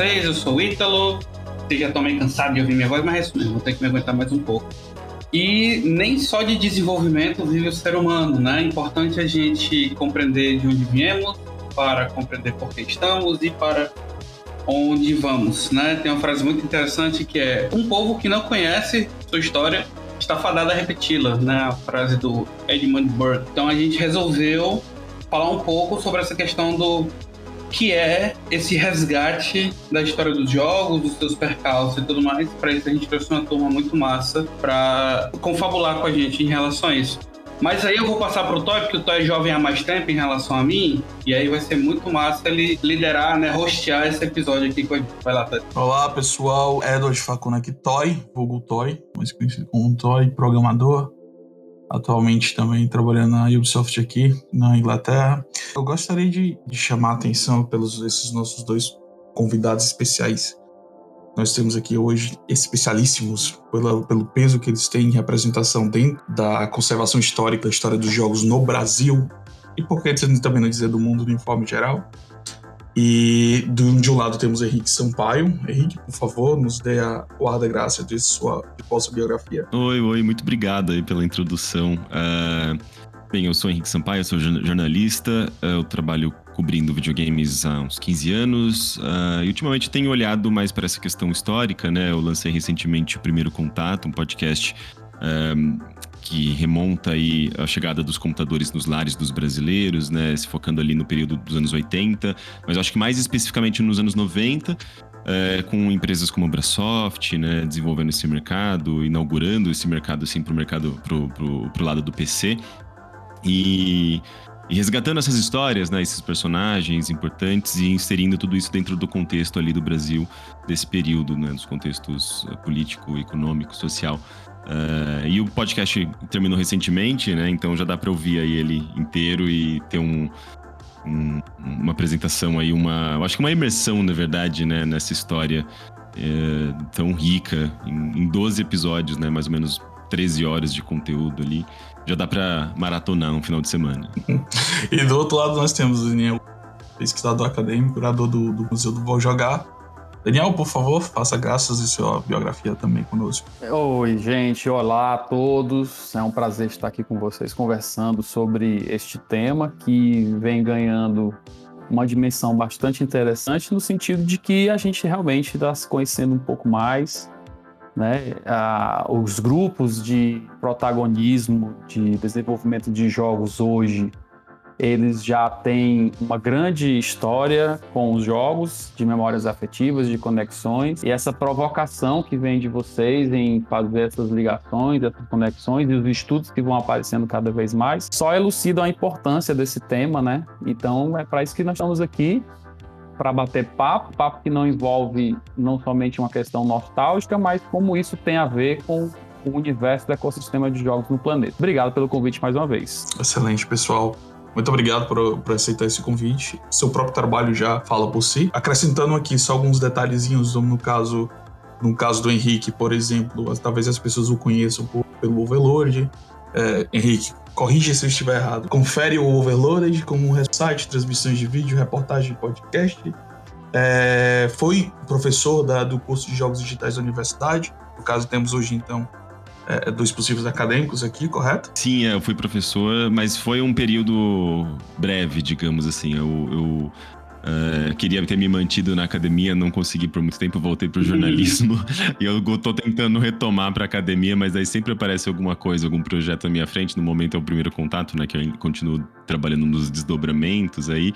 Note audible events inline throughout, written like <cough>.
vocês. Eu sou o Ítalo. Vocês já estão meio cansados de ouvir minha voz, mas é isso mesmo, vou ter que me aguentar mais um pouco. E nem só de desenvolvimento vive o ser humano, né? É importante a gente compreender de onde viemos, para compreender por que estamos e para onde vamos, né? Tem uma frase muito interessante que é: um povo que não conhece sua história está fadado a repeti-la, né? A frase do Edmund Burke. Então a gente resolveu falar um pouco sobre essa questão do que é esse resgate da história dos jogos, dos seus percalços e tudo mais. Para isso a gente trouxe uma turma muito massa para confabular com a gente em relação a isso. Mas aí eu vou passar pro Toy, porque o Toy é jovem há mais tempo em relação a mim, e aí vai ser muito massa ele liderar, né, hostear esse episódio aqui com a gente. Vai lá, Toy. Olá, pessoal. Edward Facuna aqui, Toy, vulgo Toy, mais conhecido como Toy, programador. Atualmente também trabalhando na Ubisoft aqui, na Inglaterra. Eu gostaria de, de chamar a atenção pelos esses nossos dois convidados especiais nós temos aqui hoje especialíssimos pela, pelo peso que eles têm em representação dentro da conservação histórica da história dos jogos no Brasil e por que também não dizer do mundo no informe geral. E de, de um lado temos Henrique Sampaio. Henrique, por favor, nos dê a, o ar da graça de sua de vossa biografia. Oi, oi, muito obrigado aí pela introdução. Uh, bem, eu sou Henrique Sampaio, sou jornalista, uh, eu trabalho cobrindo videogames há uns 15 anos uh, e ultimamente tenho olhado mais para essa questão histórica, né? Eu lancei recentemente o Primeiro Contato, um podcast um, que remonta aí a chegada dos computadores nos lares dos brasileiros, né? Se focando ali no período dos anos 80, mas acho que mais especificamente nos anos 90, é, com empresas como a Brasoft, né, desenvolvendo esse mercado, inaugurando esse mercado assim para o mercado pro, pro lado do PC. E e resgatando essas histórias, né, esses personagens importantes e inserindo tudo isso dentro do contexto ali do Brasil desse período, né, dos contextos eh, político, econômico, social. Uh, e o podcast terminou recentemente, né? Então já dá para ouvir aí ele inteiro e ter um, um, uma apresentação aí, uma, acho que uma imersão, na verdade, né? Nessa história é, tão rica, em, em 12 episódios, né? Mais ou menos 13 horas de conteúdo ali já dá para maratonar no final de semana. <laughs> e do outro lado nós temos o Daniel, pesquisador acadêmico, curador do, do Museu do Vou Jogar. Daniel, por favor, faça graças e sua biografia também conosco. Oi, gente, olá a todos. É um prazer estar aqui com vocês conversando sobre este tema que vem ganhando uma dimensão bastante interessante no sentido de que a gente realmente está se conhecendo um pouco mais, né? Ah, os grupos de protagonismo, de desenvolvimento de jogos hoje, eles já têm uma grande história com os jogos, de memórias afetivas, de conexões, e essa provocação que vem de vocês em fazer essas ligações, essas conexões e os estudos que vão aparecendo cada vez mais, só elucidam a importância desse tema, né? Então é para isso que nós estamos aqui para bater papo, papo que não envolve não somente uma questão nostálgica, mas como isso tem a ver com o universo do ecossistema de jogos no planeta. Obrigado pelo convite mais uma vez. Excelente, pessoal. Muito obrigado por, por, aceitar esse convite. Seu próprio trabalho já fala por si. Acrescentando aqui só alguns detalhezinhos, no caso, no caso do Henrique, por exemplo, talvez as pessoas o conheçam por, pelo Overlord. É, Henrique, corrija se eu estiver errado. Confere o Overloaded como um site, transmissões de vídeo, reportagem, podcast. É, foi professor da, do curso de Jogos Digitais da Universidade. No caso, temos hoje, então, é, dois possíveis acadêmicos aqui, correto? Sim, eu fui professor, mas foi um período breve, digamos assim. Eu, eu Uh, queria ter me mantido na academia, não consegui por muito tempo, voltei para o jornalismo. <laughs> e eu estou tentando retomar para academia, mas aí sempre aparece alguma coisa, algum projeto à minha frente. No momento é o primeiro contato, né? Que eu continuo trabalhando nos desdobramentos aí.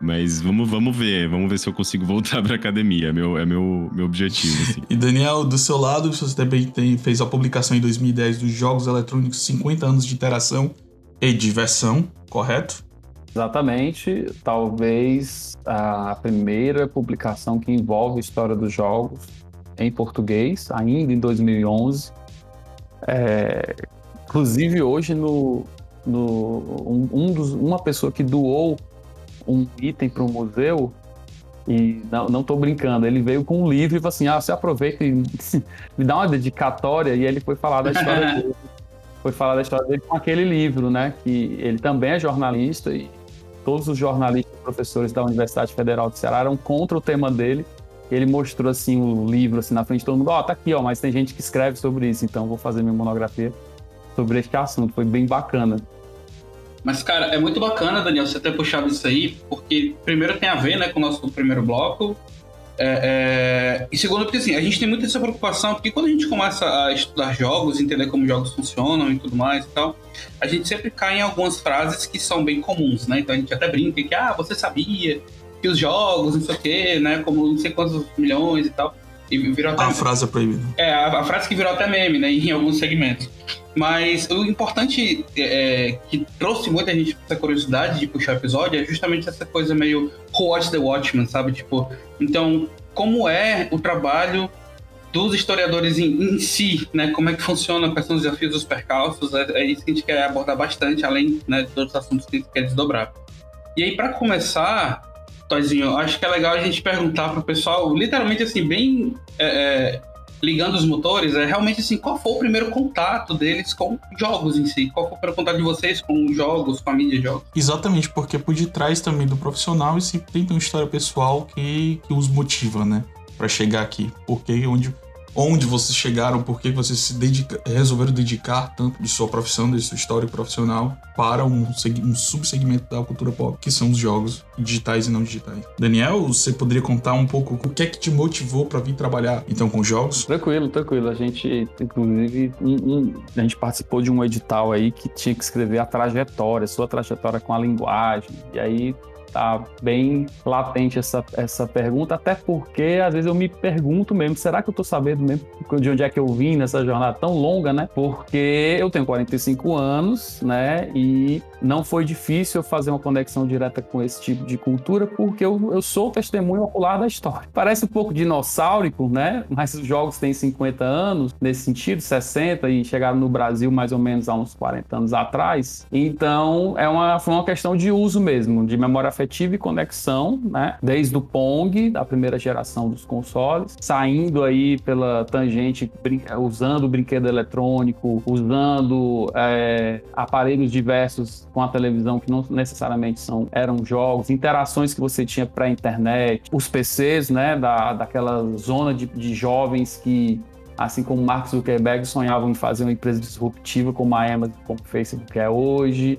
Mas vamos, vamos ver, vamos ver se eu consigo voltar <laughs> para academia. É meu, é meu, meu objetivo. Assim. E Daniel, do seu lado, você também tem, fez a publicação em 2010 dos Jogos Eletrônicos 50 anos de interação e diversão, correto? Exatamente, talvez a primeira publicação que envolve a história dos jogos em português, ainda em 2011. É, inclusive hoje no, no um, um dos, uma pessoa que doou um item para o museu E não, não tô brincando, ele veio com um livro e falou assim: ah, você aproveita e <laughs> me dá uma dedicatória. E ele foi falar da história <laughs> dele. Foi falar da história dele com aquele livro, né? Que ele também é jornalista e todos os jornalistas e professores da Universidade Federal de Ceará eram contra o tema dele. Ele mostrou assim o livro assim na frente de todo mundo, ó, oh, tá aqui, ó, mas tem gente que escreve sobre isso, então vou fazer minha monografia sobre este assunto. Foi bem bacana. Mas, cara, é muito bacana, Daniel, você ter puxado isso aí, porque primeiro tem a ver né, com o nosso primeiro bloco. É, é, e segundo, porque assim, a gente tem muita essa preocupação, porque quando a gente começa a estudar jogos, entender como jogos funcionam e tudo mais e tal, a gente sempre cai em algumas frases que são bem comuns, né? Então a gente até brinca que, ah, você sabia que os jogos, não sei o quê, né? Como não sei quantos milhões e tal. E virou até. A frase proibida. É, a, a, frase que virou até meme, né? Em alguns segmentos. Mas o importante é, é que trouxe muita gente essa curiosidade de puxar o episódio é justamente essa coisa meio Who Watch the Watchman, sabe? Tipo, então, como é o trabalho dos historiadores em, em, si, né? Como é que funciona, quais são os desafios dos percalços, é, é, isso que a gente quer abordar bastante, além né, de outros assuntos que a gente quer desdobrar. E aí, para começar, Toizinho, acho que é legal a gente perguntar pro pessoal, literalmente assim, bem é, é, ligando os motores, é realmente assim, qual foi o primeiro contato deles com jogos em si? Qual foi o primeiro contato de vocês com jogos, com a mídia de jogos? Exatamente, porque por detrás também do profissional e sempre tem uma história pessoal que, que os motiva, né? para chegar aqui. Porque onde onde vocês chegaram, por que vocês se dedica, resolveram dedicar tanto de sua profissão, de sua história profissional, para um, um subsegmento da cultura pop, que são os jogos digitais e não digitais. Daniel, você poderia contar um pouco o que é que te motivou para vir trabalhar então com jogos? Tranquilo, tranquilo. A gente, inclusive, a gente participou de um edital aí que tinha que escrever a trajetória, sua trajetória com a linguagem. E aí tá bem latente essa, essa pergunta, até porque às vezes eu me pergunto mesmo, será que eu tô sabendo mesmo de onde é que eu vim nessa jornada tão longa, né? Porque eu tenho 45 anos, né? E não foi difícil fazer uma conexão direta com esse tipo de cultura, porque eu, eu sou testemunho ocular da história. Parece um pouco dinossáurico, né? Mas os jogos têm 50 anos, nesse sentido, 60, e chegaram no Brasil mais ou menos há uns 40 anos atrás. Então, é uma, foi uma questão de uso mesmo, de memória afetiva e conexão, né? Desde o Pong, da primeira geração dos consoles, saindo aí pela tangente, usando brinquedo eletrônico, usando é, aparelhos diversos com a televisão que não necessariamente são eram jogos, interações que você tinha para a internet, os PCs, né? Da, daquela zona de, de jovens que assim como Mark Zuckerberg sonhavam em fazer uma empresa disruptiva como a Amazon, como o Facebook é hoje.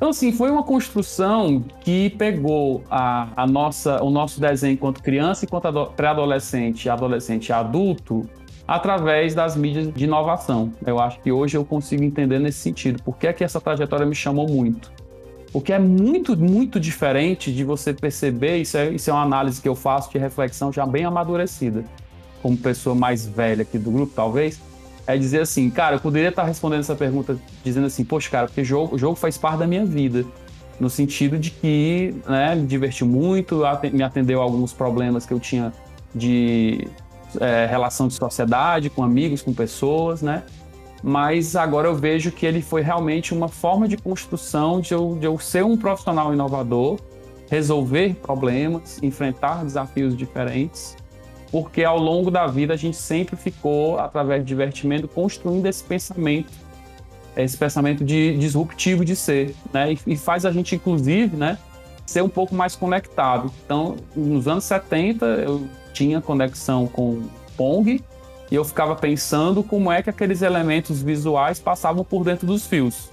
Então, assim, foi uma construção que pegou a, a nossa, o nosso desenho enquanto criança, enquanto pré-adolescente, adolescente e adulto, através das mídias de inovação. Eu acho que hoje eu consigo entender nesse sentido. Por que, é que essa trajetória me chamou muito? Porque é muito, muito diferente de você perceber, isso é, isso é uma análise que eu faço de reflexão já bem amadurecida, como pessoa mais velha aqui do grupo, talvez, é dizer assim, cara, eu poderia estar respondendo essa pergunta dizendo assim, poxa, cara, porque jogo, o jogo faz parte da minha vida. No sentido de que né, me divertiu muito, me atendeu a alguns problemas que eu tinha de é, relação de sociedade, com amigos, com pessoas, né? Mas agora eu vejo que ele foi realmente uma forma de construção de eu, de eu ser um profissional inovador, resolver problemas, enfrentar desafios diferentes porque ao longo da vida a gente sempre ficou, através de divertimento, construindo esse pensamento, esse pensamento de disruptivo de ser, né? E, faz a gente, inclusive, né, ser um pouco mais conectado. Então, nos anos 70, eu tinha conexão com Pong e eu ficava pensando como é que aqueles elementos visuais passavam por dentro dos fios.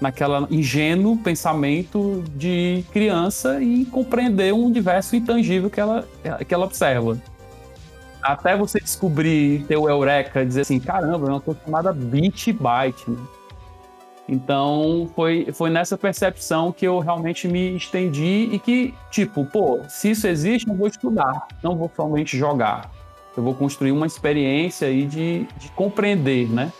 Naquela ingênuo pensamento de criança e compreender um universo intangível que ela, que ela observa até você descobrir, ter o Eureka, dizer assim, caramba, é uma coisa chamada bit byte. Né? Então, foi, foi nessa percepção que eu realmente me estendi e que, tipo, pô, se isso existe, eu vou estudar, não vou somente jogar. Eu vou construir uma experiência aí de, de compreender, né?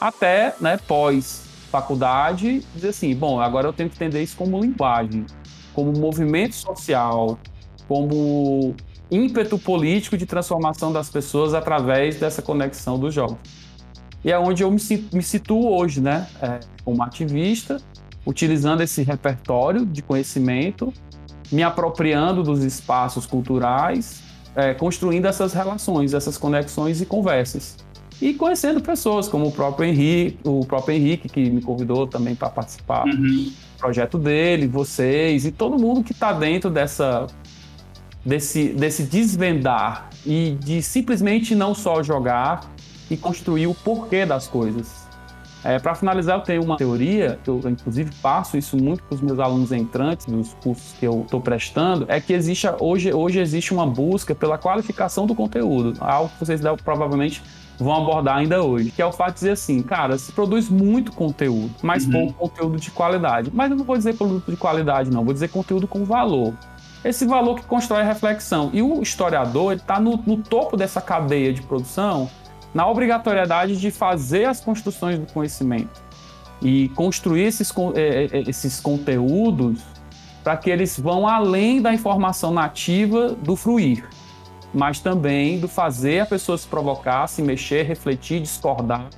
Até, né, pós faculdade, dizer assim, bom, agora eu tenho que entender isso como linguagem, como movimento social, como ímpeto político de transformação das pessoas através dessa conexão dos jogos. E é onde eu me, me situo hoje, né? É, como ativista, utilizando esse repertório de conhecimento me apropriando dos espaços culturais, é, construindo essas relações, essas conexões e conversas. E conhecendo pessoas como o próprio Henrique, o próprio Henrique que me convidou também para participar uhum. do projeto dele, vocês e todo mundo que está dentro dessa desse, desse desvendar e de simplesmente não só jogar e construir o porquê das coisas. É, para finalizar, eu tenho uma teoria, que eu inclusive passo isso muito para os meus alunos entrantes dos cursos que eu estou prestando, é que existe, hoje, hoje existe uma busca pela qualificação do conteúdo, algo que vocês provavelmente vão abordar ainda hoje, que é o fato de dizer assim, cara, se produz muito conteúdo, mas uhum. pouco conteúdo de qualidade. Mas eu não vou dizer produto de qualidade, não, vou dizer conteúdo com valor. Esse valor que constrói a reflexão. E o historiador está no, no topo dessa cadeia de produção na obrigatoriedade de fazer as construções do conhecimento e construir esses, é, é, esses conteúdos para que eles vão além da informação nativa do fruir, mas também do fazer a pessoa se provocar, se mexer, refletir, discordar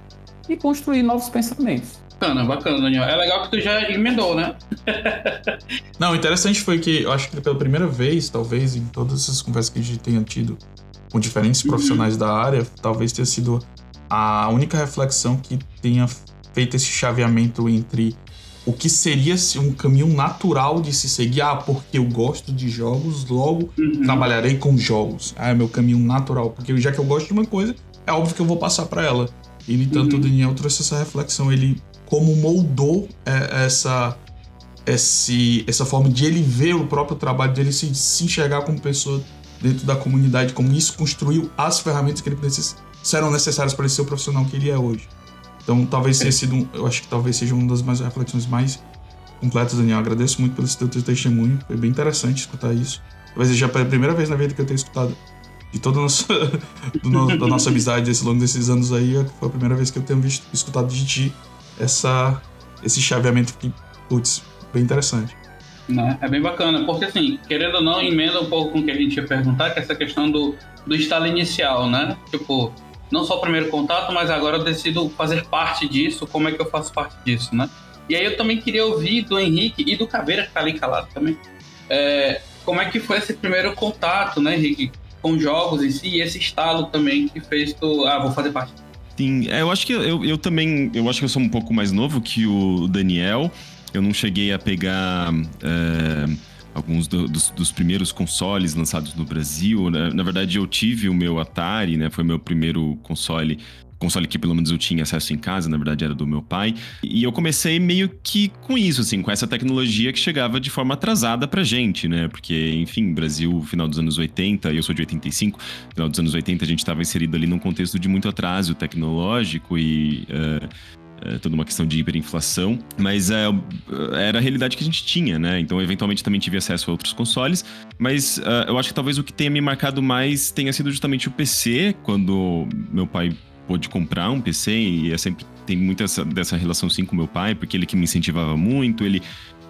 e construir novos pensamentos. Bacana, bacana, Daniel. É legal que tu já emendou, né? Não, o interessante foi que eu acho que pela primeira vez, talvez, em todas essas conversas que a gente tenha tido com diferentes uhum. profissionais da área, talvez tenha sido a única reflexão que tenha feito esse chaveamento entre o que seria um caminho natural de se seguir. Ah, porque eu gosto de jogos, logo uhum. trabalharei com jogos. Ah, é meu caminho natural. Porque já que eu gosto de uma coisa, é óbvio que eu vou passar para ela. E, no entanto, uhum. o Daniel trouxe essa reflexão. Ele, como moldou é, essa, esse, essa forma de ele ver o próprio trabalho, dele se, se enxergar como pessoa dentro da comunidade, como isso construiu as ferramentas que ele precis, serão necessárias para ele ser o profissional que ele é hoje. Então, talvez tenha sido, um, eu acho que talvez seja uma das mais reflexões mais completas, Daniel. Agradeço muito pelo seu testemunho, foi bem interessante escutar isso. Talvez seja a primeira vez na vida que eu tenho escutado de toda a nossa, <laughs> no, da nossa amizade ao longo desses anos aí, foi a primeira vez que eu tenho visto, escutado de ti essa, esse chaveamento que, putz, bem interessante. Né? É bem bacana, porque assim, querendo ou não, emenda um pouco com o que a gente ia perguntar, que é essa questão do, do estalo inicial, né? Tipo, não só o primeiro contato, mas agora eu decido fazer parte disso, como é que eu faço parte disso, né? E aí eu também queria ouvir do Henrique e do Caveira, que tá ali calado também, é, como é que foi esse primeiro contato, né, Henrique, com jogos em si, e esse estalo também que fez tu, ah, vou fazer parte. Sim, é, eu acho que eu, eu também, eu acho que eu sou um pouco mais novo que o Daniel, eu não cheguei a pegar é, alguns do, dos, dos, primeiros consoles lançados no Brasil. Né? Na verdade, eu tive o meu Atari, né? Foi meu primeiro console console que pelo menos eu tinha acesso em casa, na verdade era do meu pai. E eu comecei meio que com isso, assim, com essa tecnologia que chegava de forma atrasada pra gente, né? Porque, enfim, Brasil, final dos anos 80, eu sou de 85, final dos anos 80 a gente estava inserido ali num contexto de muito atraso tecnológico e. Uh, é, toda uma questão de hiperinflação, mas é, era a realidade que a gente tinha, né? Então, eventualmente, também tive acesso a outros consoles, mas uh, eu acho que talvez o que tenha me marcado mais tenha sido justamente o PC, quando meu pai pôde comprar um PC, e é sempre tem muita essa, dessa relação sim com meu pai, porque ele que me incentivava muito, ele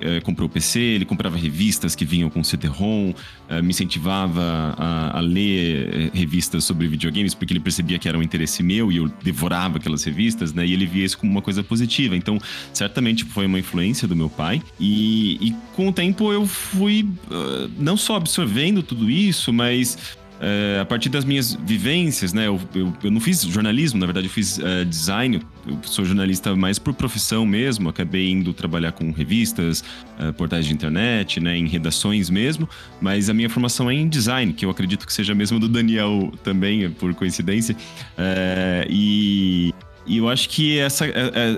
é, comprou o PC, ele comprava revistas que vinham com CD-ROM, é, me incentivava a, a, ler é, revistas sobre videogames, porque ele percebia que era um interesse meu e eu devorava aquelas revistas, né? E ele via isso como uma coisa positiva. Então, certamente foi uma influência do meu pai. E, e com o tempo eu fui uh, não só absorvendo tudo isso, mas é, a partir das minhas vivências, né? Eu, eu, eu, não fiz jornalismo, na verdade eu fiz uh, design. Eu sou jornalista mais por profissão mesmo. Acabei indo trabalhar com revistas, uh, portais de internet, né? Em redações mesmo. Mas a minha formação é em design, que eu acredito que seja a mesma do Daniel também, por coincidência. Uh, e e eu acho que essa,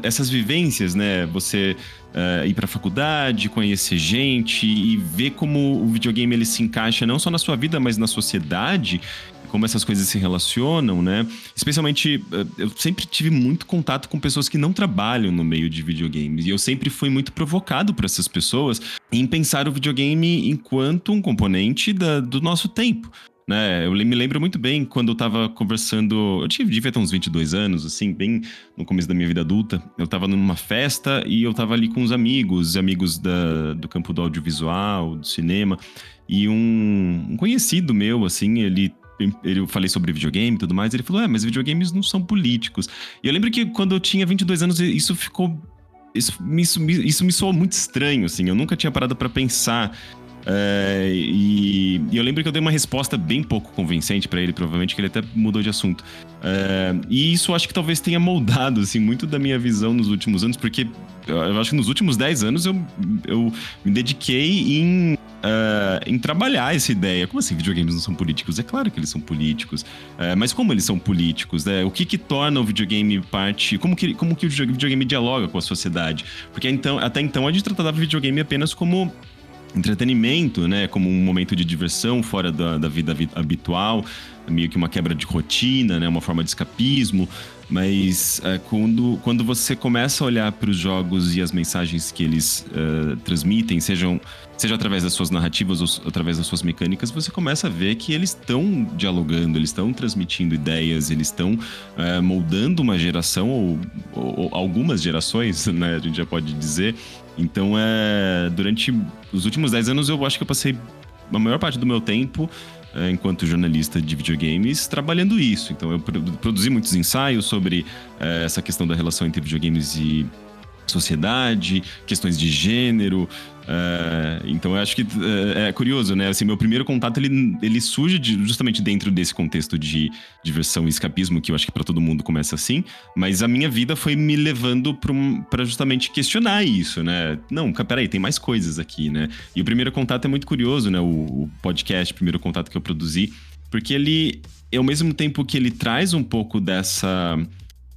essas vivências, né? Você uh, ir para faculdade, conhecer gente e ver como o videogame ele se encaixa não só na sua vida, mas na sociedade, como essas coisas se relacionam, né? Especialmente, uh, eu sempre tive muito contato com pessoas que não trabalham no meio de videogames. E eu sempre fui muito provocado por essas pessoas em pensar o videogame enquanto um componente da, do nosso tempo. Né, eu me lembro muito bem quando eu tava conversando. Eu tive, devia ter uns 22 anos, assim, bem no começo da minha vida adulta. Eu tava numa festa e eu tava ali com uns amigos, amigos da, do campo do audiovisual, do cinema. E um, um conhecido meu, assim, ele eu falei sobre videogame e tudo mais, ele falou: É, mas videogames não são políticos. E eu lembro que quando eu tinha 22 anos, isso ficou. Isso me, isso me soou muito estranho, assim. Eu nunca tinha parado para pensar É, e, e, eu lembro que eu dei uma resposta bem pouco convincente para ele, provavelmente, que ele até mudou de assunto. É, e isso acho que talvez tenha moldado, assim, muito da minha visão nos últimos anos, porque eu acho que nos últimos 10 anos eu, eu me dediquei em, uh, em trabalhar essa ideia. Como assim videogames não são políticos? É claro que eles são políticos. Uh, mas como eles são políticos? Né? O que que torna o videogame parte... Como que, como que o videogame dialoga com a sociedade? Porque então, até então a gente tratava o videogame apenas como entretenimento, né? Como um momento de diversão fora da, da vida habitual, meio que uma quebra de rotina, né? Uma forma de escapismo. Mas é, quando, quando você começa a olhar para os jogos e as mensagens que eles uh, transmitem, sejam, seja através das suas narrativas ou através das suas mecânicas, você começa a ver que eles estão dialogando, eles estão transmitindo ideias, eles estão uh, moldando uma geração ou, ou, ou, algumas gerações, <laughs> né? A gente já pode dizer. Então, é, durante os últimos 10 anos, eu acho que eu passei a maior parte do meu tempo é, enquanto jornalista de videogames, trabalhando isso. Então, eu produzi muitos ensaios sobre é, essa questão da relação entre videogames e sociedade, questões de gênero. Uh, então eu acho que uh, é curioso, né? Assim, meu primeiro contato ele, ele surge de, justamente dentro desse contexto de diversão e escapismo, que eu acho que para todo mundo começa assim, mas a minha vida foi me levando para justamente questionar isso, né? Não, peraí, tem mais coisas aqui, né? E o primeiro contato é muito curioso, né? O, o podcast, o primeiro contato que eu produzi, porque ele, ao mesmo tempo que ele traz um pouco dessa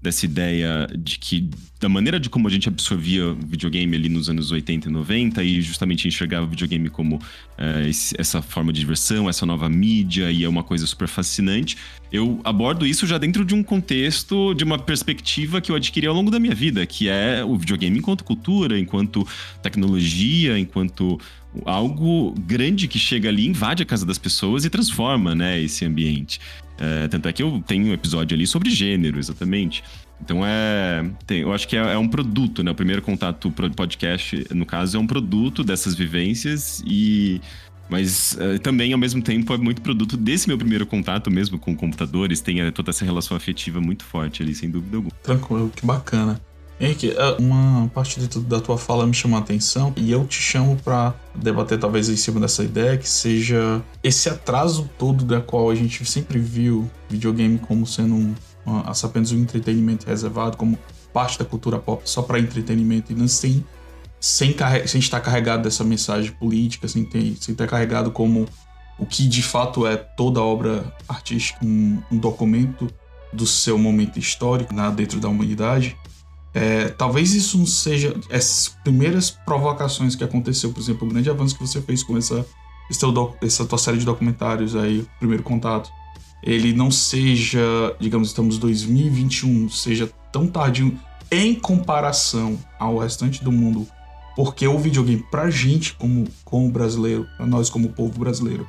dessa ideia de que da maneira de como a gente absorvia videogame ali nos anos 80 e 90 e justamente enxergava o videogame como é, esse, essa forma de diversão, essa nova mídia e é uma coisa super fascinante. Eu abordo isso já dentro de um contexto, de uma perspectiva que eu adquiri ao longo da minha vida, que é o videogame enquanto cultura, enquanto tecnologia, enquanto algo grande que chega ali, invade a casa das pessoas e transforma, né, esse ambiente. É, tanto é que eu tenho um episódio ali sobre gênero, exatamente. Então é. Tem, eu acho que é, é, um produto, né? O primeiro contato podcast, no caso, é um produto dessas vivências e. Mas é, também, ao mesmo tempo, é muito produto desse meu primeiro contato mesmo com computadores. Tem é, toda essa relação afetiva muito forte ali, sem dúvida alguma. Tranquilo, que bacana. Henrique, é, uma parte de, da tua fala me chamou a atenção e eu te chamo para debater talvez em cima dessa ideia que seja esse atraso todo da qual a gente sempre viu videogame como sendo um, apenas um entretenimento reservado, como parte da cultura pop só para entretenimento e não sem, sem, sem estar carregado dessa mensagem política, sem, ter, sem carregado como o que de fato é toda obra artística, um, um documento do seu momento histórico né, dentro da humanidade. É, talvez isso não seja essas primeiras provocações que aconteceu, por exemplo, o grande avanço que você fez com essa, essa tua série de documentários aí, primeiro contato, ele não seja, digamos, estamos 2021, seja tão tardio em comparação ao restante do mundo, porque o videogame pra gente como como brasileiro, para nós como povo brasileiro,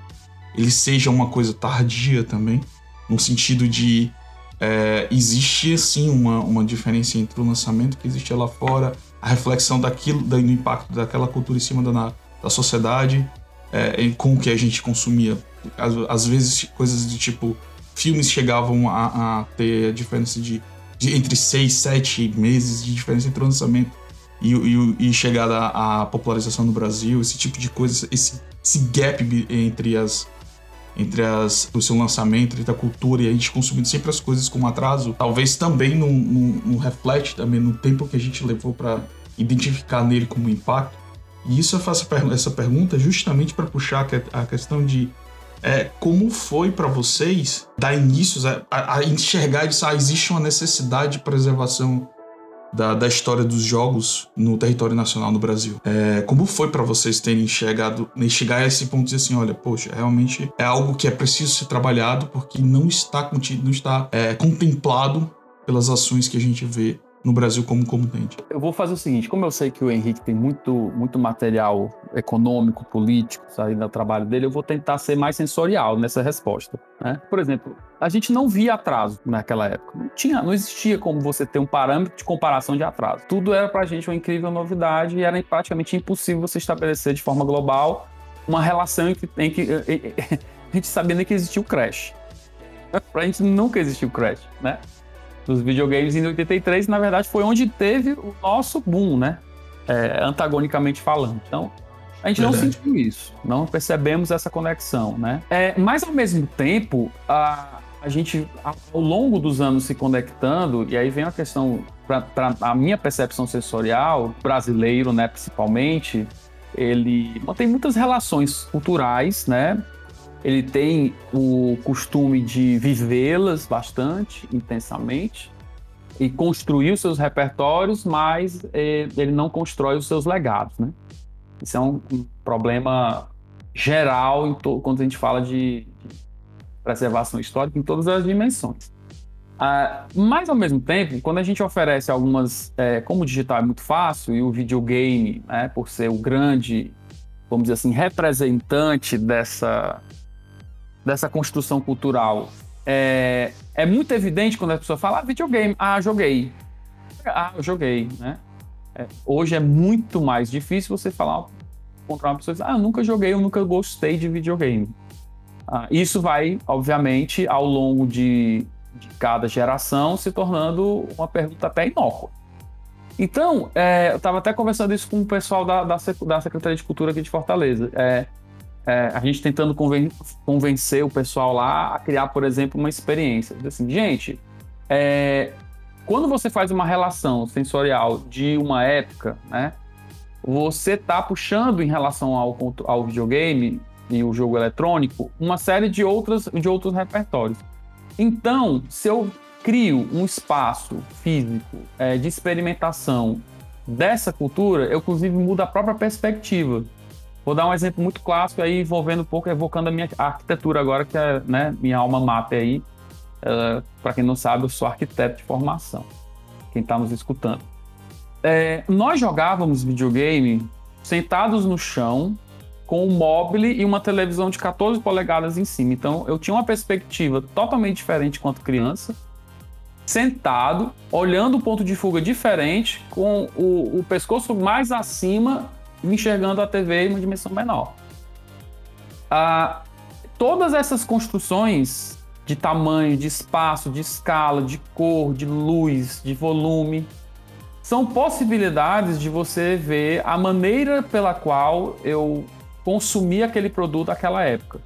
ele seja uma coisa tardia também, no sentido de é, existe sim uma, uma diferença entre o lançamento que existia lá fora, a reflexão daquilo, do impacto daquela cultura em cima da, da sociedade, é, com o que a gente consumia. Às, às vezes, coisas de tipo, filmes chegavam a, a ter a diferença de, de, entre seis, sete meses de diferença entre o lançamento e, e, e chegada à popularização no Brasil, esse tipo de coisa, esse, esse gap entre as entre as, o seu lançamento, entre a cultura e a gente consumindo sempre as coisas com atraso, talvez também não, não, não reflete também no tempo que a gente levou para identificar nele como impacto. E isso eu faço essa pergunta justamente para puxar a questão de é, como foi para vocês dar início a, a enxergar isso, ah, existe uma necessidade de preservação da, da história dos jogos no território nacional no Brasil. É, como foi para vocês terem chegado, chegar a esse ponto de assim, olha, poxa, realmente é algo que é preciso ser trabalhado porque não está contido, não está é, contemplado pelas ações que a gente vê no Brasil como comunidade. Eu vou fazer o seguinte, como eu sei que o Henrique tem muito, muito material econômico, político saindo do trabalho dele, eu vou tentar ser mais sensorial nessa resposta. Né? Por exemplo, a gente não via atraso naquela época. Não tinha, não existia como você ter um parâmetro de comparação de atraso. Tudo era para a gente uma incrível novidade e era praticamente impossível você estabelecer de forma global uma relação em que, em que <laughs> a gente sabia que existia o crash. Para a gente nunca existiu o crash, né? Dos videogames em 83, na verdade foi onde teve o nosso boom, né? É, antagonicamente falando. Então, A gente Verdade. não sentiu isso, não percebemos essa conexão, né? É, mas ao mesmo tempo, a, a gente, ao longo dos anos se conectando, e aí vem a questão, para a minha percepção sensorial, brasileiro, né, principalmente, ele mantém muitas relações culturais, né? Ele tem o costume de vivê-las bastante intensamente e construir os seus repertórios, mas eh, ele não constrói os seus legados, né? Isso é um, problema geral quando a gente fala de, de, preservação histórica em todas as dimensões. Ah, mas, ao mesmo tempo, quando a gente oferece algumas... É, como o digital é muito fácil e o videogame, né, por ser o grande, vamos dizer assim, representante dessa, dessa construção cultural, é, é muito evidente quando a pessoa fala ah, videogame, ah, joguei. Ah, eu joguei, né? É, hoje é muito mais difícil você falar contra uma pessoa e dizer, ah, nunca joguei, eu nunca gostei de videogame. Ah, isso vai, obviamente, ao longo de, de, cada geração se tornando uma pergunta até inócua. Então, é, eu estava até conversando isso com o pessoal da, da, da, Secretaria de Cultura aqui de Fortaleza. É, é, a gente tentando conven convencer o pessoal lá a criar, por exemplo, uma experiência. Assim, gente, é, quando você faz uma relação sensorial de uma época, né, você está puxando em relação ao, ao videogame e o jogo eletrônico uma série de, outras, de outros repertórios. Então, se eu crio um espaço físico é, de experimentação dessa cultura, eu inclusive mudo a própria perspectiva. Vou dar um exemplo muito clássico aí, envolvendo um pouco, evocando a minha arquitetura agora, que é né, minha alma mater aí. Uh, Para quem não sabe, eu sou arquiteto de formação. Quem está nos escutando. É, nós jogávamos videogame sentados no chão, com um móvel e uma televisão de 14 polegadas em cima. Então eu tinha uma perspectiva totalmente diferente quanto criança, sentado, olhando um ponto de fuga diferente, com o, o pescoço mais acima enxergando a TV em uma dimensão menor. Ah, todas essas construções de tamanho, de espaço, de escala, de cor, de luz, de volume, são possibilidades de você ver a maneira pela qual eu consumi aquele produto naquela época.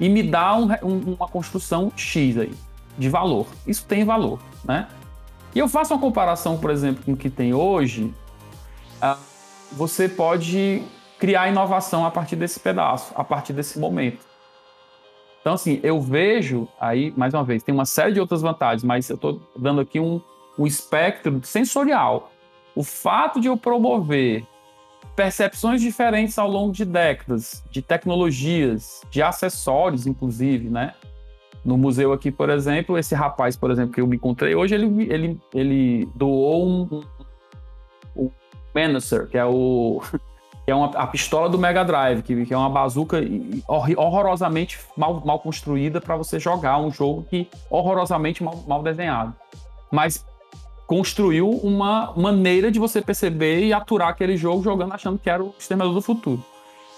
E me dá um, um, uma construção X aí, de valor. Isso tem valor, né? E eu faço uma comparação, por exemplo, com o que tem hoje. Uh, você pode criar inovação a partir desse pedaço, a partir desse momento. Então, assim, eu vejo aí, mais uma vez, tem uma série de outras vantagens, mas eu estou dando aqui um, um espectro sensorial. O fato de eu promover percepções diferentes ao longo de décadas, de tecnologias, de acessórios, inclusive, né? No museu aqui, por exemplo, esse rapaz, por exemplo, que eu me encontrei hoje, ele, ele, ele doou um, Menacer, que é o <laughs> que é uma, a pistola do Mega Drive, que, que é uma bazuca horrorosamente mal, mal construída para você jogar um jogo que horrorosamente mal, mal desenhado. Mas construiu uma maneira de você perceber e aturar aquele jogo jogando achando que era o Exterminador do Futuro.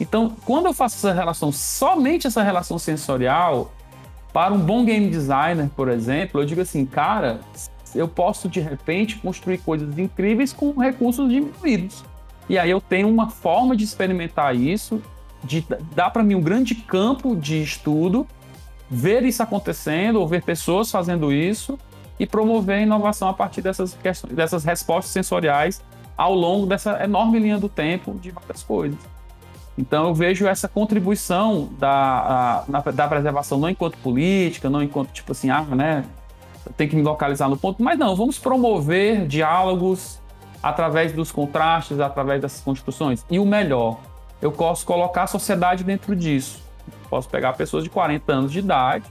Então, quando eu faço essa relação, somente essa relação sensorial, para um bom game designer, por exemplo, eu digo assim, cara, eu posso de repente construir coisas incríveis com recursos diminuídos. E aí eu tenho uma forma de experimentar isso, de dar para mim um grande campo de estudo, ver isso acontecendo, ou ver pessoas fazendo isso e promover a inovação a partir dessas questões, dessas respostas sensoriais ao longo dessa enorme linha do tempo de várias coisas. Então eu vejo essa contribuição da, a, da preservação não enquanto política, não enquanto tipo assim, ah, né, tem que me localizar no ponto, mas não, vamos promover diálogos através dos contrastes, através dessas construções. E o melhor, eu posso colocar a sociedade dentro disso. Posso pegar pessoas de 40 anos de idade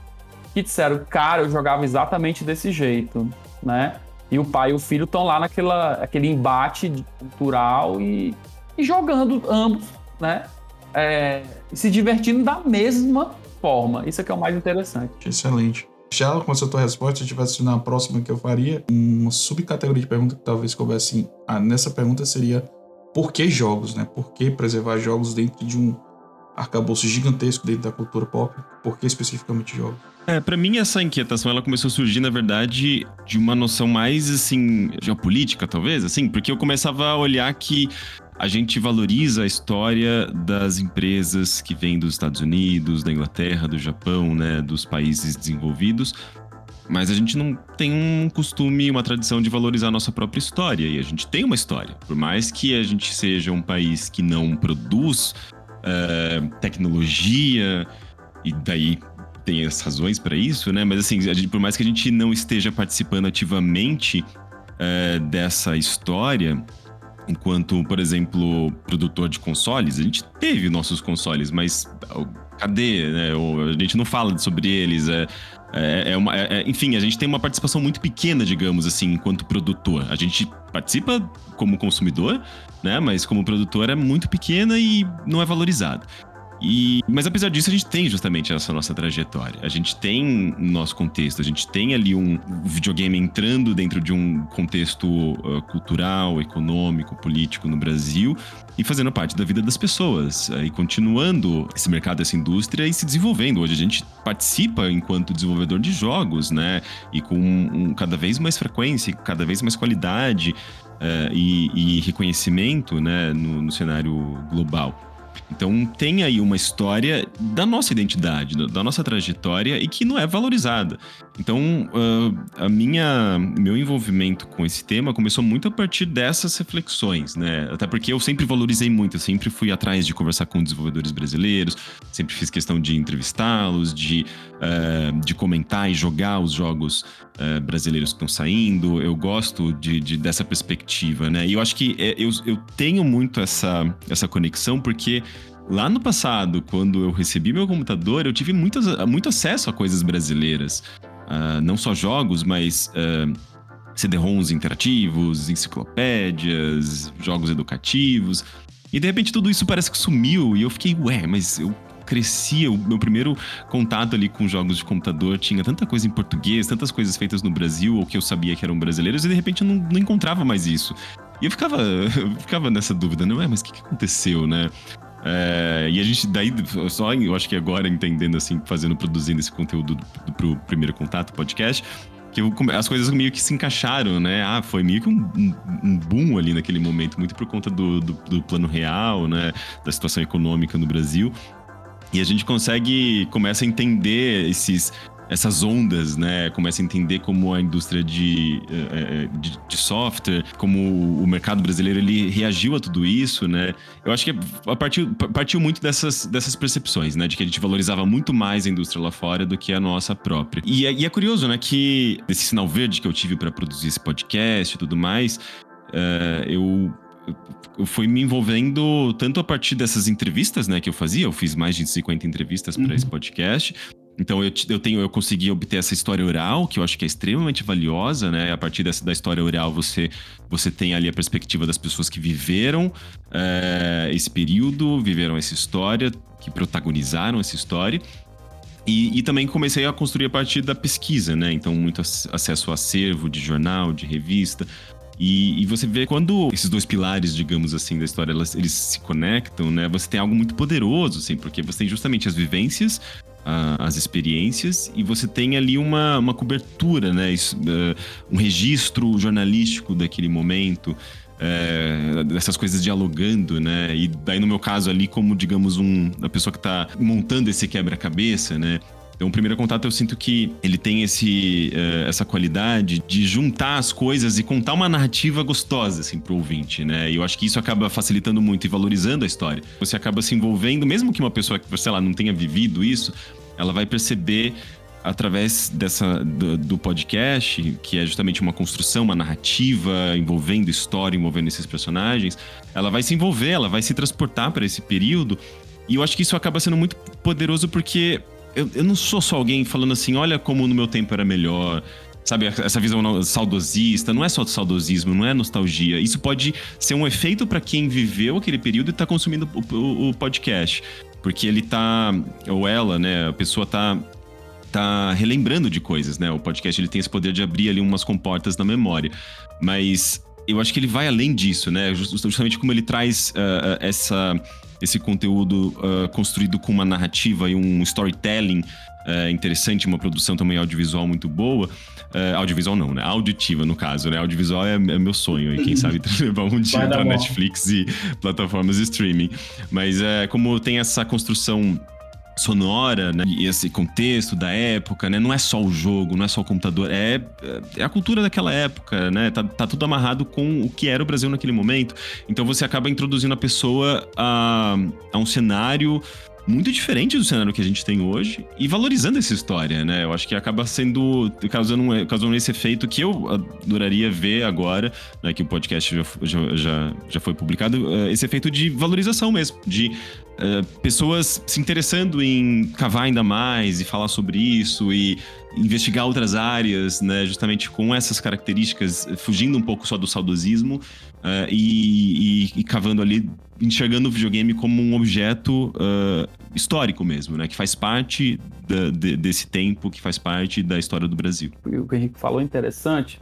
que disseram, cara, eu jogava exatamente desse jeito, né? E o pai e o filho estão lá naquela aquele embate cultural e, e jogando ambos, né? É, se divertindo da mesma forma. Isso é que é o mais interessante. Excelente. Já com essa tua resposta, se tivesse na próxima que eu faria, uma subcategoria de pergunta que talvez coubesse ah, nessa pergunta seria por que jogos, né? Por que preservar jogos dentro de um arcabouço gigantesco dentro da cultura pop? Por que especificamente jogos? É, para mim essa inquietação ela começou a surgir na verdade de uma noção mais assim geopolítica, talvez, assim, porque eu começava a olhar que a gente valoriza a história das empresas que vêm dos Estados Unidos, da Inglaterra, do Japão, né, dos países desenvolvidos, mas a gente não tem um costume, uma tradição de valorizar a nossa própria história. E a gente tem uma história. Por mais que a gente seja um país que não produz uh, tecnologia, e daí tem as razões para isso, né? Mas assim, gente, por mais que a gente não esteja participando ativamente uh, dessa história, enquanto, por exemplo, produtor de consoles, a gente teve nossos consoles, mas cadê? Né? A gente não fala sobre eles. É, é, é uma, é, é, enfim, a gente tem uma participação muito pequena, digamos assim, enquanto produtor. A gente participa como consumidor, né? Mas como produtor é muito pequena e não é valorizado. E, mas apesar disso, a gente tem justamente essa nossa trajetória. A gente tem nosso contexto, a gente tem ali um videogame entrando dentro de um contexto uh, cultural, econômico, político no Brasil e fazendo parte da vida das pessoas. Uh, e continuando esse mercado, essa indústria e se desenvolvendo. Hoje a gente participa enquanto desenvolvedor de jogos, né? E com um, cada vez mais frequência, cada vez mais qualidade. Uh, e, e, reconhecimento né, no, no cenário global. Então tem aí uma história da nossa identidade, da nossa trajetória e que não é valorizada. Então uh, a minha meu envolvimento com esse tema começou muito a partir dessas reflexões, né? Até porque eu sempre valorizei muito, eu sempre fui atrás de conversar com desenvolvedores brasileiros, sempre fiz questão de entrevistá-los, de, uh, de comentar e jogar os jogos uh, brasileiros que estão saindo. Eu gosto de, de, dessa perspectiva, né? E eu acho que é, eu, eu tenho muito essa, essa conexão porque Lá no passado, quando eu recebi meu computador, eu tive muito, muito acesso a coisas brasileiras. Uh, não só jogos, mas uh, ah, CD-ROMs interativos, enciclopédias, jogos educativos. E de repente tudo isso parece que sumiu e eu fiquei, ué, mas eu crescia, o meu primeiro contato ali com jogos de computador tinha tanta coisa em português, tantas coisas feitas no Brasil, ou que eu sabia que eram brasileiros, e de repente eu não, não encontrava mais isso. E eu ficava, eu <laughs> ficava nessa dúvida, não é? Mas o que, que aconteceu, né? É, e a gente, daí, só eu acho que agora entendendo, assim, fazendo, produzindo esse conteúdo do, do, pro primeiro contato, podcast, que eu, as coisas meio que se encaixaram, né? Ah, foi meio que um, um, um boom ali naquele momento, muito por conta do, do, do, plano real, né? Da situação econômica no Brasil. E a gente consegue, começa a entender esses, essas ondas, né? Começa a entender como a indústria de, eh, eh, de, de, software, como o mercado brasileiro ele reagiu a tudo isso, né? Eu acho que partiu muito dessas, dessas percepções, né? De que a gente valorizava muito mais a indústria lá fora do que a nossa própria. E é, e é curioso, né? Que esse sinal verde que eu tive para produzir esse podcast e tudo mais, uh, eu eu fui me envolvendo tanto a partir dessas entrevistas, né, que eu fazia, eu fiz mais de 50 entrevistas para uhum. esse podcast, então eu, eu tenho, eu consegui obter essa história oral, que eu acho que é extremamente valiosa, né? A partir dessa, da história oral, você, você tem ali a perspectiva das pessoas que viveram é, esse período, viveram essa história, que protagonizaram essa história. E, e, também comecei a construir a partir da pesquisa, né? Então, muito acesso ao acervo de jornal, de revista. E, e, você vê quando esses dois pilares, digamos assim, da história, elas, eles se conectam, né? Você tem algo muito poderoso, assim, porque você tem justamente as vivências as experiências e você tem ali uma, uma cobertura, né? Isso, uh, um registro jornalístico daquele momento. É, dessas coisas dialogando, né? E daí, no meu caso, ali, como, digamos, um, a pessoa que está montando esse quebra-cabeça, né? Então, o primeiro contato eu sinto que ele tem esse, uh, essa qualidade de juntar as coisas e contar uma narrativa gostosa, assim, pro ouvinte, né? E eu acho que isso acaba facilitando muito e valorizando a história. Você acaba se envolvendo, mesmo que uma pessoa que, sei lá, não tenha vivido isso, ela vai perceber através dessa do, do, podcast, que é justamente uma construção, uma narrativa envolvendo história, envolvendo esses personagens, ela vai se envolver, ela vai se transportar para esse período. E eu acho que isso acaba sendo muito poderoso porque eu, eu não sou só alguém falando assim, olha como no meu tempo era melhor, sabe, essa visão saudosista, não é só saudosismo, não é nostalgia. Isso pode ser um efeito para quem viveu aquele período e está consumindo o, o, o, podcast. Porque ele tá, ou ela, né, a pessoa tá tá relembrando de coisas, né? O podcast ele tem esse poder de abrir ali umas comportas na memória. Mas eu acho que ele vai além disso, né? Justamente como ele traz uh, essa, esse conteúdo uh, construído com uma narrativa e um storytelling uh, interessante, uma produção também audiovisual muito boa. Uh, audiovisual não, né? Auditiva, no caso, né? Audiovisual é, é meu sonho, e quem sabe <laughs> levar um dia pra Netflix e plataformas de streaming. Mas é, como tem essa construção sonora, né? E esse contexto da época, né? Não é só o jogo, não é só o computador, é, é a cultura daquela época, né? Tá, tá, tudo amarrado com o que era o Brasil naquele momento. Então você acaba introduzindo a pessoa a, a um cenário muito diferente do cenário que a gente tem hoje e valorizando essa história, né? Eu acho que acaba sendo causando, causando esse efeito que eu adoraria ver agora, né? Que o podcast já, já, já, foi publicado, eh, esse efeito de valorização mesmo, de uh, pessoas se interessando em cavar ainda mais e falar sobre isso e investigar outras áreas, né? Justamente com essas características, fugindo um pouco só do saudosismo uh, e, e, e cavando ali enxergando o videogame como um objeto uh, histórico mesmo, né? Que faz parte da, de, desse tempo, que faz parte da história do Brasil. O que o Henrique falou é interessante.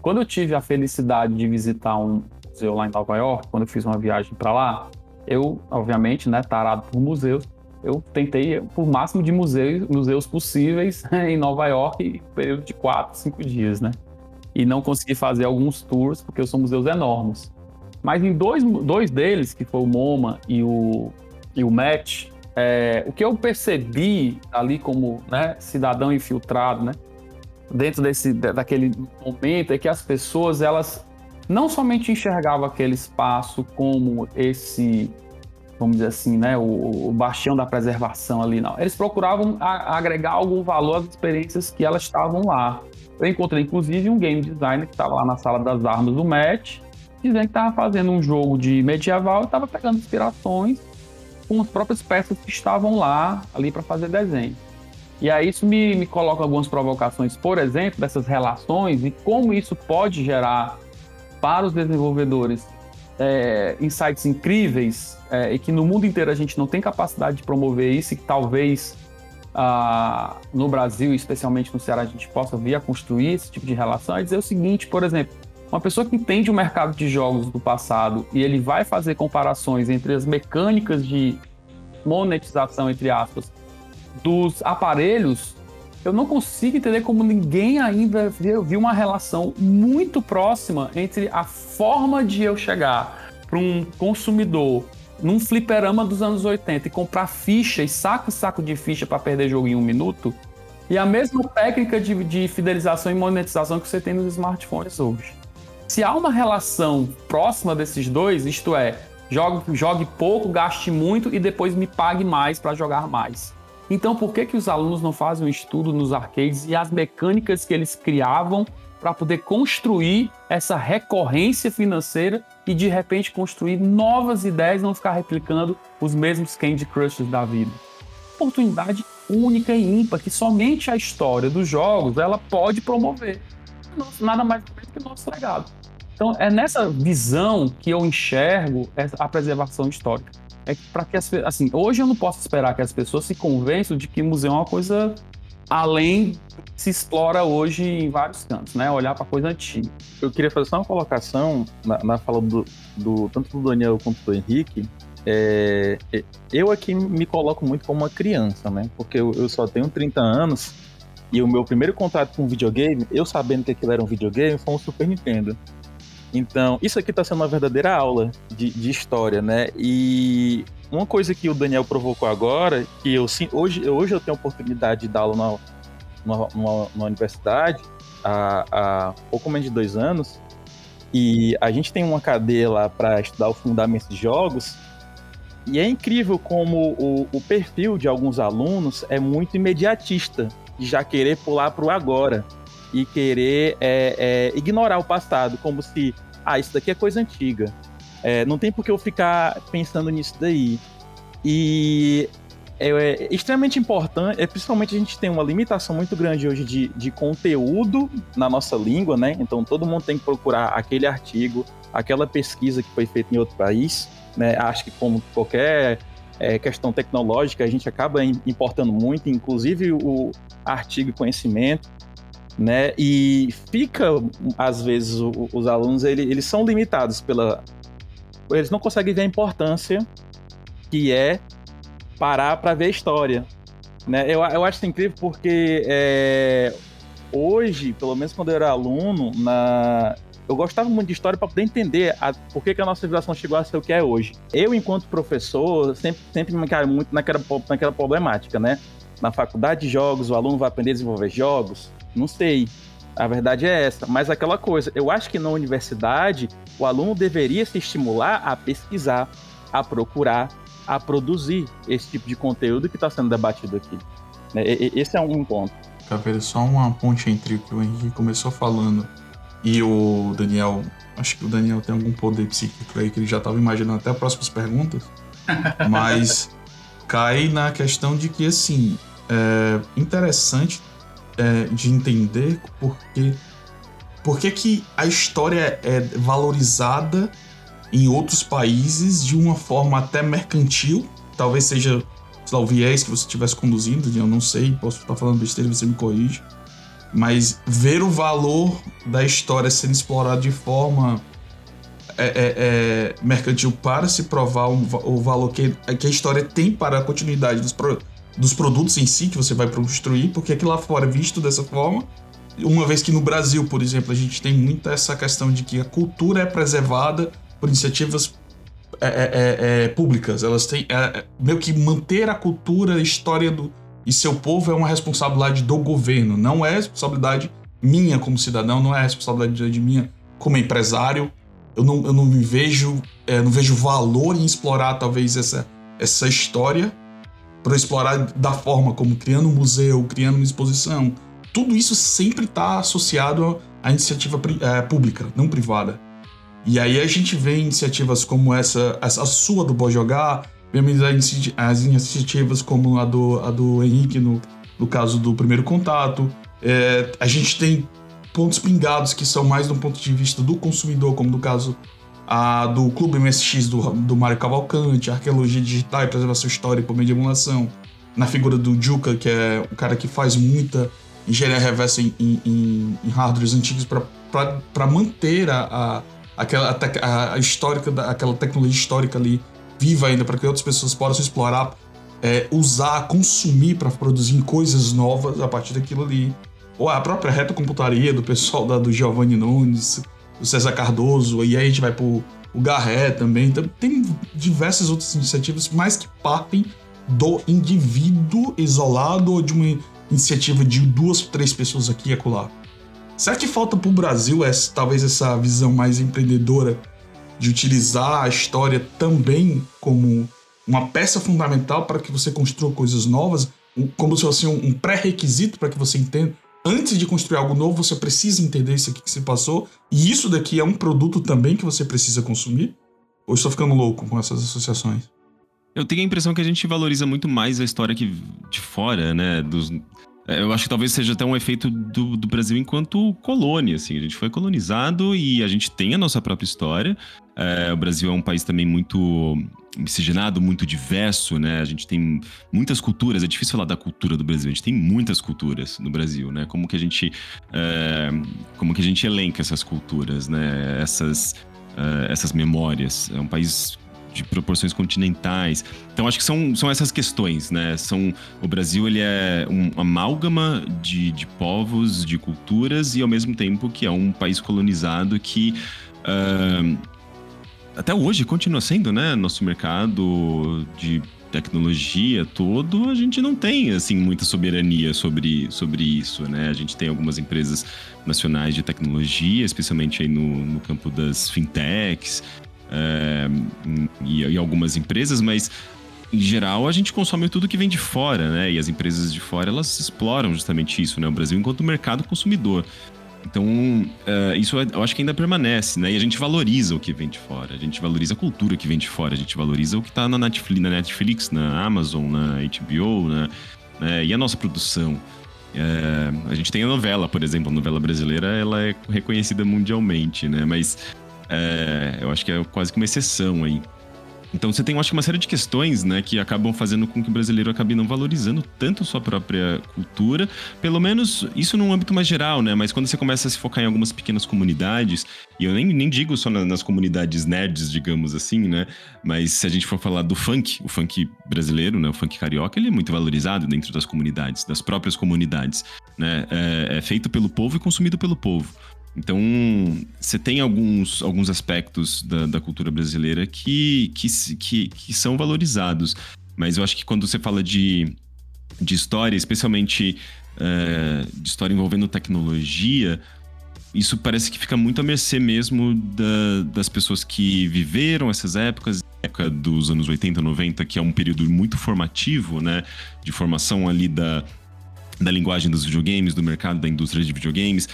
Quando eu tive a felicidade de visitar um museu lá em Nova York, quando eu fiz uma viagem para lá, eu, obviamente, né, tarado por museus, eu tentei por máximo de museus, museus possíveis <laughs> em Nova York, em um período de quatro, cinco dias, né? E não consegui fazer alguns tours, porque são museus enormes. Mas em dois, dois deles, que foi o MoMA e o, e o Match, é, o que eu percebi ali como né, cidadão infiltrado, né, dentro desse, daquele momento, é que as pessoas, elas não somente enxergavam aquele espaço como esse, vamos dizer assim, né, o, o bastião da preservação ali, não. Eles procuravam a, agregar algum valor às experiências que elas estavam lá. Eu encontrei, inclusive, um game designer que estava lá na sala das armas do Match, dizendo que estava fazendo um jogo de medieval e estava pegando inspirações com as próprias peças que estavam lá ali para fazer desenho. E aí isso me, me coloca algumas provocações, por exemplo, dessas relações e como isso pode gerar para os desenvolvedores é, insights incríveis é, e que no mundo inteiro a gente não tem capacidade de promover isso e que talvez ah, no Brasil, especialmente no Ceará, a gente possa vir a construir esse tipo de relação, é dizer o seguinte, por exemplo, uma pessoa que entende o mercado de jogos do passado e ele vai fazer comparações entre as mecânicas de monetização, entre aspas, dos aparelhos, eu não consigo entender como ninguém ainda viu uma relação muito próxima entre a forma de eu chegar para um consumidor num fliperama dos anos 80 e comprar ficha e saco e saco de ficha para perder jogo em um minuto e a mesma técnica de, de fidelização e monetização que você tem nos smartphones hoje. Se há uma relação próxima desses dois, isto é, jogue, jogue pouco, gaste muito e depois me pague mais para jogar mais. Então, por que, que os alunos não fazem um estudo nos arcades e as mecânicas que eles criavam para poder construir essa recorrência financeira e de repente construir novas ideias não ficar replicando os mesmos Candy Crushes da vida? Oportunidade única e ímpar que somente a história dos jogos ela pode promover. Nada mais do que o nosso legado. Então, é nessa visão que eu enxergo a preservação histórica. É para que as assim, hoje eu não posso esperar que as pessoas se convençam de que museu é uma coisa além se explora hoje em vários cantos, né? Olhar para coisa antiga. Eu queria fazer só uma colocação na, na fala do, do, tanto do Daniel quanto do Henrique. É, eu aqui me coloco muito como uma criança, né? Porque eu, eu só tenho 30 anos e o meu primeiro contato com videogame, eu sabendo que aquilo era um videogame, foi um Super Nintendo. Então, isso aqui está sendo uma verdadeira aula de, de, história, né? E uma coisa que o Daniel provocou agora, que eu hoje, hoje eu tenho a oportunidade de dar aula na, na, na universidade há, há, pouco menos de dois anos, e a gente tem uma cadeia lá para estudar o fundamento de jogos, e é incrível como o, o perfil de alguns alunos é muito imediatista, de já querer pular para o agora e querer é, é, ignorar o passado, como se, ah, isso daqui é coisa antiga. É, não tem por que eu ficar pensando nisso daí. E é, é, extremamente importante, é, principalmente a gente tem uma limitação muito grande hoje de, de conteúdo na nossa língua, né? Então todo mundo tem que procurar aquele artigo, aquela pesquisa que foi feita em outro país, né? Acho que como qualquer é, questão tecnológica, a gente acaba importando muito, inclusive o artigo e conhecimento. né? E fica, às vezes, o, os alunos ele, eles são limitados pela. Eles não conseguem ver a importância que é parar para ver a história. Né? Eu, eu acho incrível porque é, hoje, pelo menos quando eu era aluno, na, eu gostava muito de história para poder entender a, por que, que, a nossa civilização chegou a ser o que é hoje. Eu, enquanto professor, sempre, sempre me caio muito naquela, naquela problemática, né? Na faculdade de jogos, o aluno vai aprender a desenvolver jogos? Não sei. A verdade é essa. Mas aquela coisa, eu acho que na universidade o aluno deveria se estimular a pesquisar, a procurar, a produzir esse tipo de conteúdo que está sendo debatido aqui. Né? Esse é um ponto. Caveira, só uma ponte entre o que o Henrique começou falando e o Daniel. Acho que o Daniel tem algum poder psíquico aí que ele já estava imaginando até as próximas perguntas. <laughs> Mas cai na questão de que, assim, é interessante é, de entender porque, porque que a história é valorizada em outros países de uma forma até mercantil. Talvez seja lá, o viés que você estivesse conduzindo, eu não sei, posso estar falando besteira, você me corrige. Mas ver o valor da história sendo explorado de forma é, é, é, mercantil para se provar um, o valor que, que a história tem para a continuidade dos, pro, dos produtos em si que você vai construir, porque aqui lá fora é visto dessa forma. Uma vez que no Brasil, por exemplo, a gente tem muito essa questão de que a cultura é preservada por iniciativas é, é, é, é públicas. Elas têm é, meio que manter a cultura, a história do, e seu povo é uma responsabilidade do governo, não é responsabilidade minha como cidadão, não é responsabilidade de minha como empresário. Eu não, eu não me vejo, não vejo valor em explorar talvez essa, essa história para explorar da forma como criando um museu, criando uma exposição. Tudo isso sempre está associado à iniciativa é, pública, não privada. E aí a gente vê iniciativas como essa, essa sua do Boa Jogar, vemos as iniciativas como a do, a do Henrique no, no caso do primeiro contato. É, a gente tem pontos pingados que são mais do ponto de vista do consumidor, como no caso a do Clube MSX do, do Mário Cavalcante, arqueologia digital e preservação histórica por meio de emulação, na figura do Juca, que é o cara que faz muita engenharia reversa em, em, em hardwares antigos para manter a, a, aquela a, a histórica, aquela tecnologia histórica ali viva ainda, para que outras pessoas possam explorar, é, usar, consumir para produzir coisas novas a partir daquilo ali. Ou a própria retrocomputaria do pessoal da, do Giovanni Nunes, o César Cardoso, e aí a gente vai pro o Garré também. Então, tem diversas outras iniciativas, mas que partem do indivíduo isolado ou de uma iniciativa de duas, três pessoas aqui e acolá. Será que falta para o Brasil essa, talvez essa visão mais empreendedora de utilizar a história também como uma peça fundamental para que você construa coisas novas, como se fosse um pré-requisito para que você entenda, antes de construir algo novo, você precisa entender isso aqui que se passou. E isso daqui é um produto também que você precisa consumir? Ou estou ficando louco com essas associações? Eu tenho a impressão que a gente valoriza muito mais a história que de fora, né? Dos, é, eu acho que talvez seja até um efeito do, do, Brasil enquanto colônia, assim. A gente foi colonizado e a gente tem a nossa própria história. É, o Brasil é um país também muito miscigenado, muito diverso, né? A gente tem muitas culturas. É difícil falar da cultura do Brasil. A gente tem muitas culturas no Brasil, né? Como que a gente, é, como que a gente elenca essas culturas, né? Essas, é, essas memórias. É um país de proporções continentais. Então acho que são, são essas questões, né? São o Brasil ele é um amálgama de, de povos, de culturas e ao mesmo tempo que é um país colonizado que uh, até hoje continua sendo, né? Nosso mercado de tecnologia todo, a gente não tem assim muita soberania sobre, sobre isso, né? A gente tem algumas empresas nacionais de tecnologia, especialmente aí no, no campo das fintechs, é, e, e algumas empresas, mas em geral, a gente consome tudo que vem de fora, né? E as empresas de fora, elas exploram justamente isso, né? O Brasil enquanto mercado consumidor. Então, uh, isso eu acho que ainda permanece, né? E a gente valoriza o que vem de fora, a gente valoriza a cultura que vem de fora, a gente valoriza o que está na Netflix, na, Netflix, na Amazon, na HBO, né? né? e a nossa produção. É, a gente tem a novela, por exemplo, a novela brasileira, ela é reconhecida mundialmente, né? Mas é, eu acho que é quase que uma exceção aí. Então você tem, eu acho, uma série de questões, né, que acabam fazendo com que o brasileiro acabe não valorizando tanto sua própria cultura, pelo menos isso num âmbito mais geral, né, mas quando você começa a se focar em algumas pequenas comunidades, e eu nem, nem digo só na, nas comunidades nerds, digamos assim, né, mas se a gente for falar do funk, o funk brasileiro, né, o funk carioca, ele é muito valorizado dentro das comunidades, das próprias comunidades, né, é, é feito pelo povo e consumido pelo povo. Então, você tem alguns, alguns aspectos da, da cultura brasileira que, que, que, que, são valorizados. Mas eu acho que quando você fala de, de história, especialmente é, de história envolvendo tecnologia, isso parece que fica muito à mercê mesmo da, das pessoas que viveram essas épocas, época dos anos 80, 90, que é um período muito formativo, né? De formação ali da, da linguagem dos videogames, do mercado da indústria de videogames,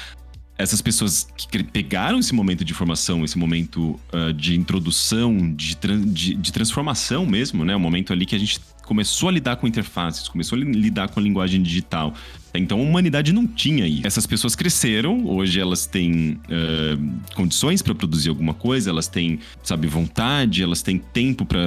essas pessoas que pegaram esse momento de formação, esse momento uh, de introdução, de, de, de, transformação mesmo, né? O momento ali que a gente começou a lidar com interfaces, começou a lidar com a linguagem digital. Então a humanidade não tinha isso. Essas pessoas cresceram, hoje elas têm uh, condições para produzir alguma coisa, elas têm, sabe, vontade, elas têm tempo para,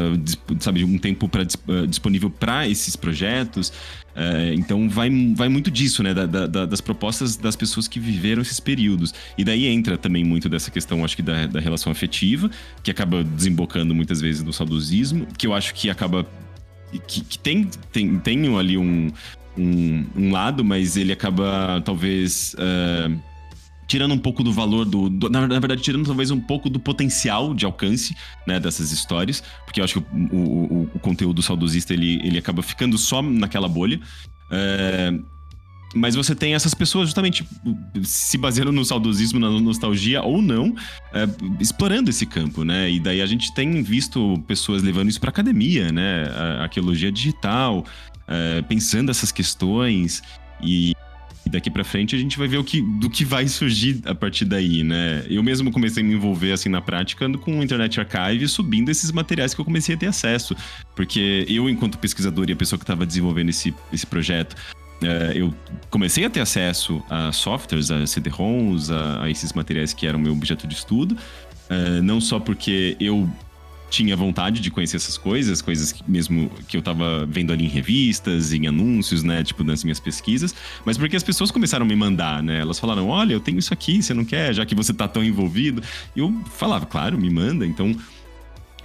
sabe, um tempo para uh, disponível para esses projetos. É, então vai, vai muito disso, né? Da, da, das propostas das pessoas que viveram esses períodos. E daí entra também muito dessa questão, acho que, da, da relação afetiva, que acaba desembocando muitas vezes no saudosismo, que eu acho que acaba. que, que tem, tem, tem ali um, um, um, lado, mas ele acaba talvez. Uh, tirando um pouco do valor do, do na, verdade, tirando talvez um pouco do potencial de alcance, né, dessas histórias, porque eu acho que o, o, o conteúdo saudosista, ele, ele acaba ficando só naquela bolha. É, mas você tem essas pessoas justamente se baseando no saudosismo, na nostalgia ou não, é, explorando esse campo, né? E daí a gente tem visto pessoas levando isso para academia, né? A arqueologia digital, é, pensando essas questões e daqui para frente a gente vai ver o que, do que vai surgir a partir daí, né? Eu mesmo comecei a me envolver assim na prática com o Internet Archive, subindo esses materiais que eu comecei a ter acesso. Porque eu, enquanto pesquisador e a pessoa que estava desenvolvendo esse, esse projeto, Uh, eu comecei a ter acesso a softwares, a CD-ROMs, a, a, esses materiais que eram meu objeto de estudo. Uh, não só porque eu tinha vontade de conhecer essas coisas, coisas que mesmo que eu tava vendo ali em revistas, em anúncios, né, tipo nas minhas pesquisas, mas porque as pessoas começaram a me mandar, né? Elas falaram: "Olha, eu tenho isso aqui, você não quer, já que você tá tão envolvido?". E eu falava: "Claro, me manda". Então,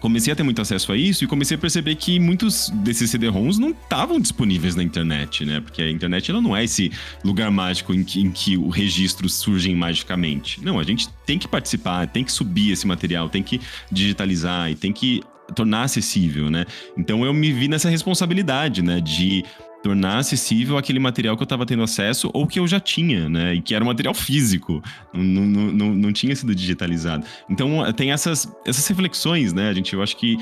comecei a ter muito acesso a isso e comecei a perceber que muitos desses CD-ROMs não estavam disponíveis na internet, né? Porque a internet ela não é esse lugar mágico em que, em que o registro surgem magicamente. Não, a gente tem que participar, tem que subir esse material, tem que digitalizar e tem que tornar acessível, né? Então eu me vi nessa responsabilidade, né? De tornar acessível aquele material que eu estava tendo acesso ou que eu já tinha, né? E que era um material físico, não, não, não, não tinha sido digitalizado. Então tem essas, essas reflexões, né? Gente, eu acho que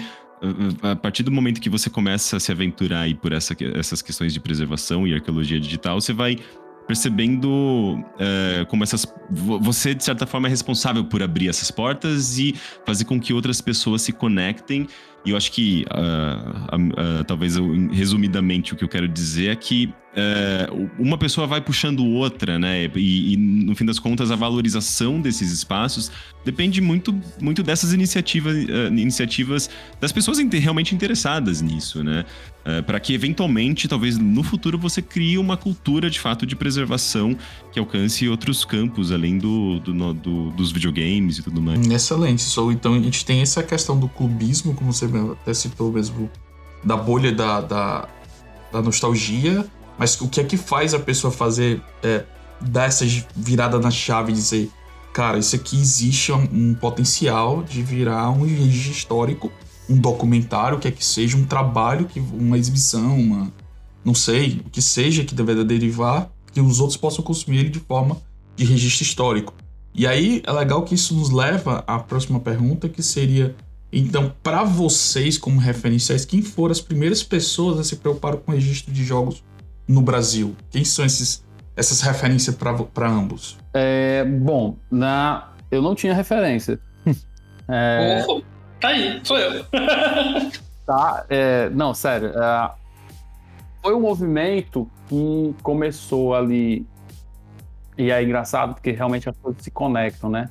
a partir do momento que você começa a se aventurar aí por essa, essas questões de preservação e arqueologia digital, você vai percebendo é, como essas. Você, de certa forma, é responsável por abrir essas portas e fazer com que outras pessoas se conectem e eu acho que, uh, uh, uh, talvez eu, resumidamente, o que eu quero dizer é que é, uma pessoa vai puxando outra, né? E, e, no fim das contas, a valorização desses espaços depende muito, muito dessas iniciativas, uh, iniciativas das pessoas realmente interessadas nisso, né? Uh, para que eventualmente, talvez no futuro, você crie uma cultura de fato de preservação que alcance outros campos além do, do, do dos videogames e tudo mais. Excelente, so, então a gente tem essa questão do clubismo, como você até citou mesmo, da bolha da, da, da nostalgia mas o que é que faz a pessoa fazer, é, dar essa virada na chave e dizer, cara, isso aqui existe um, um potencial de virar um registro histórico, um documentário, o que é que seja, um trabalho, que uma exibição, uma, não sei, o que seja que deve derivar, que os outros possam consumir ele de forma de registro histórico. E aí é legal que isso nos leva à próxima pergunta, que seria então, para vocês como referenciais, quem foram as primeiras pessoas a se preocupar com o registro de jogos no Brasil? Quem são esses, essas referências para ambos? É, bom, na, eu não tinha referência. <laughs> é, oh, tá aí, sou eu. <laughs> tá, é, não, sério. É, foi um movimento que começou ali. E é engraçado porque realmente as coisas se conectam, né?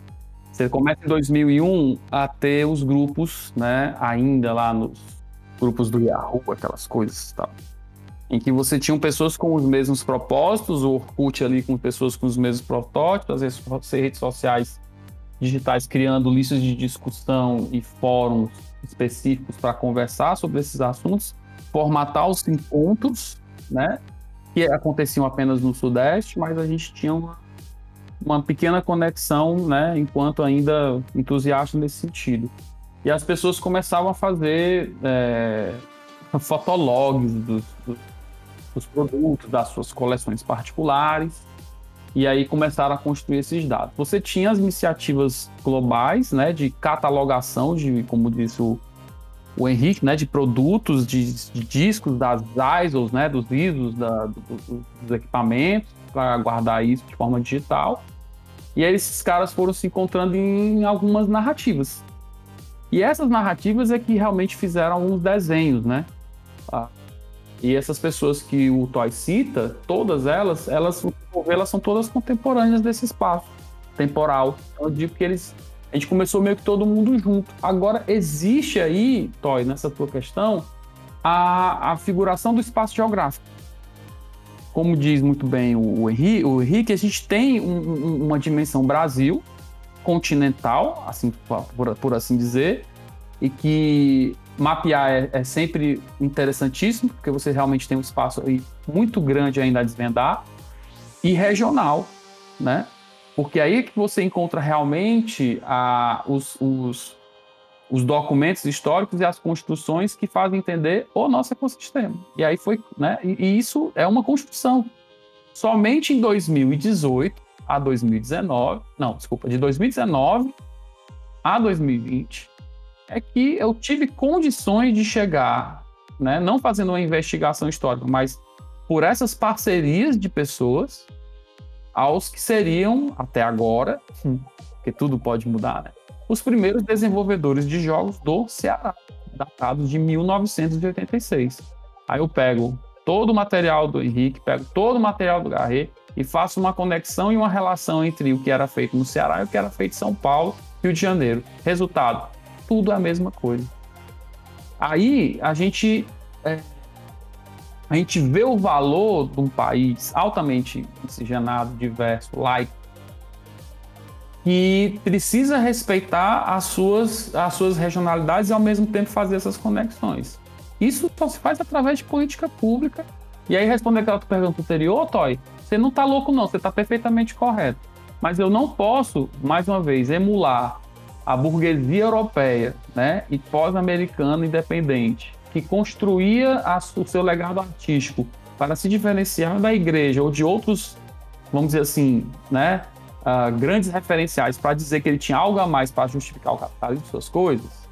Você começa em 2001 a ter os grupos, né, ainda lá nos grupos do Yahoo, aquelas coisas e tal. Em que você tinha pessoas com os mesmos propósitos, o Orkut ali com pessoas com os mesmos protótipos, as redes sociais digitais criando listas de discussão e fóruns específicos para conversar sobre esses assuntos, formatar os encontros, né, que aconteciam apenas no Sudeste, mas a gente tinha uma uma pequena conexão, né, enquanto ainda entusiasta nesse sentido. E as pessoas começavam a fazer é, fotologs dos, dos, dos, produtos, das suas coleções particulares, e aí começaram a construir esses dados. Você tinha as iniciativas globais, né, de catalogação, de, como disse o, o Henrique, né, de produtos, de, de discos, das ISOs, né, dos ISOs, da, do, dos equipamentos, para guardar isso de forma digital. E aí esses caras foram se encontrando em algumas narrativas. E essas narrativas é que realmente fizeram alguns desenhos, né? E essas pessoas que o Toy cita, todas elas, elas, elas são todas contemporâneas desse espaço temporal. Então, eu digo que eles, a gente começou meio que todo mundo junto. Agora, existe aí, Toy, nessa tua questão, a, a figuração do espaço geográfico como diz muito bem o, Henrique, o Henrique a gente tem um, um, uma dimensão Brasil continental, assim por, por, assim dizer, e que mapear é, é, sempre interessantíssimo, porque você realmente tem um espaço aí muito grande ainda a desvendar, e regional, né? Porque aí é que você encontra realmente a, os, os os documentos históricos e as construções que fazem entender o nosso ecossistema. E aí foi, né? E, e isso é uma construção. Somente em 2018 a 2019, não, desculpa, de 2019 a 2020 é que eu tive condições de chegar, né, não fazendo uma investigação histórica, mas por essas parcerias de pessoas aos que seriam até agora, porque tudo pode mudar, né? os primeiros desenvolvedores de jogos do Ceará, datados de 1986. Aí eu pego todo o material do Henrique, pego todo o material do Garret e faço uma conexão e uma relação entre o que era feito no Ceará e o que era feito em São Paulo, Rio de Janeiro. Resultado, tudo é a mesma coisa. Aí a gente é, a gente vê o valor de um país altamente miscigenado, diverso, laico, que precisa respeitar as suas, as suas regionalidades e ao mesmo tempo fazer essas conexões. Isso só se faz através de política pública. E aí, responder aquela pergunta anterior, Toy, você não está louco, não, você está perfeitamente correto. Mas eu não posso, mais uma vez, emular a burguesia europeia né, e pós-americana independente, que construía a, o seu legado artístico para se diferenciar da igreja ou de outros, vamos dizer assim, né, uh, grandes referenciais para dizer que ele tinha algo a mais para justificar o capitalismo de suas coisas,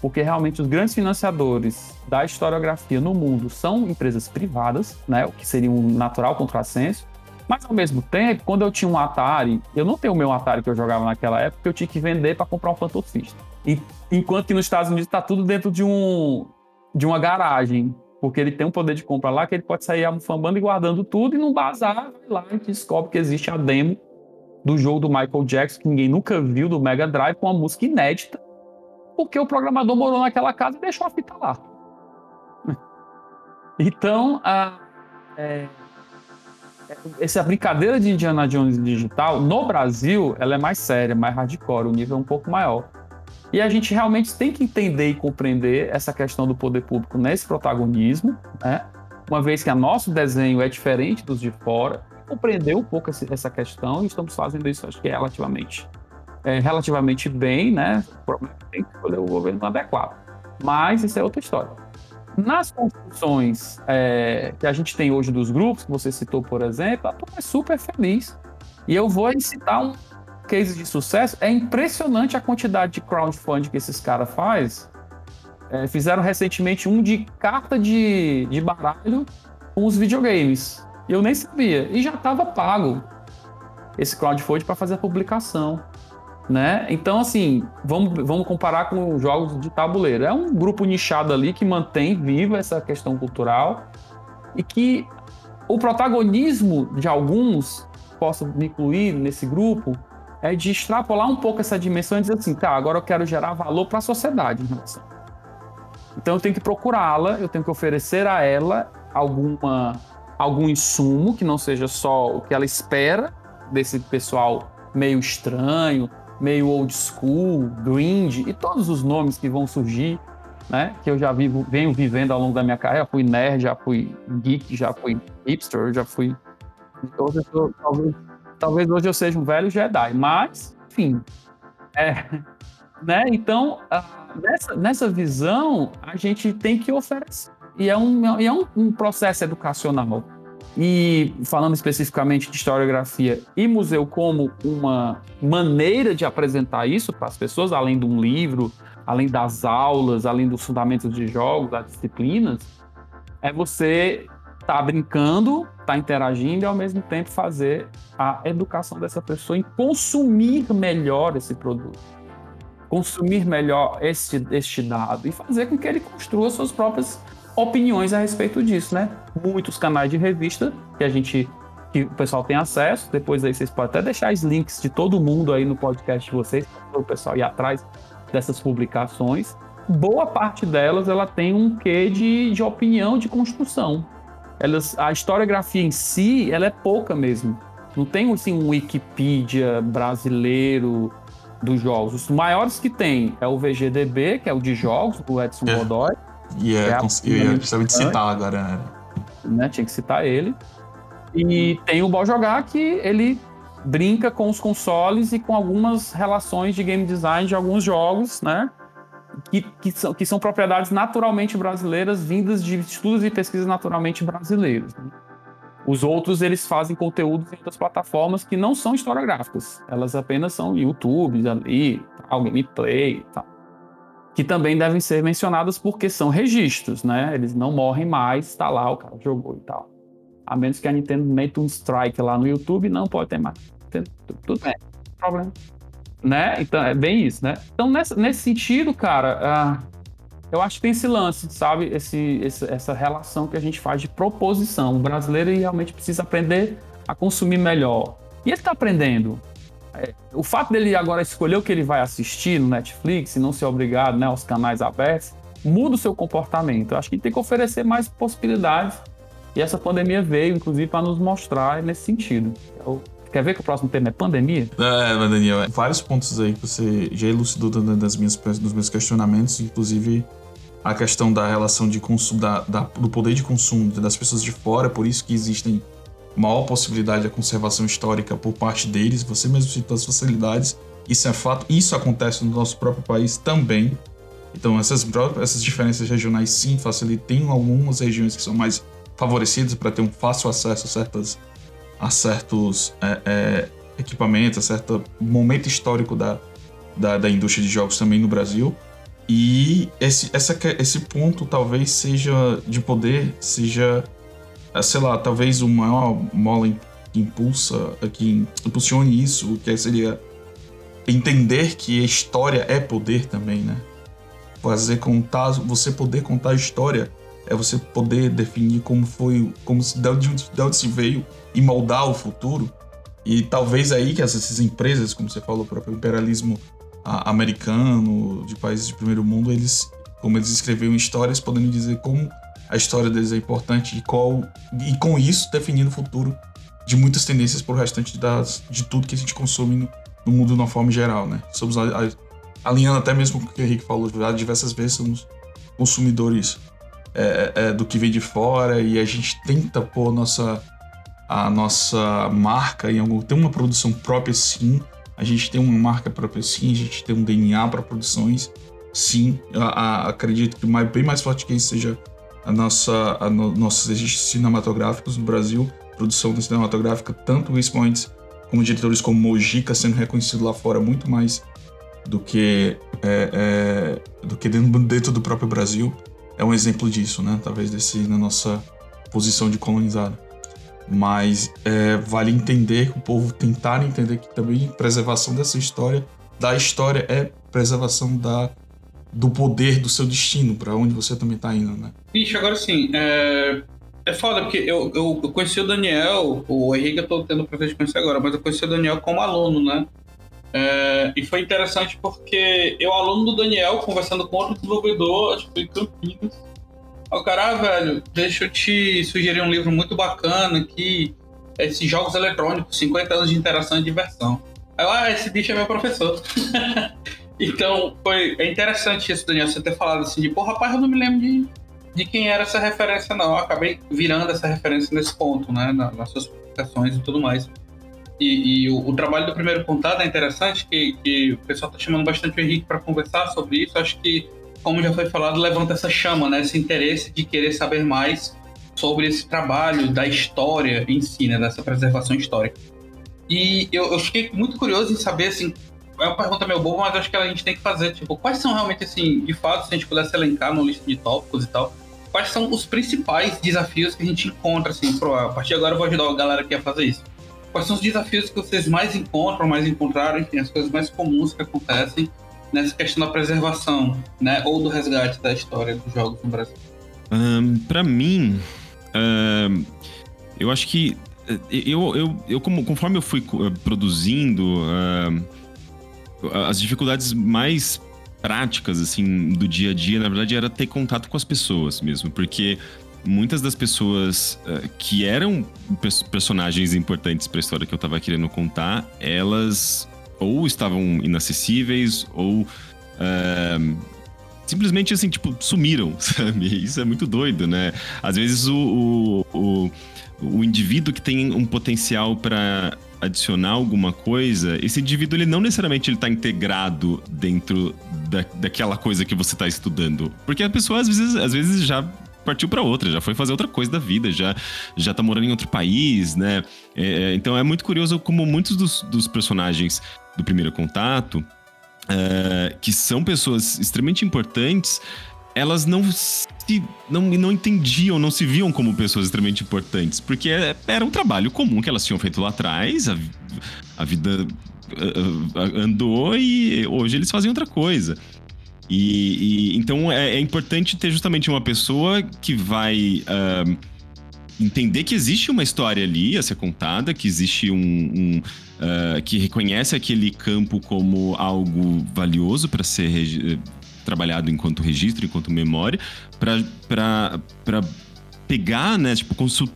porque realmente os grandes financiadores da historiografia no mundo são empresas privadas, né, o que seria um natural contrassenso, mas ao mesmo tempo, quando eu tinha um Atari, eu não tenho o meu Atari que eu jogava naquela época, eu tinha que vender para comprar um Phantom. E, enquanto que nos Estados Unidos está tudo dentro de um de uma garagem, porque ele tem um poder de compra lá que ele pode sair almofambando e guardando tudo e num bazar, lá e descobre que existe a demo do jogo do Michael Jackson, que ninguém nunca viu, do Mega Drive, com uma música inédita, porque o programador morou naquela casa e deixou a fita lá. <laughs> Então, a, é, essa brincadeira de Indiana Jones digital, no Brasil, ela é mais séria, mais hardcore, o nível é um pouco maior. E a gente realmente tem que entender e compreender essa questão do poder público nesse protagonismo, né? uma vez que o nosso desenho é diferente dos de fora, compreender um pouco essa questão e estamos fazendo isso, acho que é relativamente, é, relativamente bem, né? O que escolher o governo adequado. Mas isso é outra história. Nas construções é, que a gente tem hoje dos grupos, que você citou, por exemplo, a turma é super feliz. E eu vou citar um case de sucesso. É impressionante a quantidade de crowdfunding que esses caras fazem. É, fizeram recentemente um de carta de, de baralho com os videogames. Eu nem sabia. E já estava pago esse crowdfunding para fazer a publicação. Né? Então, assim, vamos, vamos comparar com jogos de tabuleiro. É um grupo nichado ali que mantém viva essa questão cultural e que o protagonismo de alguns, posso me incluir nesse grupo, é de extrapolar um pouco essa dimensão e dizer assim, tá, agora eu quero gerar valor para a sociedade em relação. Então eu tenho que procurá-la, eu tenho que oferecer a ela alguma algum insumo que não seja só o que ela espera desse pessoal meio estranho, meio old school, grind e todos os nomes que vão surgir, né? Que eu já vivo, venho vivendo ao longo da minha carreira. Fui nerd, já fui geek, já fui hipster, já fui. Hoje eu talvez, talvez hoje eu seja um velho Jedi, mas, enfim. É, <laughs> né? Então, nessa, nessa visão, a gente tem que oferecer. E é um, é um, um processo educacional. E falando especificamente de historiografia e museu como uma maneira de apresentar isso para as pessoas, além de um livro, além das aulas, além dos fundamentos de jogos, das disciplinas, é você estar tá brincando, estar tá interagindo e ao mesmo tempo fazer a educação dessa pessoa em consumir melhor esse produto, consumir melhor este, este dado e fazer com que ele construa suas próprias opiniões a respeito disso, né? Muitos canais de revista que a gente que o pessoal tem acesso. Depois aí vocês podem até deixar os links de todo mundo aí no podcast de vocês para o pessoal ir atrás dessas publicações. Boa parte delas ela tem um quê de, de opinião de construção. Elas, a historiografia em si ela é pouca mesmo. Não tem assim um Wikipedia brasileiro dos jogos. Os maiores que tem é o VGDB, que é o de jogos, do Edson é. E é, é eu ia precisava de citar agora. Né? né? Tinha que citar ele. E tem o Ball Jogar, que ele brinca com os consoles e com algumas relações de game design de alguns jogos, né? Que, que, são, que são propriedades naturalmente brasileiras, vindas de estudos e pesquisas naturalmente brasileiros. Né? Os outros, eles fazem conteúdos em outras plataformas que não são historiográficas. Elas apenas são YouTube, ali, tal, gameplay e tal que também devem ser mencionadas porque são registros, né? Eles não morrem mais, está lá, o cara jogou e tal. A menos que a Nintendo meta um strike lá no YouTube, não pode ter mais. Tudo bem, problema. Né? Então, é bem isso, né? Então, nesse, nesse sentido, cara, uh, eu acho que tem esse lance, sabe? Esse, esse, essa relação que a gente faz de proposição. O brasileiro realmente precisa aprender a consumir melhor. E ele está aprendendo. É, o fato dele agora escolher o que ele vai assistir no Netflix e não ser obrigado né, aos canais abertos, muda o seu comportamento. Eu acho que tem que oferecer mais possibilidades. E essa pandemia veio, inclusive, para nos mostrar nesse sentido. Eu, quer ver que o próximo tema é pandemia? É, Daniel, é, vários pontos aí que você já elucidou das minhas, dos meus questionamentos, inclusive a questão da relação de consumo, da, da, do poder de consumo das pessoas de fora, por isso que existem maior possibilidade de conservação histórica por parte deles. Você mesmo citou as facilidades, isso é fato. Isso acontece no nosso próprio país também. Então, essas, essas diferenças regionais, sim, facilitam. Algumas regiões que são mais favorecidas para ter um fácil acesso a, certas, a certos é, é, equipamentos, a certo momento histórico da, da, da, indústria de jogos também no Brasil. E esse, essa, esse ponto talvez seja de poder, seja sei lá, talvez o maior mola que impulsa, que impulsione isso, que seria entender que a história é poder também, né? Fazer contar, você poder contar a história é você poder definir como foi, como se, de onde, de onde se veio e moldar o futuro. E talvez aí que essas empresas, como você falou, o próprio imperialismo americano, de países de primeiro mundo, eles, como eles escreviam histórias, podendo dizer como a história deles é importante e, qual, e com isso definindo o futuro de muitas tendências para o restante das, de tudo que a gente consome no, no mundo de uma forma geral, né? Somos a, a, alinhando até mesmo com o que o Henrique falou, já diversas vezes somos consumidores é, é, do que vem de fora e a gente tenta pôr nossa, a nossa marca em algum. Tem uma produção própria, sim. A gente tem uma marca própria, sim. A gente tem um DNA para produções, sim. A, a, acredito que mais, bem mais forte que isso seja a nossa, a no, nossos registros cinematográficos no Brasil, produção cinematográfica, tanto principalmente como diretores como Mojica sendo reconhecido lá fora muito mais do que é, é, do que dentro, dentro do próprio Brasil é um exemplo disso, né? Talvez desse na nossa posição de colonizado. Mas é, vale entender o povo tentar entender que também preservação dessa história, da história é preservação da do poder do seu destino, para onde você também tá indo, né? Bicho, agora sim, é, é foda, porque eu, eu, conheci o Daniel, o Henrique eu tô tendo o prazer de conhecer agora, mas eu conheci o Daniel como aluno, né? É, e foi interessante porque eu, aluno do Daniel, conversando com outro desenvolvedor, foi em Campinas. O cara, ah, velho, deixa eu te sugerir um livro muito bacana aqui, esses jogos eletrônicos, 50 anos de interação e diversão. Aí, ah, esse bicho é meu professor. <laughs> então, foi é interessante isso, Daniel, você ter falado assim de, pô, rapaz, eu não me lembro de, de quem era essa referência, não. Eu acabei virando essa referência nesse ponto, né, nas suas publicações e tudo mais. E, e o, o, trabalho do primeiro contato é interessante, que, que o pessoal está chamando bastante o Henrique para conversar sobre isso. Acho que, como já foi falado, levanta essa chama, né? Esse interesse de querer saber mais sobre esse trabalho da história em si, né? Dessa preservação histórica. E eu, eu fiquei muito curioso em saber, assim, é uma pergunta meio boba, mas acho que a gente tem que fazer, tipo, quais são realmente, assim, de fato, se a gente pudesse elencar no lista de tópicos e tal, quais são os principais desafios que a gente encontra, assim, pro, a partir de agora eu vou ajudar a galera aqui a fazer isso quais são os desafios que vocês mais encontram, mais encontraram, enfim, as coisas mais comuns que acontecem nessa questão da preservação, né, ou do resgate da história dos jogos no Brasil? Um, para mim, um, eu acho que eh, eu, eu, eu como, conforme eu fui produzindo, as dificuldades mais práticas assim do dia a dia, na verdade, era ter contato com as pessoas mesmo, porque muitas das pessoas uh, que eram personagens importantes para a história que eu estava querendo contar, elas ou estavam inacessíveis ou uh, simplesmente assim, tipo, sumiram, <laughs> sabe? Isso é muito doido, né? Às vezes o, o, o, o indivíduo que tem um potencial para adicionar alguma coisa, esse indivíduo ele não necessariamente ele tá integrado dentro da, daquela coisa que você está estudando. Porque a pessoa às vezes, às vezes já partiu para outra, já foi fazer outra coisa da vida, já, já tá morando em outro país, né? É, é, então é muito curioso como muitos dos, dos personagens do primeiro contato, é, que são pessoas extremamente importantes, elas não se não, não entendiam, não se viam como pessoas extremamente importantes, porque é, era um trabalho comum que elas tinham feito lá atrás, a, a vida andou e hoje eles fazem outra coisa. E, e então é, é, importante ter justamente uma pessoa que vai uh, entender que existe uma história ali a ser contada, que existe um, um uh, que reconhece aquele campo como algo valioso para ser trabalhado enquanto registro, enquanto memória, para pegar, né, tipo,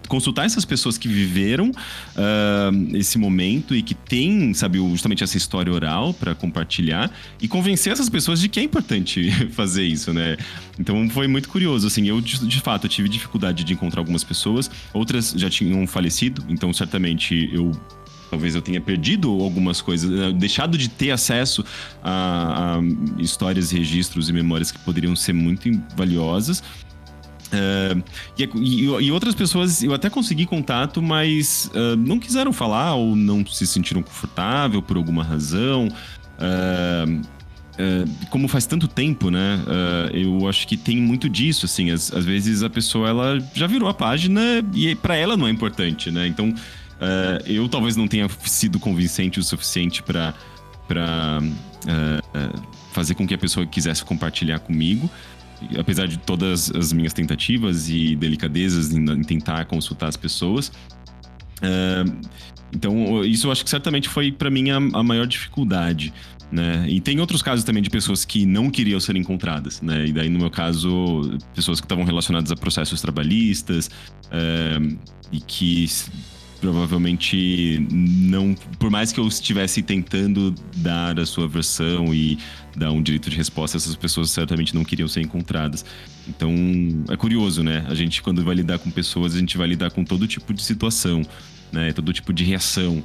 consultar essas pessoas que viveram uh, esse momento e que têm, sabe, justamente essa história oral para compartilhar e convencer essas pessoas de que é importante <laughs> fazer isso, né? Então foi muito curioso, assim, eu de, fato tive dificuldade de encontrar algumas pessoas, outras já tinham falecido, então certamente eu talvez eu tenha perdido algumas coisas, né, deixado de ter acesso a, a histórias, registros e memórias que poderiam ser muito valiosas. Uh, e, e, e, outras pessoas eu até consegui contato, mas uh, não quiseram falar ou não se sentiram confortável por alguma razão. Uh, como faz tanto tempo, né? eu acho que tem muito disso, assim. Às, às, vezes a pessoa ela já virou a página e para ela não é importante, né? Então eu talvez não tenha sido convincente o suficiente para para fazer com que a pessoa quisesse compartilhar comigo apesar de todas as minhas tentativas e delicadezas em, em tentar consultar as pessoas. Uh, então, isso eu acho que certamente foi para mim a, a, maior dificuldade. Né? E tem outros casos também de pessoas que não queriam ser encontradas, né? E daí, no meu caso, pessoas que estavam relacionadas a processos trabalhistas uh, e que provavelmente não. Por mais que eu estivesse tentando dar a sua versão e dar um direito de resposta, essas pessoas certamente não queriam ser encontradas. Então, é curioso, né? A gente, quando vai lidar com pessoas, a gente vai lidar com todo tipo de situação, né? Todo tipo de reação.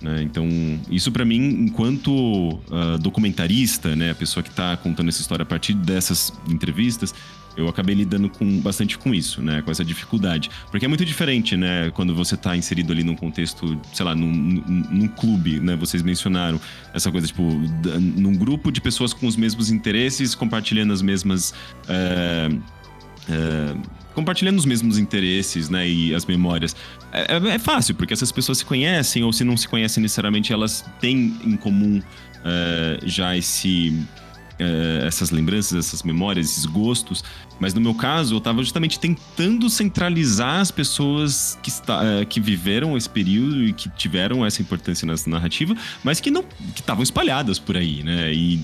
Né? Então, isso para mim, enquanto uh, documentarista, né? A pessoa que está contando essa história a partir dessas entrevistas, eu acabei lidando com, bastante com isso, né? Com essa dificuldade. Porque é muito diferente, né? Quando você está inserido ali num contexto, sei lá, num, num, num, clube, né? Vocês mencionaram essa coisa, tipo, num grupo de pessoas com os mesmos interesses, compartilhando as mesmas. É, é, compartilhando os mesmos interesses, né? E as memórias. É, é, é, fácil, porque essas pessoas se conhecem, ou se não se conhecem necessariamente, elas têm em comum é, já esse é, essas lembranças, essas memórias, esses gostos. Mas no meu caso, eu estava justamente tentando centralizar as pessoas que, está, é, que viveram esse período e que tiveram essa importância nessa narrativa, mas que não estavam espalhadas por aí, né? E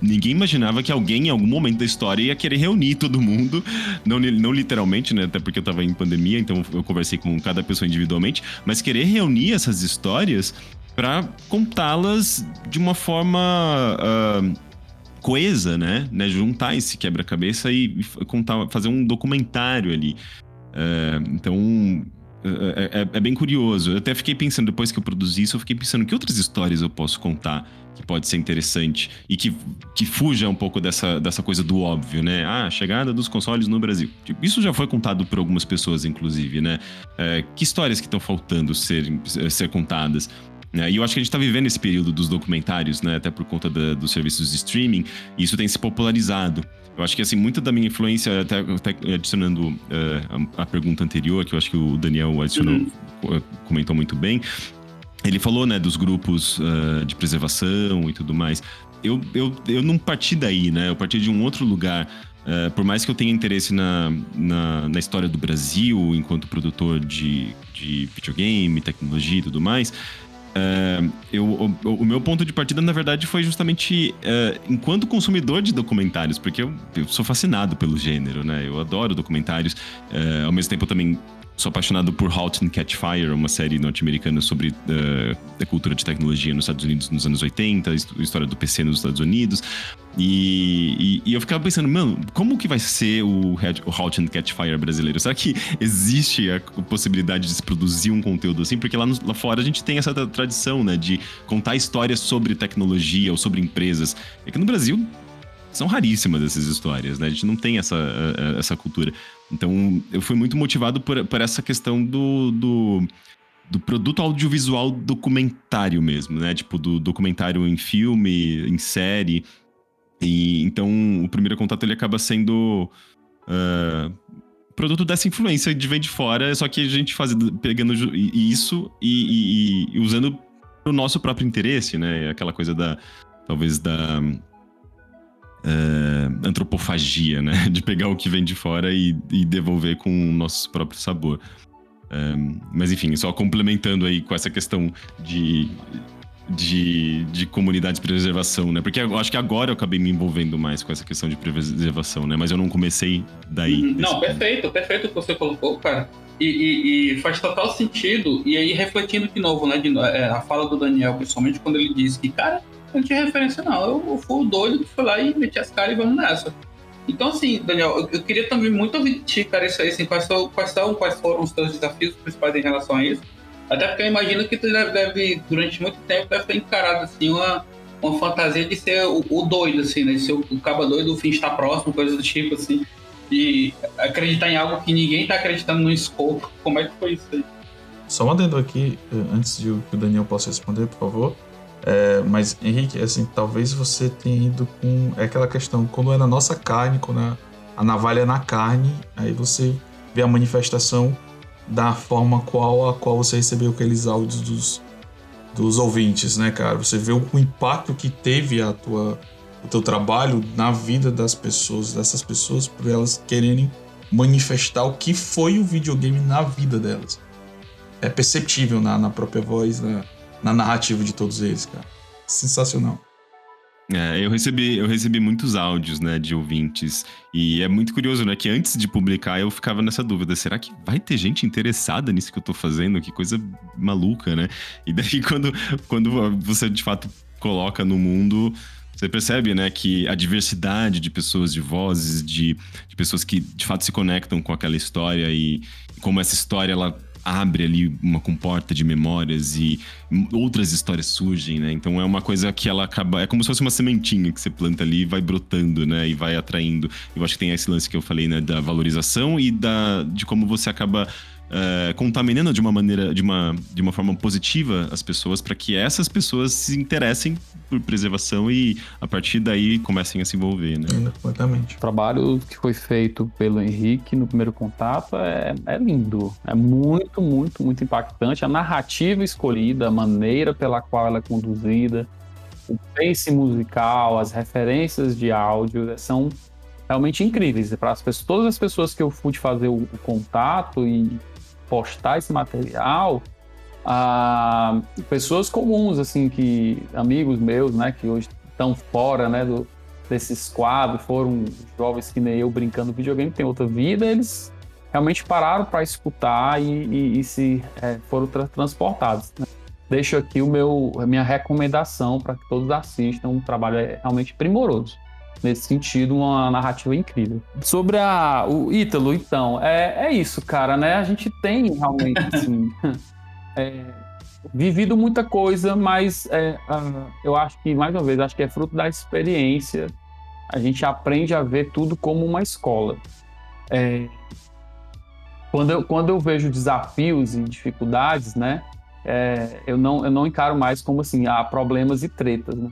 ninguém imaginava que alguém em algum momento da história ia querer reunir todo mundo, não, não literalmente, né? Até porque eu tava em pandemia, então eu conversei com cada pessoa individualmente, mas querer reunir essas histórias para contá-las de uma forma uh, coesa, né? né? Juntar esse quebra-cabeça e, contar, fazer um documentário ali. Uh, então é, é, é, bem curioso. Eu até fiquei pensando, depois que eu produzi isso, eu fiquei pensando que outras histórias eu posso contar que pode ser interessante e que, que fuja um pouco dessa, dessa coisa do óbvio, né? Ah, chegada dos consoles no Brasil. Tipo, isso já foi contado por algumas pessoas, inclusive, né? É, que histórias que estão faltando ser, ser contadas? É, e eu acho que a gente está vivendo esse período dos documentários, né? Até por conta da, dos serviços de streaming, e isso tem se popularizado. Eu acho que, assim, muita da minha influência, até, até adicionando uh, a, a, pergunta anterior, que eu acho que o Daniel adicionou, uhum. comentou muito bem, ele falou, né, dos grupos uh, de preservação e tudo mais. Eu, eu, eu não parti daí, né? Eu parti de um outro lugar. Uh, por mais que eu tenha interesse na, na, na, história do Brasil enquanto produtor de, de videogame, tecnologia e tudo mais, uh, eu, o, o, meu ponto de partida, na verdade, foi justamente uh, enquanto consumidor de documentários, porque eu, eu, sou fascinado pelo gênero, né? Eu adoro documentários. ao mesmo tempo, eu também Sou apaixonado por Halt and Catch Fire, uma série norte-americana sobre a cultura de tecnologia nos Estados Unidos nos anos 80, a história do PC nos Estados Unidos. E, e, e eu ficava pensando, mano, como que vai ser o, o Halt and Catch Fire brasileiro? Será que existe a possibilidade de se produzir um conteúdo assim? Porque lá, no, lá fora a gente tem essa tradição, né, de contar histórias sobre tecnologia ou sobre empresas. É que no Brasil são raríssimas essas histórias, né? A gente não tem essa, essa cultura. Então, eu fui muito motivado por, por essa questão do, do, do, produto audiovisual documentário mesmo, né? Tipo, do documentário em filme, em série. E então, o primeiro contato ele acaba sendo uh, produto dessa influência de vem de fora, só que a gente faz pegando isso e, e, e usando o nosso próprio interesse, né? Aquela coisa da talvez da uh, antropofagia, né? <laughs> De pegar o que vem de fora e, e devolver com o nosso próprio sabor. Um, mas enfim, só complementando aí com essa questão de, de, de comunidade de preservação, né? Porque eu acho que agora eu acabei me envolvendo mais com essa questão de preservação, né? Mas eu não comecei daí. Uhum. Não, perfeito, perfeito o que você colocou, cara. E, e, e, faz total sentido. E aí, refletindo de novo, né? De, é, a fala do Daniel, principalmente quando ele disse que, cara, não tinha referência, não. Eu, eu fui o doido que foi lá e meti as caras e vamos nessa. Então, assim, Daniel, eu, eu queria também muito ouvir de ti, cara, isso aí, assim, quais, são, quais, são, quais foram os teus desafios principais em relação a isso. Até porque eu imagino que tu deve, deve durante muito tempo, deve ter encarado, assim, uma, uma fantasia de ser o, o doido, assim, né? De ser o, o caba doido, o fim está próximo, coisas do tipo, assim. De acreditar em algo que ninguém está acreditando no escopo. Como é que foi isso aí? Só um adendo aqui, eh, antes de o Daniel possa responder, por favor. É, mas, Henrique, assim, talvez você tenha ido com. É aquela questão, quando é na nossa carne, quando a, a navalha é na carne, aí você vê a manifestação da forma qual a qual você recebeu aqueles áudios dos, dos ouvintes, né, cara? Você vê o, impacto que teve a tua, o teu trabalho na vida das pessoas, dessas pessoas, por elas quererem manifestar o que foi o videogame na vida delas. É perceptível na, na própria voz, na, na narrativa de todos eles, cara. Sensacional. É, eu recebi, eu recebi muitos áudios, né, de ouvintes. E é muito curioso, né, que antes de publicar eu ficava nessa dúvida: será que vai ter gente interessada nisso que eu tô fazendo? Que coisa maluca, né? E daí, <laughs> quando, quando você de fato coloca no mundo, você percebe, né, que a diversidade de pessoas, de vozes, de, de pessoas que de fato se conectam com aquela história e como essa história ela abre ali uma comporta de memórias e outras histórias surgem, né? Então é uma coisa que ela acaba. É como se fosse uma sementinha que você planta ali e vai brotando, né? E vai atraindo. Eu acho que tem esse lance que eu falei, né? Da valorização e da, de como você acaba uh, contaminando de uma maneira, de uma, de uma forma positiva as pessoas para que essas pessoas se interessem por preservação e a partir daí comecem a se envolver, né? Completamente. O trabalho que foi feito pelo Henrique no primeiro contato é, é lindo, é muito, muito, muito impactante. A narrativa escolhida, a maneira pela qual ela é conduzida, o pace musical, as referências de áudio são realmente incríveis. Para as pessoas, todas as pessoas que eu fui fazer o, o contato e postar esse material, ah, pessoas comuns, assim, que amigos meus, né, que hoje estão fora, né, do, desses quadros, foram jovens que nem eu brincando videogame, tem outra vida, eles realmente pararam para escutar e, e, e se é, foram tra transportados. Né? Deixo aqui o meu, a minha recomendação para que todos assistam, um trabalho é realmente primoroso. Nesse sentido, uma narrativa incrível. Sobre a, o Ítalo, então, é, é isso, cara, né? A gente tem realmente, <laughs> assim, é, vivido muita coisa, mas é, eu acho que, mais uma vez, acho que é fruto da experiência. A gente aprende a ver tudo como uma escola. É, quando, eu, quando eu vejo desafios e dificuldades, né, é, eu, não, eu não encaro mais como assim, há problemas e tretas, né?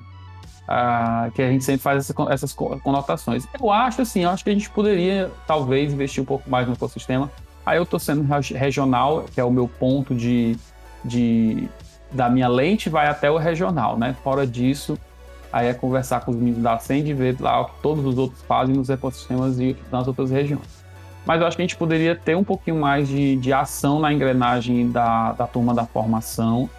Ah, que a gente sempre faz essa, essas conotações. Eu acho assim, eu acho que a gente poderia talvez investir um pouco mais no ecossistema. Aí eu estou sendo regional, que é o meu ponto de, de da minha lente vai até o regional, né? Fora disso, aí é conversar com os meninos da Send e ver lá o que todos os outros fazem nos ecossistemas e nas outras regiões. Mas eu acho que a gente poderia ter um pouquinho mais de, de ação na engrenagem da, da turma da formação,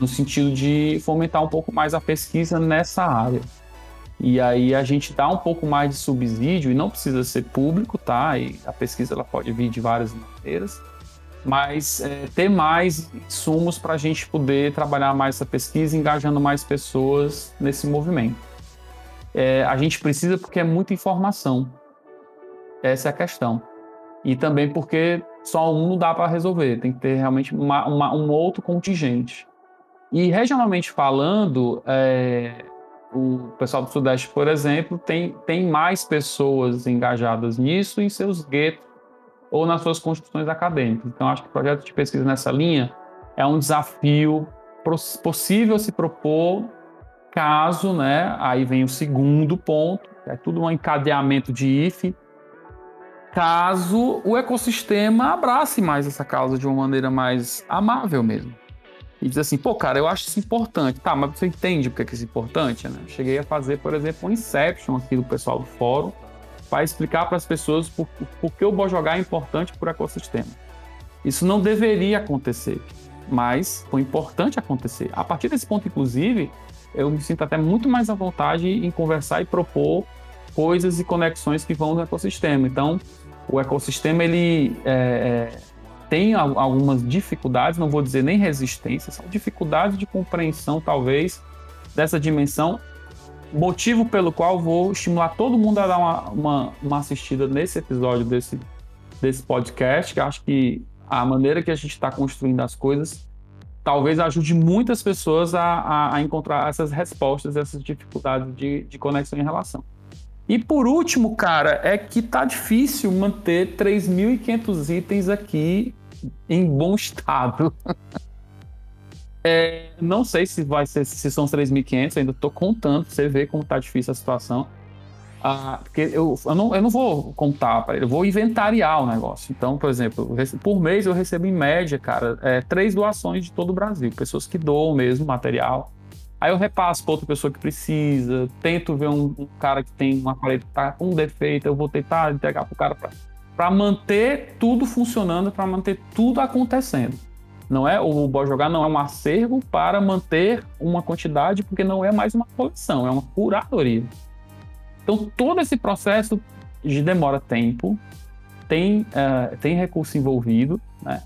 no sentido de fomentar um pouco mais a pesquisa nessa área. E aí a gente dá um pouco mais de subsídio, e não precisa ser público, tá? E a pesquisa ela pode vir de várias maneiras, mas é, ter mais insumos para a gente poder trabalhar mais essa pesquisa, engajando mais pessoas nesse movimento. É, a gente precisa porque é muita informação. Essa é a questão. E também porque só um não dá para resolver, tem que ter realmente uma, uma, um outro contingente. E regionalmente falando, é, o pessoal do Sudeste, por exemplo, tem, tem mais pessoas engajadas nisso em seus guetos ou nas suas construções acadêmicas. Então, acho que o projeto de pesquisa nessa linha é um desafio possível se propor caso, né? Aí vem o segundo ponto, é tudo um encadeamento de IFE, caso o ecossistema abrace mais essa causa de uma maneira mais amável mesmo. E diz assim, pô, cara, eu acho isso importante. Tá, mas você entende porque é isso é importante, né? cheguei a fazer, por exemplo, um Inception aqui do pessoal do fórum para explicar para as pessoas por, por que o Bojogar é importante para o ecossistema. Isso não deveria acontecer, mas foi importante acontecer. A partir desse ponto, inclusive, eu me sinto até muito mais à vontade em conversar e propor coisas e conexões que vão no ecossistema. Então, o ecossistema ele é, é, tem algumas dificuldades, não vou dizer nem resistência, são dificuldades de compreensão, talvez, dessa dimensão. Motivo pelo qual vou estimular todo mundo a dar uma, uma, uma assistida nesse episódio desse, desse podcast, que acho que a maneira que a gente está construindo as coisas talvez ajude muitas pessoas a, a, a, encontrar essas respostas, essas dificuldades de, de conexão em relação. E por último, cara, é que tá difícil manter 3.500 itens aqui em bom estado. é, não sei se vai ser se são 3.500, ainda tô contando, você vê como tá difícil a situação. Ah, porque eu, eu, não, eu não vou contar para ele, eu vou inventariar o negócio. Então, por exemplo, por mês eu recebo em média, cara, é, três doações de todo o Brasil, pessoas que doam mesmo material Aí eu repasso para outra pessoa que precisa, tento ver um, um cara que tem uma parede que tá com defeito, eu vou tentar entregar para o cara para manter tudo funcionando, para manter tudo acontecendo. Não é o Bora Jogar não é um acervo para manter uma quantidade, porque não é mais uma coleção, é uma curadoria. Então todo esse processo de demora tempo, tem, uh, tem recurso envolvido, né?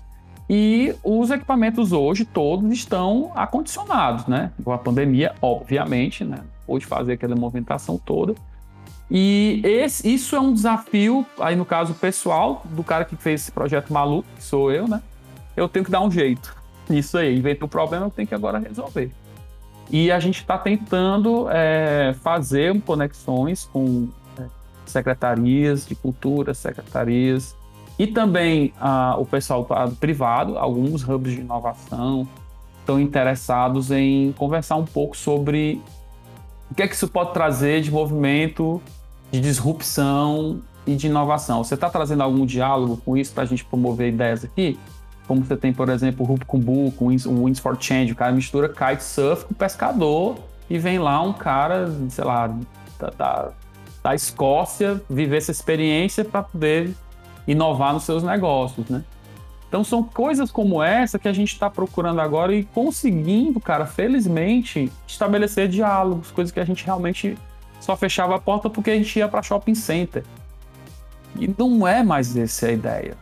E os equipamentos hoje todos estão acondicionados, né? Com a pandemia, obviamente, né? Pôde fazer aquela movimentação toda. E esse, isso é um desafio, aí no caso pessoal, do cara que fez esse projeto maluco, que sou eu, né? Eu tenho que dar um jeito nisso aí. Inventei um problema, eu tenho que agora resolver. E a gente está tentando é, fazer conexões com é, secretarias de cultura, secretarias e também ah, o pessoal privado, alguns hubs de inovação, estão interessados em conversar um pouco sobre o que é que isso pode trazer de movimento, de disrupção e de inovação. Você está trazendo algum diálogo com isso para a gente promover ideias aqui? Como você tem, por exemplo, o Rup Kumbu, com o Winds for Change, o cara mistura kitesurf com pescador e vem lá um cara, sei lá, da, da, da Escócia viver essa experiência para poder inovar nos seus negócios, né? Então são coisas como essa que a gente está procurando agora e conseguindo, cara, felizmente, estabelecer diálogos, coisas que a gente realmente só fechava a porta porque a gente ia para shopping center. E não é mais essa a ideia.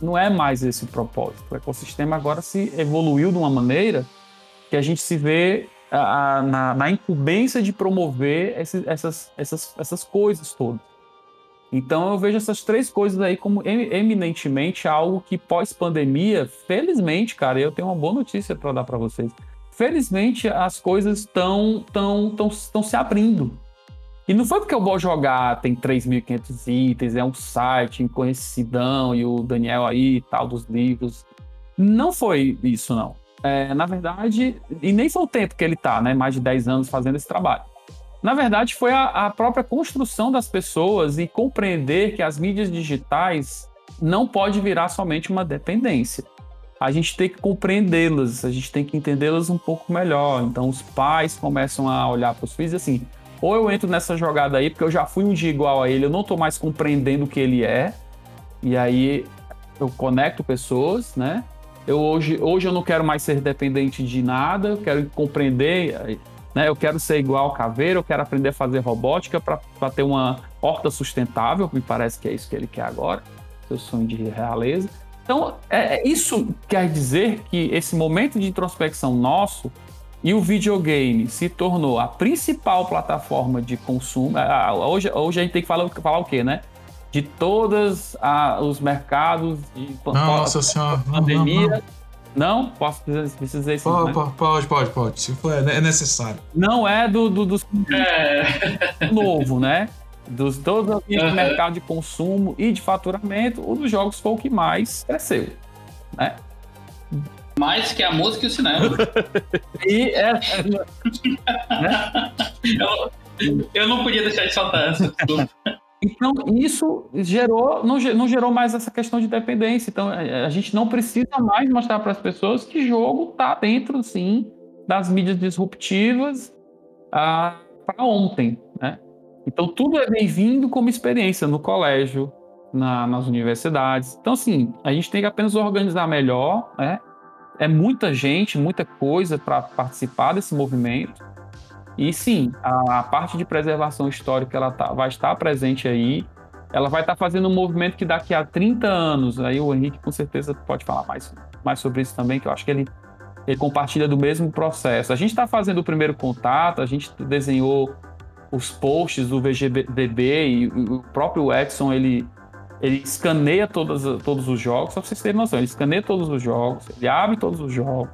Não é mais esse o propósito. O ecossistema agora se evoluiu de uma maneira que a gente se vê a, a, na, na, incumbência de promover esse, essas, essas, essas coisas todas. Então eu vejo essas três coisas aí como eminentemente algo que pós-pandemia, felizmente, cara, eu tenho uma boa notícia para dar para vocês. Felizmente as coisas estão tão, tão, tão se abrindo. E não foi porque eu vou jogar, tem 3.500 itens, é um site conhecidão e o Daniel aí tal dos livros. Não foi isso, não. É, na verdade, e nem foi o tempo que ele tá, né? Mais de 10 anos fazendo esse trabalho. Na verdade, foi a, a própria construção das pessoas e compreender que as mídias digitais não pode virar somente uma dependência. A gente tem que compreendê-las, a gente tem que entendê-las um pouco melhor. Então, os pais começam a olhar para os filhos assim: ou eu entro nessa jogada aí, porque eu já fui um dia igual a ele, eu não estou mais compreendendo o que ele é, e aí eu conecto pessoas, né? Eu hoje, hoje eu não quero mais ser dependente de nada, eu quero compreender né? Eu quero ser igual ao caveiro, eu quero aprender a fazer robótica para ter uma horta sustentável, me parece que é isso que ele quer agora, seu sonho de realeza. Então, é, é, isso quer dizer que esse momento de introspecção nosso e o videogame se tornou a principal plataforma de consumo. Hoje, hoje a gente tem que falar, falar o quê, né? De todos os mercados de não, nossa senhora, pandemia. Não, não, não não? Posso dizer isso? Pode, né? pode, pode, pode. Se for, é necessário. Não é do, do, do é. novo, né? Dos todos os uhum. mercado de consumo e de faturamento, o dos jogos foi o que mais cresceu, né? Mais que a música e o cinema. <laughs> e é, né? <laughs> eu, eu não podia deixar de soltar essa. Então, isso gerou, não, não, gerou mais essa questão de dependência. Então, a gente não precisa mais mostrar para as pessoas que jogo está dentro, sim, das mídias disruptivas ah, para ontem, né? Então, tudo é bem-vindo como experiência no colégio, na, nas universidades. Então, assim, a gente tem que apenas organizar melhor, né? É muita gente, muita coisa para participar desse movimento. E sim, a, a parte de preservação histórica ela tá, vai estar presente aí. Ela vai estar fazendo um movimento que daqui a 30 anos, aí o Henrique com certeza pode falar mais, mais sobre isso também, que eu acho que ele, ele compartilha do mesmo processo. A gente está fazendo o primeiro contato, a gente desenhou os posts do VGDB e o próprio Edson, ele, ele escaneia todas, todos os jogos, só para vocês terem noção, ele escaneia todos os jogos, ele abre todos os jogos,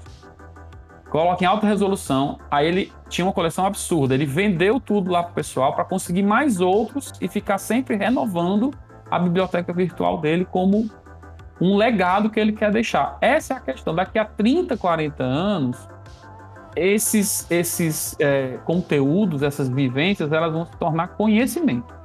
coloca em alta resolução. Aí ele tinha uma coleção absurda. Ele vendeu tudo lá pro pessoal para conseguir mais outros e ficar sempre renovando a biblioteca virtual dele como um legado que ele quer deixar. Essa é a questão. Daqui a 30, 40 anos, esses, esses é, conteúdos, essas vivências, elas vão se tornar conhecimento.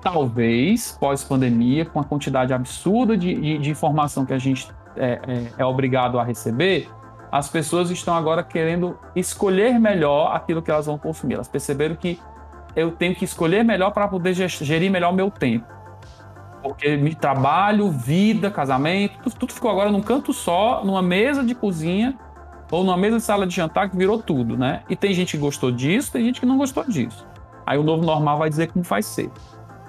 Talvez, pós-pandemia, com a quantidade absurda de, de, de informação que a gente é, é, é obrigado a receber, as pessoas estão agora querendo escolher melhor aquilo que elas vão consumir. Elas perceberam que eu tenho que escolher melhor para poder gerir melhor o meu tempo. Porque me trabalho, vida, casamento, tudo, tudo ficou agora num canto só, numa mesa de cozinha ou numa mesa de sala de jantar que virou tudo, né? E tem gente que gostou disso, tem gente que não gostou disso. Aí o novo normal vai dizer como vai ser.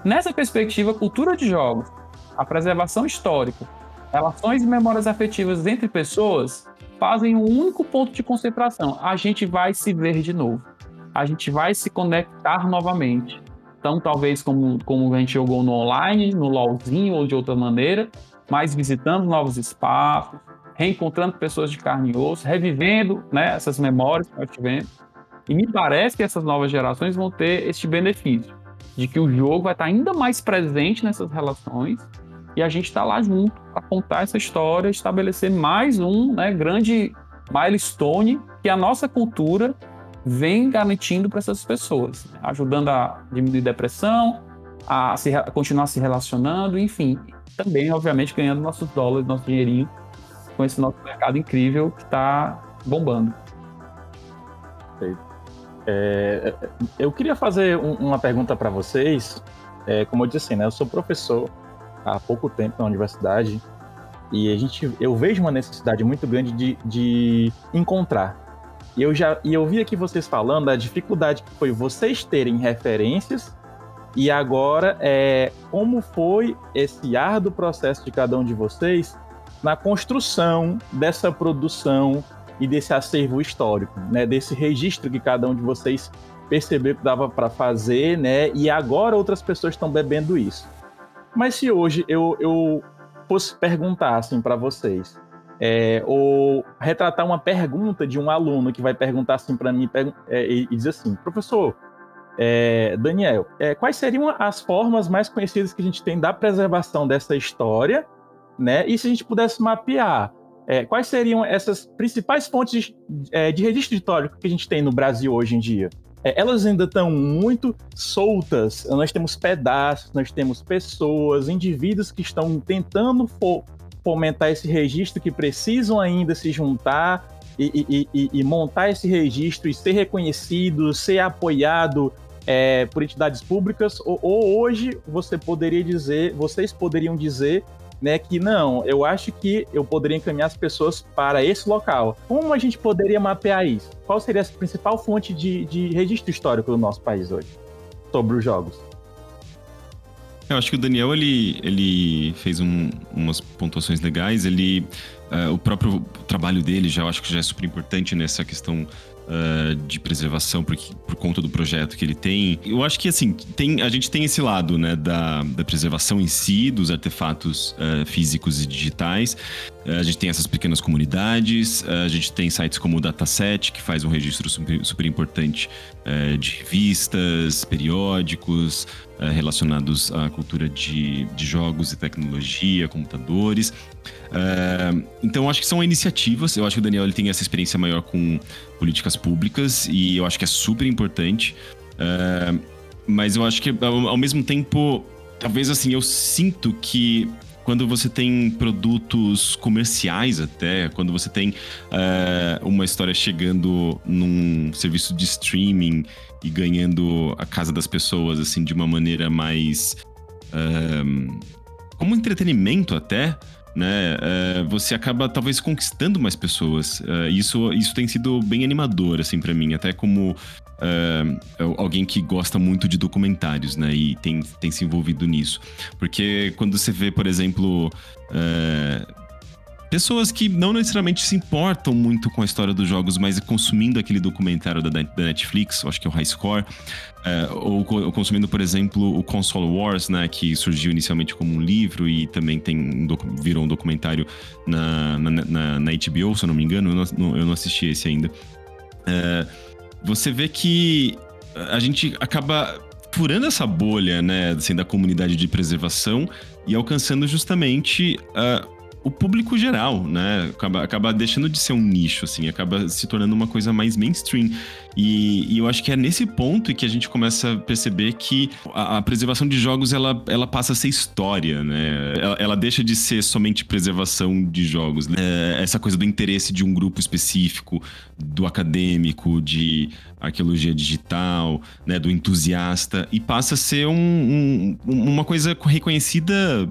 Nessa perspectiva, cultura de jogos, a preservação histórica, relações e memórias afetivas entre pessoas fazem um único ponto de concentração. A gente vai se ver de novo. A gente vai se conectar novamente. Então, talvez como, como a gente jogou no online, no LOLzinho ou de outra maneira, mas visitando novos espaços, reencontrando pessoas de carne e osso, revivendo né, essas memórias que nós tivemos. E me parece que essas novas gerações vão ter este benefício de que o jogo vai estar ainda mais presente nessas relações e a gente está lá junto para contar essa história, estabelecer mais um né, grande milestone que a nossa cultura vem garantindo para essas pessoas, né, ajudando a diminuir depressão, a, se, a continuar se relacionando, enfim, também, obviamente, ganhando nossos dólares, nosso dinheirinho com esse nosso mercado incrível que está bombando. É, eu queria fazer um, uma pergunta para vocês. É, como eu disse, né, eu sou professor há pouco tempo na universidade e a gente, eu vejo uma necessidade muito grande de, de encontrar. E eu já e eu vi aqui vocês falando da dificuldade que foi vocês terem referências e agora é como foi esse árduo processo de cada um de vocês na construção dessa produção e desse acervo histórico, né, desse registro que cada um de vocês percebeu que dava para fazer, né, e agora outras pessoas estão bebendo isso. Mas se hoje eu, eu fosse perguntar assim para vocês, é, ou retratar uma pergunta de um aluno que vai perguntar assim para mim é, e, e dizer assim, professor, é, Daniel, é, quais seriam as formas mais conhecidas que a gente tem da preservação dessa história, né? E se a gente pudesse mapear, é, quais seriam essas principais fontes de, é, de registro histórico que a gente tem no Brasil hoje em dia? é, elas ainda estão muito soltas. Nós temos pedaços, nós temos pessoas, indivíduos que estão tentando fo fomentar esse registro, que precisam ainda se juntar e, e, e, e montar esse registro e ser reconhecido, ser apoiado é, por entidades públicas. Ou, ou hoje você poderia dizer, vocês poderiam dizer né, que não, eu acho que eu poderia encaminhar as pessoas para esse local. Como a gente poderia mapear isso? Qual seria a principal fonte de, de registro histórico do nosso país hoje sobre os jogos? Eu acho que o Daniel ele, ele fez um, umas pontuações legais. Ele, uh, o próprio trabalho dele já eu acho que já é super importante nessa questão uh, de preservação por, por conta do projeto que ele tem. Eu acho que, assim, tem, a gente tem esse lado, né, da, da preservação em si, dos artefatos uh, físicos e digitais. Uh, a gente tem essas pequenas comunidades, a gente tem sites como o Dataset, que faz um registro super, super importante de revistas, periódicos, relacionados à cultura de, de jogos e tecnologia, computadores. Então, acho que são iniciativas. Eu acho que o Daniel ele tem essa experiência maior com políticas públicas e eu acho que é super importante. Mas eu acho que, ao, ao mesmo tempo, talvez assim, eu sinto que quando você tem produtos comerciais até, quando você tem uma história chegando num serviço de streaming e ganhando a casa das pessoas, assim, de uma maneira mais... Como entretenimento até, né? É, você acaba talvez conquistando mais pessoas. É, isso, isso tem sido bem animador, assim, para mim. Até como é, alguém que gosta muito de documentários, né? E tem, tem se envolvido nisso. Porque quando você vê, por exemplo, pessoas que não necessariamente se importam muito com a história dos jogos, mas consumindo aquele documentário da, da Netflix, acho que é o High Score, é, ou, ou, consumindo, por exemplo, o Console Wars, né, que surgiu inicialmente como um livro e também tem um virou um documentário na, na, na, na, HBO, se eu não me engano, eu não, eu não assisti esse ainda. É, você vê que a gente acaba furando essa bolha, né, assim, da comunidade de preservação e alcançando justamente uh, o público geral, né? Acaba, acaba deixando de ser um nicho, assim, acaba se tornando uma coisa mais mainstream. E, e eu acho que é nesse ponto que a gente começa a perceber que a, a preservação de jogos ela, ela passa a ser história, né? Ela, ela deixa de ser somente preservação de jogos. Né? É, essa coisa do interesse de um grupo específico, do acadêmico, de arqueologia digital, né? Do entusiasta, e passa a ser um, um, uma coisa reconhecida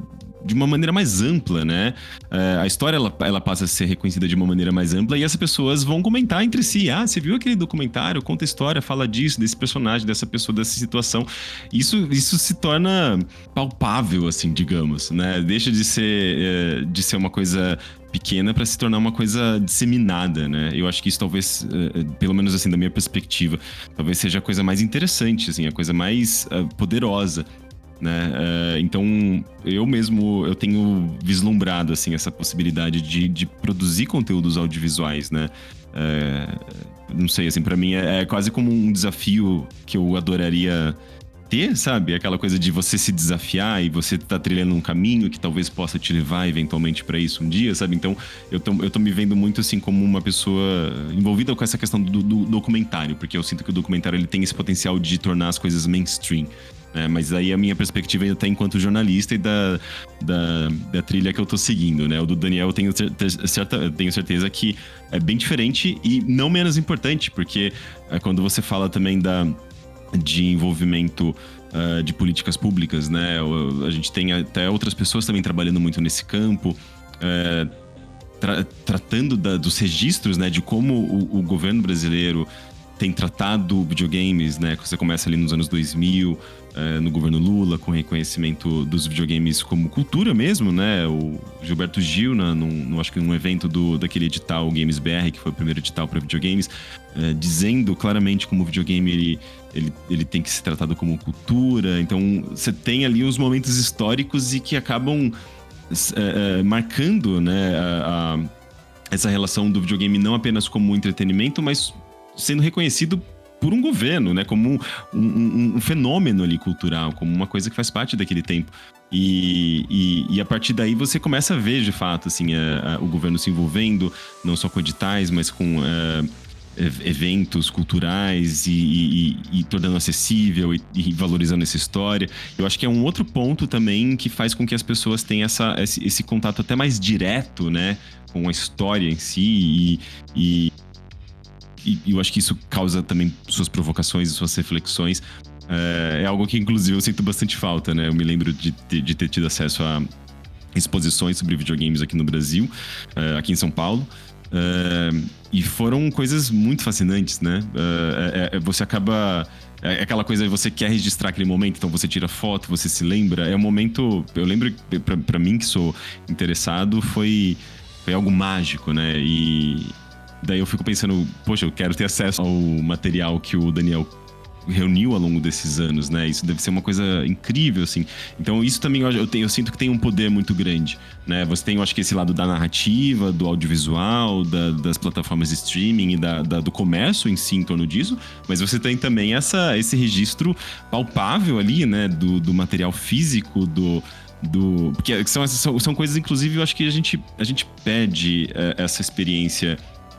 de uma maneira mais ampla, né? Uh, a história ela, ela passa a ser reconhecida de uma maneira mais ampla e as pessoas vão comentar entre si. Ah, você viu aquele documentário? Conta história, fala disso, desse personagem, dessa pessoa, dessa situação. Isso, isso se torna palpável, assim, digamos, né? Deixa de ser, uh, de ser uma coisa pequena para se tornar uma coisa disseminada, né? Eu acho que isso talvez, uh, pelo menos assim da minha perspectiva, talvez seja a coisa mais interessante, assim, a coisa mais poderosa né? É, então, eu mesmo eu tenho vislumbrado assim essa possibilidade de, de produzir conteúdos audiovisuais, né? É, não sei, assim, para mim é, é, quase como um desafio que eu adoraria ter, sabe? Aquela coisa de você se desafiar e você tá trilhando um caminho que talvez possa te levar eventualmente para isso um dia, sabe? Então, eu tô, eu tô me vendo muito assim como uma pessoa envolvida com essa questão do, do documentário, porque eu sinto que o documentário ele tem esse potencial de tornar as coisas mainstream Né? Mas aí a minha perspectiva ainda está enquanto jornalista e da, da, da, trilha que eu estou seguindo, né? O do Daniel eu tenho, certa, tenho certeza que é bem diferente e não menos importante, porque é quando você fala também da, de envolvimento uh, de políticas públicas, né? A gente tem até outras pessoas também trabalhando muito nesse campo. Uh, tra tratando da, dos registros, né, de como o, o governo brasileiro tem tratado videogames, né? Você começa ali nos anos 2000, é, no governo Lula, com reconhecimento dos videogames como cultura mesmo, né? O Gilberto Gil, na, num, num, acho que num evento do, daquele edital Games BR, que foi o primeiro edital para videogames, é, dizendo claramente como o videogame ele, ele, ele tem que ser tratado como cultura. Então, você tem ali os momentos históricos e que acabam é, marcando, né? A, a, essa relação do videogame não apenas como entretenimento, mas sendo reconhecido por um governo, né? Como um, um, um, fenômeno ali cultural, como uma coisa que faz parte daquele tempo. E, e, e a partir daí você começa a ver, de fato, assim, a, a, o governo se envolvendo, não só com editais, mas com a, eh, eventos culturais e, e, e, tornando acessível e, e, valorizando essa história. Eu acho que é um outro ponto também que faz com que as pessoas tenham essa, esse, esse contato até mais direto, né? Com a história em si e, e eu acho que isso causa também suas provocações e suas reflexões. É, é, algo que, inclusive, eu sinto bastante falta, né? Eu me lembro de, de, ter tido acesso a exposições sobre videogames aqui no Brasil, é, aqui em São Paulo. É, e foram coisas muito fascinantes, né? É, você acaba. É aquela coisa que você quer registrar aquele momento, então você tira foto, você se lembra. É um momento. Eu lembro, para mim que sou interessado, foi, foi algo mágico, né? E, Daí eu fico pensando, poxa, eu quero ter acesso ao material que o Daniel reuniu ao longo desses anos, né? Isso deve ser uma coisa incrível, assim. Então, isso também eu, tenho, eu sinto que tem um poder muito grande, né? Você tem, eu acho que esse lado da narrativa, do audiovisual, da, das plataformas de streaming e da, da, do comércio em si em torno disso, mas você tem também essa, esse registro palpável ali, né? Do, do material físico, do, do porque são, são, são coisas inclusive eu acho que a gente a gente pede é, essa experiência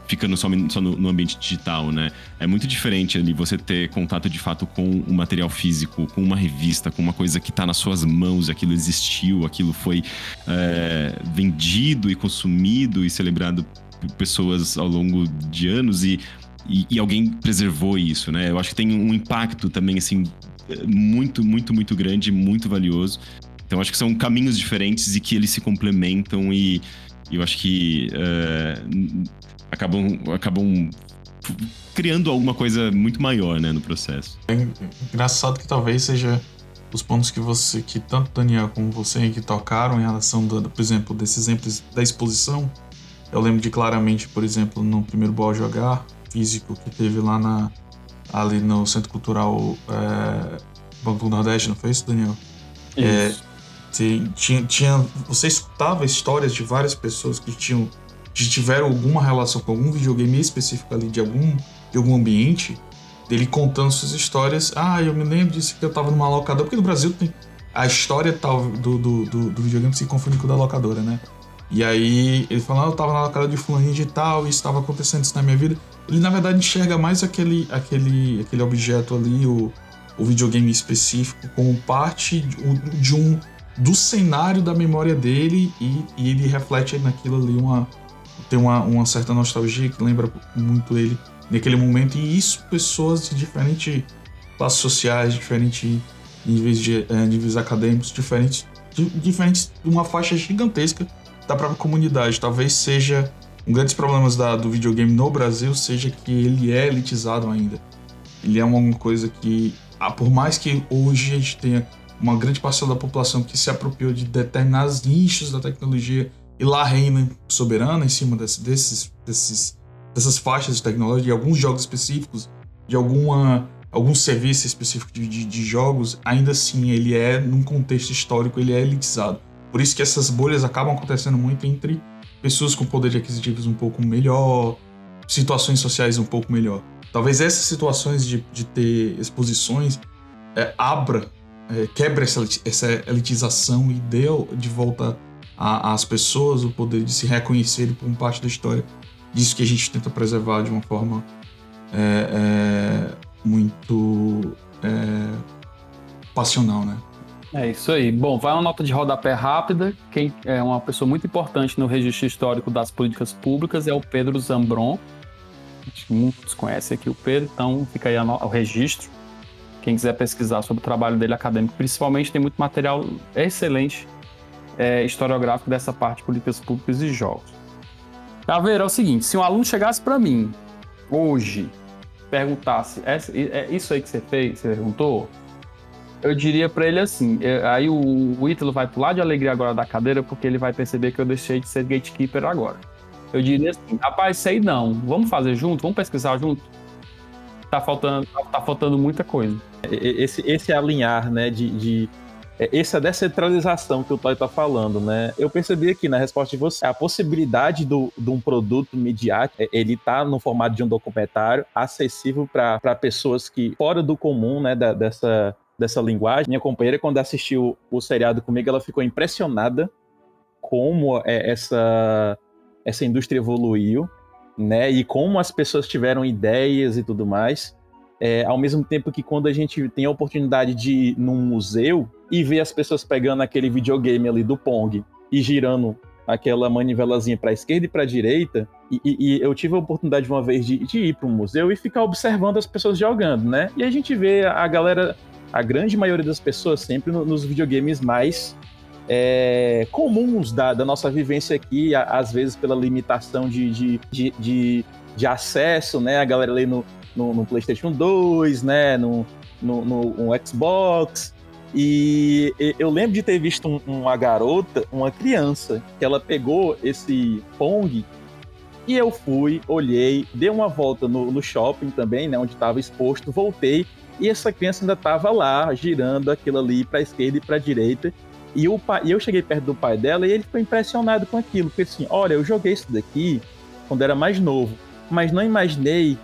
ficando só, só no, no, ambiente digital, né? É muito diferente ali você ter contato de fato com o material físico, com uma revista, com uma coisa que está nas suas mãos, aquilo existiu, aquilo foi é, vendido e consumido e celebrado por pessoas ao longo de anos e, e, e alguém preservou isso, né? Eu acho que tem um impacto também, assim, muito, muito, muito grande, muito valioso. Então acho que são caminhos diferentes e que eles se complementam e eu acho que uh, acabam, acabam criando alguma coisa muito maior, né, no processo. É engraçado que talvez seja os pontos que você, que tanto Daniel como você que tocaram em relação, do, por exemplo, desses exemplos da exposição. Eu lembro de claramente, por exemplo, no primeiro Ball Jogar físico que teve lá na ali no Centro Cultural é, Banco do Nordeste, não foi isso, Daniel? Isso. É, tinha, tinha, você escutava histórias de várias pessoas que tinham de tiveram alguma relação com algum videogame específico ali de algum, de algum ambiente, dele contando suas histórias. Ah, eu me lembro disso que eu tava numa locadora, porque no Brasil tem a história tal do, do, do, do videogame se confunde com o da locadora, né? E aí ele falou, ah, eu tava na locadora de fulaninho de tal, e estava acontecendo isso na minha vida. Ele na verdade enxerga mais aquele, aquele, aquele objeto ali, o, o videogame específico, como parte de, de um do cenário da memória dele e, e ele reflete naquilo ali uma, tem uma, uma certa nostalgia que lembra muito ele naquele momento. E isso, pessoas de diferentes classes sociais, diferentes níveis, de, é, níveis acadêmicos, diferentes, de, diferentes, uma faixa gigantesca da própria comunidade. Talvez seja um dos problemas da, do videogame no Brasil seja que ele é elitizado ainda. Ele é uma coisa que, ah, por mais que hoje a gente tenha uma grande parcela da população que se apropriou de determinados nichos da tecnologia e lá reina soberana em cima desse, desses, desses, dessas faixas de tecnologia, de alguns jogos específicos, de alguma, algum serviço específico de, de, de, jogos, ainda assim ele é, num contexto histórico, ele é elitizado. Por isso que essas bolhas acabam acontecendo muito entre pessoas com poder de aquisitivos um pouco melhor, situações sociais um pouco melhor. Talvez essas situações de, de ter exposições é, abra, é, quebra essa, essa elitização e dê de volta às pessoas o poder de se reconhecerem como parte da história. Disso que a gente tenta preservar de uma forma é, é, muito é, passional, né? É isso aí. Bom, vai uma nota de rodapé rápida. Quem é uma pessoa muito importante no registro histórico das políticas públicas é o Pedro Zambron. Acho que muitos conhecem aqui o Pedro, então fica aí o registro. Quem quiser pesquisar sobre o trabalho dele acadêmico, principalmente, tem muito material excelente é, historiográfico dessa parte de políticas públicas e jogos. Caveira, é o seguinte: se um aluno chegasse para mim hoje, perguntasse, é, é isso aí que você fez, você perguntou? eu diria para ele assim: é, aí o, o Ítalo vai pular de alegria agora da cadeira porque ele vai perceber que eu deixei de ser gatekeeper agora. Eu diria assim: rapaz, sei não, vamos fazer junto, vamos pesquisar junto. Tá faltando, tá, faltando muita coisa. Esse, esse alinhar, né, de, de é, essa descentralização que o Toy tá falando, né? Eu percebi aqui na resposta de você, a possibilidade do, de um produto midiático, é, ele tá no formato de um documentário acessível para pessoas que fora do comum, né, da, dessa dessa linguagem. Minha companheira, quando assistiu o seriado comigo, ela ficou impressionada como é, essa, essa indústria evoluiu, né? E como as pessoas tiveram ideias e tudo mais. É, ao mesmo tempo que quando a gente tem a oportunidade de ir num museu e ver as pessoas pegando aquele videogame ali do Pong e girando aquela manivelazinha para esquerda e para direita, e, e, e, eu tive a oportunidade uma vez de, de ir para um museu e ficar observando as pessoas jogando, né? E a gente vê a galera a grande maioria das pessoas sempre no, nos videogames mais é, comuns da, da, nossa vivência aqui, às vezes pela limitação de, de, de, de, de acesso, né? A galera ali no, no, no PlayStation 2, né? No, no, no Xbox. E eu lembro de ter visto um, uma garota, uma criança, que ela pegou esse Pong e eu fui, olhei, dei uma volta no, no shopping também, né? Onde estava exposto, voltei e essa criança ainda estava lá, girando aquilo ali para esquerda e para direita. E, o pai, e eu cheguei perto do pai dela e ele ficou impressionado com aquilo. Porque assim, olha, eu joguei isso daqui quando era mais novo, mas não imaginei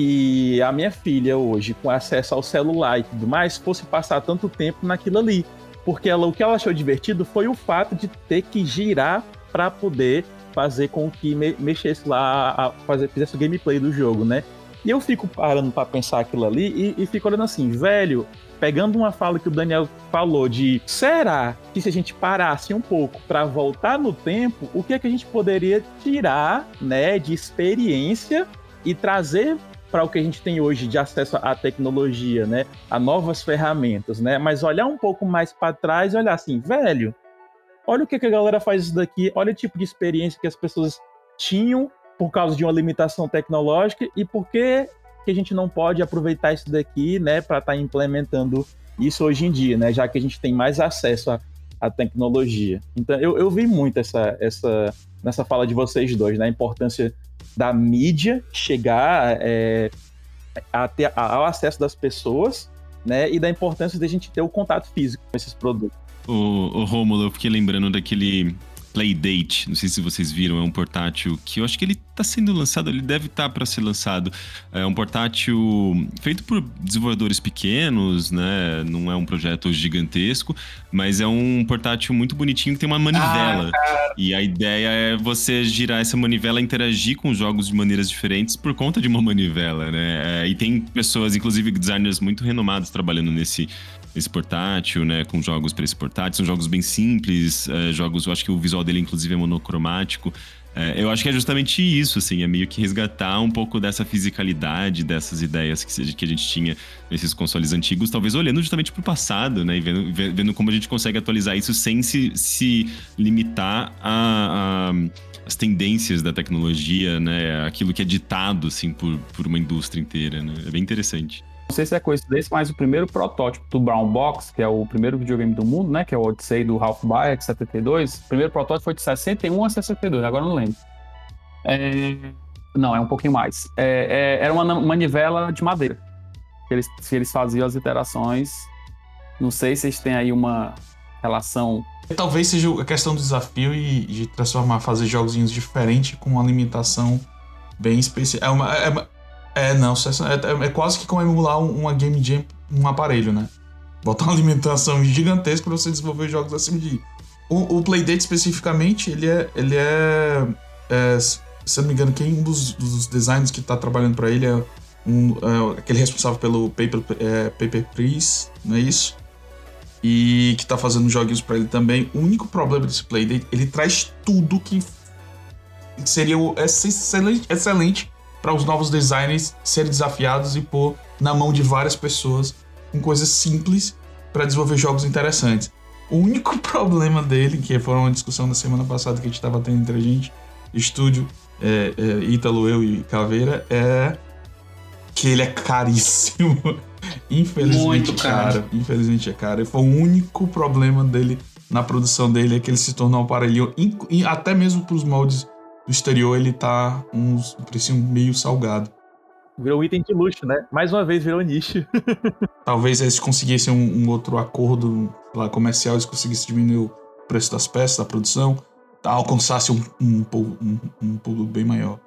que a minha filha hoje, com acesso ao celular e tudo mais, fosse passar tanto tempo naquilo ali. Porque ela, o que ela achou divertido foi o fato de ter que girar para poder fazer com que me, mexesse lá, fazer, fizesse o gameplay do jogo, né? E eu fico parando para pensar aquilo ali e, e fico olhando assim, velho, pegando uma fala que o Daniel falou de será que se a gente parasse um pouco para voltar no tempo, o que é que a gente poderia tirar, né, de experiência e trazer para o que a gente tem hoje de acesso à tecnologia, né, a novas ferramentas, né? Mas olhar um pouco mais para trás e olhar assim, velho, olha o que, que a galera faz isso daqui, olha o tipo de experiência que as pessoas tinham por causa de uma limitação tecnológica e por que, que a gente não pode aproveitar isso daqui, né, para estar tá implementando isso hoje em dia, né, já que a gente tem mais acesso à, à tecnologia. Então, eu, eu vi muito essa, essa, nessa fala de vocês dois, né, a importância da mídia chegar é, a ter, ao acesso das pessoas, né, e da importância de a gente ter o contato físico com esses produtos. O, o Rômulo, eu fiquei lembrando daquele Playdate, não sei se vocês viram, é um portátil que eu acho que ele está sendo lançado, ele deve estar tá para ser lançado. É um portátil feito por desenvolvedores pequenos, né? Não é um projeto gigantesco, mas é um portátil muito bonitinho que tem uma manivela. Ah, e a ideia é você girar essa manivela e interagir com os jogos de maneiras diferentes por conta de uma manivela, né? É, e tem pessoas, inclusive designers muito renomados trabalhando nesse esse portátil, né? Com jogos para esse portátil. São jogos bem simples, é, jogos, eu acho que o visual dele, inclusive, é monocromático. É, eu acho que é justamente isso, assim, é meio que resgatar um pouco dessa fisicalidade, dessas ideias que, que a gente tinha nesses consoles antigos, talvez olhando justamente para o passado, né? E vendo, vendo como a gente consegue atualizar isso sem se, se limitar a, a as tendências da tecnologia, né? Aquilo que é ditado, assim, por, por uma indústria inteira, né? É bem interessante. Não sei se é coincidência, mas o primeiro protótipo do Brown Box, que é o primeiro videogame do mundo, né? Que é o Odyssey do Ralph Baer, 72. O primeiro protótipo foi de 61 a 62, agora não lembro. É... Não, é um pouquinho mais. É, é, era uma manivela de madeira. Que eles, que eles faziam as iterações. Não sei se eles têm aí uma relação. Talvez seja a questão do desafio e de transformar, fazer jogos diferentes com uma limitação bem especial. É uma, é é, não, é, é, é quase que como emular uma game jam num aparelho, né? Botar uma <laughs> alimentação gigantesca para você desenvolver jogos acima de. O, o Playdate especificamente, ele é. Ele é, é se eu não me engano, quem um dos, dos designers que está trabalhando para ele é, um, é aquele responsável pelo Paper, é, Paper Please, não é isso? e que tá fazendo joguinhos para ele também. O único problema desse Playdate, ele traz tudo que seria excelente, excelente para os novos designers serem desafiados e pôr na mão de várias pessoas com coisas simples para desenvolver jogos interessantes. O único <laughs> problema dele, que foi uma discussão da semana passada que a gente estava tendo entre a gente, estúdio, é, é, Ítalo, eu e Caveira, é que ele é caríssimo. <laughs> Infelizmente, Muito caro. Infelizmente é caro. E foi o único problema dele na produção dele é que ele se tornou um aparelho, até mesmo para os moldes do exterior, ele tá um, um preço meio salgado. Virou item de luxo, né? Mais uma vez virou nicho. <laughs> Talvez eles conseguissem um, um outro acordo lá, comercial, eles conseguissem diminuir o preço das peças, da produção, alcançasse um, um, um, um pulo bem maior.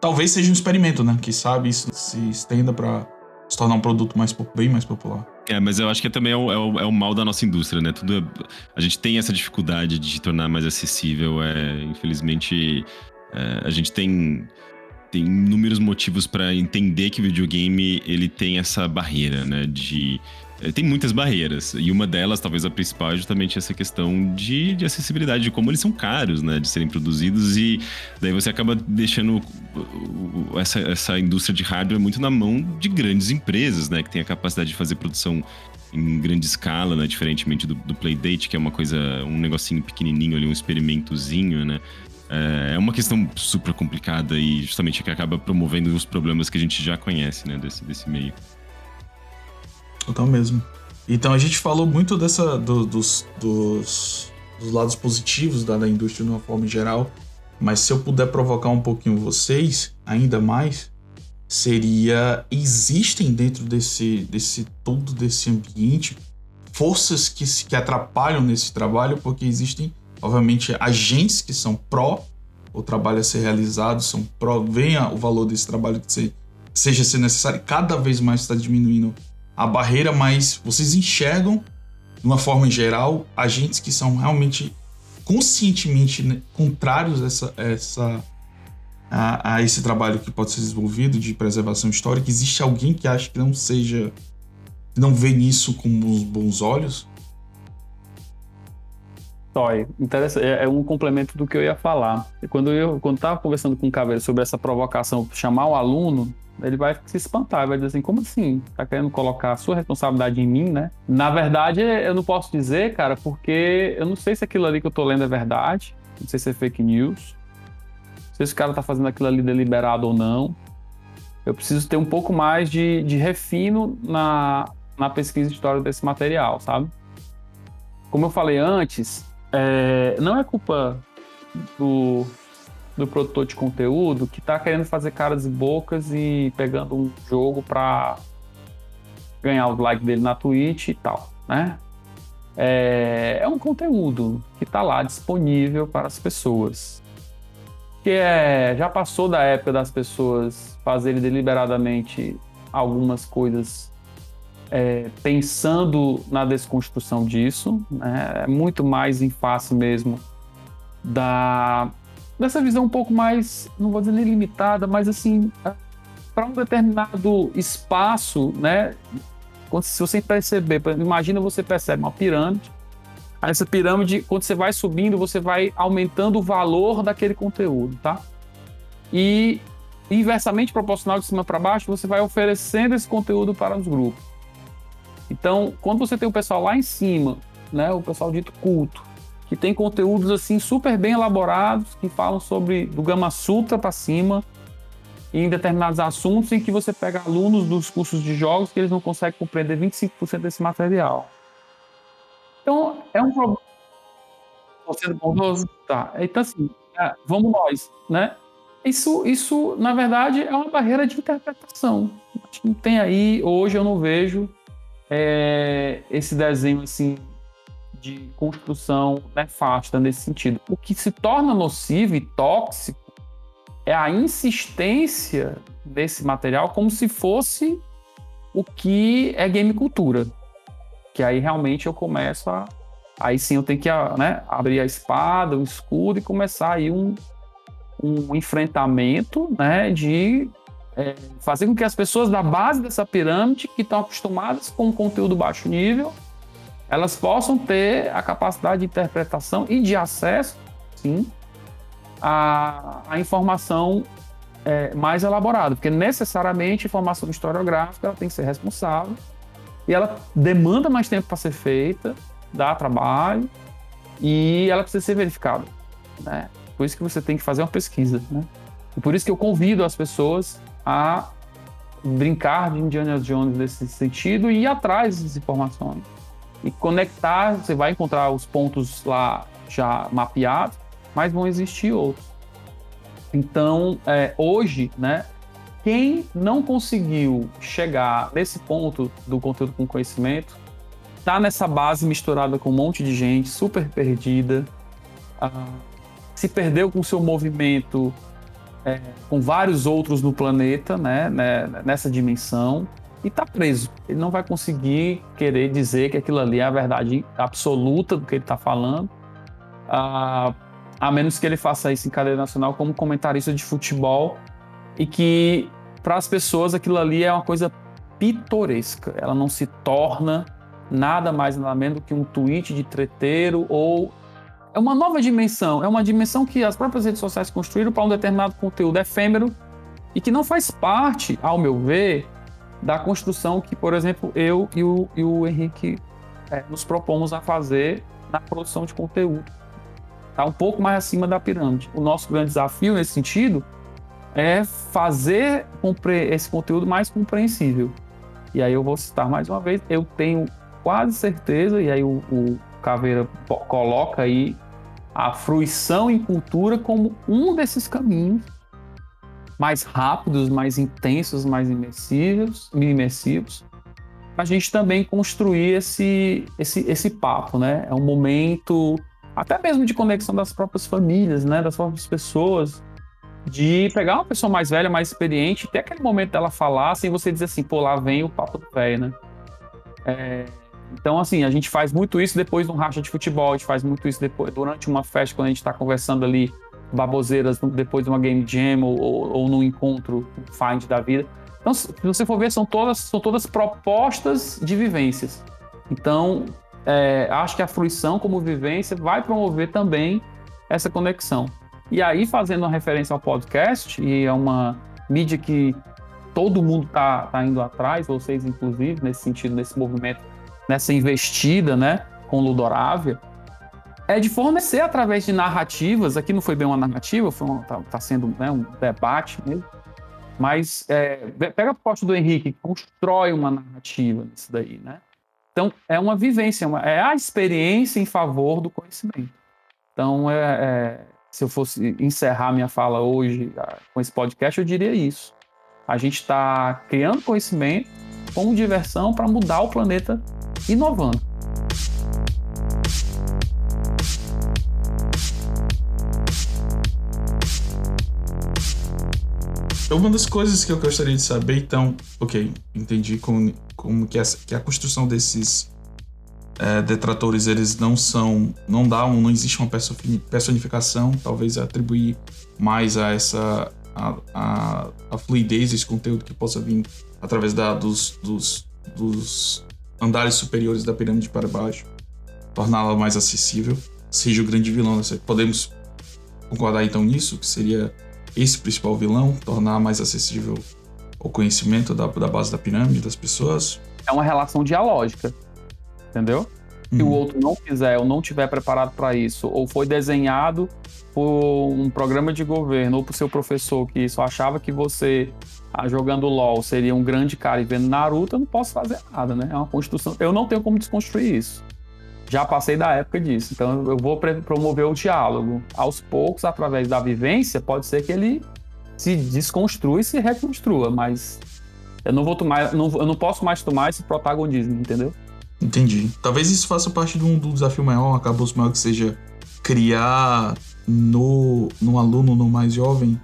Talvez seja um experimento, né? Que sabe isso se estenda para se tornar um produto mais, bem mais popular. É, mas eu acho que também é o, é o, é o mal da nossa indústria, né? Tudo é, a gente tem essa dificuldade de tornar mais acessível. É, infelizmente, é, a gente tem tem inúmeros motivos para entender que o videogame ele tem essa barreira, né? De eh, tem muitas barreiras e uma delas, talvez a principal, é justamente essa questão de, de acessibilidade, de como eles são caros, né? De serem produzidos e daí você acaba deixando essa, essa indústria de hardware muito na mão de grandes empresas, né? Que tem a capacidade de fazer produção em grande escala, né? Diferentemente do, do Playdate, que é uma coisa, um negocinho pequenininho ali, um experimentozinho, né? É, é uma questão super complicada e justamente que acaba promovendo os problemas que a gente já conhece, né, desse, desse meio. Total mesmo. Então a gente falou muito dessa do, dos, dos, dos, lados positivos da, da indústria de uma forma geral, mas se eu puder provocar um pouquinho vocês, ainda mais, seria existem dentro desse, desse todo desse ambiente forças que, que atrapalham nesse trabalho, porque existem obviamente, agentes que são pró o trabalho a ser realizado, são pró, venha o valor desse trabalho que, se, seja ser necessário, cada vez mais está diminuindo a barreira, mas vocês enxergam, de uma forma geral, agentes que são realmente conscientemente né, contrários a, essa, essa a, a, esse trabalho que pode ser desenvolvido de preservação histórica? Existe alguém que acha que não seja, não vê nisso com bons olhos? Toy, é, é um complemento do que eu ia falar. Quando eu quando tava conversando com o Caveiro sobre essa provocação, chamar o aluno, ele vai se espantar, vai dizer assim, como assim? Tá querendo colocar a sua responsabilidade em mim, né? Na verdade, eu não posso dizer, cara, porque eu não sei se aquilo ali que eu tô lendo é verdade, não sei se é fake news, não sei se o cara tá fazendo aquilo ali deliberado ou não. Eu preciso ter um pouco mais de, de refino na, na pesquisa histórica desse material, sabe? Como eu falei antes, é, não é culpa do, do produtor de conteúdo que tá querendo fazer caras e bocas e pegando um jogo para ganhar os likes dele na Twitch e tal, né? É, é um conteúdo que está lá disponível para as pessoas. Que é, já passou da época das pessoas fazerem deliberadamente algumas coisas é, pensando na desconstrução disso, né? é muito mais em face mesmo da dessa visão um pouco mais, não vou dizer nem limitada, mas assim, para um determinado espaço, né? Quando, se você perceber, imagina você percebe uma pirâmide, essa pirâmide, quando você vai subindo, você vai aumentando o valor daquele conteúdo, tá? E inversamente proporcional de cima para baixo, você vai oferecendo esse conteúdo para os grupos. Então, quando você tem o pessoal lá em cima, né, o pessoal dito culto, que tem conteúdos assim super bem elaborados, que falam sobre do Gama Sutra para cima, em determinados assuntos em que você pega alunos dos cursos de jogos que eles não conseguem compreender 25% desse material. Então, é um problema. É bondoso? Tá. Então, assim, é, vamos nós, né? Isso, isso, na verdade, é uma barreira de interpretação. Tem aí, hoje eu não vejo é, esse desenho assim de construção nefasta nesse sentido. O que se torna nocivo e tóxico é a insistência desse material como se fosse o que é game cultura. Que aí realmente eu começo a. Aí sim eu tenho que né, abrir a espada, o escudo e começar aí um, um enfrentamento né, de é, fazer com que as pessoas da base dessa pirâmide, que estão acostumadas com um conteúdo baixo nível, elas possam ter a capacidade de interpretação e de acesso, sim, à, à informação é, mais elaborada, porque necessariamente a informação historiográfica ela tem que ser responsável e ela demanda mais tempo para ser feita, dá trabalho e ela precisa ser verificada. Né? Por isso que você tem que fazer uma pesquisa. Né? E por isso que eu convido as pessoas a brincar de Indiana Jones nesse sentido e ir atrás dessas informações. E conectar, você vai encontrar os pontos lá já mapeados, mas vão existir outros. Então, é, hoje, né, quem não conseguiu chegar nesse ponto do conteúdo com conhecimento, tá nessa base misturada com um monte de gente, super perdida, uh, se perdeu com o seu movimento é, com vários outros no planeta, né, né, nessa dimensão, e está preso. Ele não vai conseguir querer dizer que aquilo ali é a verdade absoluta do que ele está falando, a, a menos que ele faça isso em cadeia nacional como comentarista de futebol e que para as pessoas aquilo ali é uma coisa pitoresca. Ela não se torna nada mais nada menos do que um tweet de treteiro ou é uma nova dimensão, é uma dimensão que as próprias redes sociais construíram para um determinado conteúdo efêmero e que não faz parte, ao meu ver, da construção que, por exemplo, eu e o, e o Henrique é, nos propomos a fazer na produção de conteúdo. Está um pouco mais acima da pirâmide. O nosso grande desafio nesse sentido é fazer esse conteúdo mais compreensível. E aí eu vou citar mais uma vez, eu tenho quase certeza, e aí o, o Caveira coloca aí a fruição em cultura como um desses caminhos mais rápidos, mais intensos, mais imersivos, imersivos a gente também construir esse, esse, esse papo, né? É um momento até mesmo de conexão das próprias famílias, né? Das próprias pessoas, de pegar uma pessoa mais velha, mais experiente, ter aquele momento dela falar, sem você dizer assim, pô, lá vem o papo do velho, né? É, então, assim, a gente faz muito isso depois de um racha de futebol, a gente faz muito isso depois, durante uma festa, quando a gente está conversando ali, baboseiras, depois de uma game jam ou, ou, ou num encontro find da vida. Então, se você for ver, são todas, são todas propostas de vivências. Então, é, acho que a fruição como vivência vai promover também essa conexão. E aí, fazendo uma referência ao podcast, e é uma mídia que todo mundo está tá indo atrás, vocês inclusive, nesse sentido, nesse movimento nessa investida, né, com Ludorávia, é de fornecer através de narrativas. Aqui não foi bem uma narrativa, foi tá, tá sendo né, um debate mesmo. Mas é, pega a proposta do Henrique, constrói uma narrativa nisso daí, né? Então é uma vivência, uma, é a experiência em favor do conhecimento. Então, é, é, se eu fosse encerrar minha fala hoje ah, com esse podcast, eu diria isso. A gente está criando conhecimento como diversão para mudar o planeta inovando. Uma das coisas que eu gostaria de saber, então, ok, entendi como, como que, que a construção desses é, detratores, eles não são, não dá, não existe uma personificação, talvez atribuir mais a essa, a, a, a fluidez desse conteúdo que possa vir através da, dos, dos, dos andares superiores da pirâmide para baixo, torná-la mais acessível, seja o grande vilão. Podemos concordar então nisso, que seria esse principal vilão, tornar mais acessível o conhecimento da, da base da pirâmide das pessoas? É uma relação dialógica, entendeu? Se uhum. o outro não quiser ou não tiver preparado para isso, ou foi desenhado por um programa de governo ou por seu professor que só achava que você jogando LOL seria um grande cara e vendo Naruto, eu não posso fazer nada, né? É uma construção. Eu não tenho como desconstruir isso. Já passei da época disso. Então eu vou promover o diálogo. Aos poucos, através da vivência, pode ser que ele se desconstrua e se reconstrua, mas eu não vou tomar, não, eu não posso mais tomar esse protagonismo, entendeu? Entendi. Talvez isso faça parte do, do desafio maior, acabou maior que seja criar no, no aluno, no mais jovem,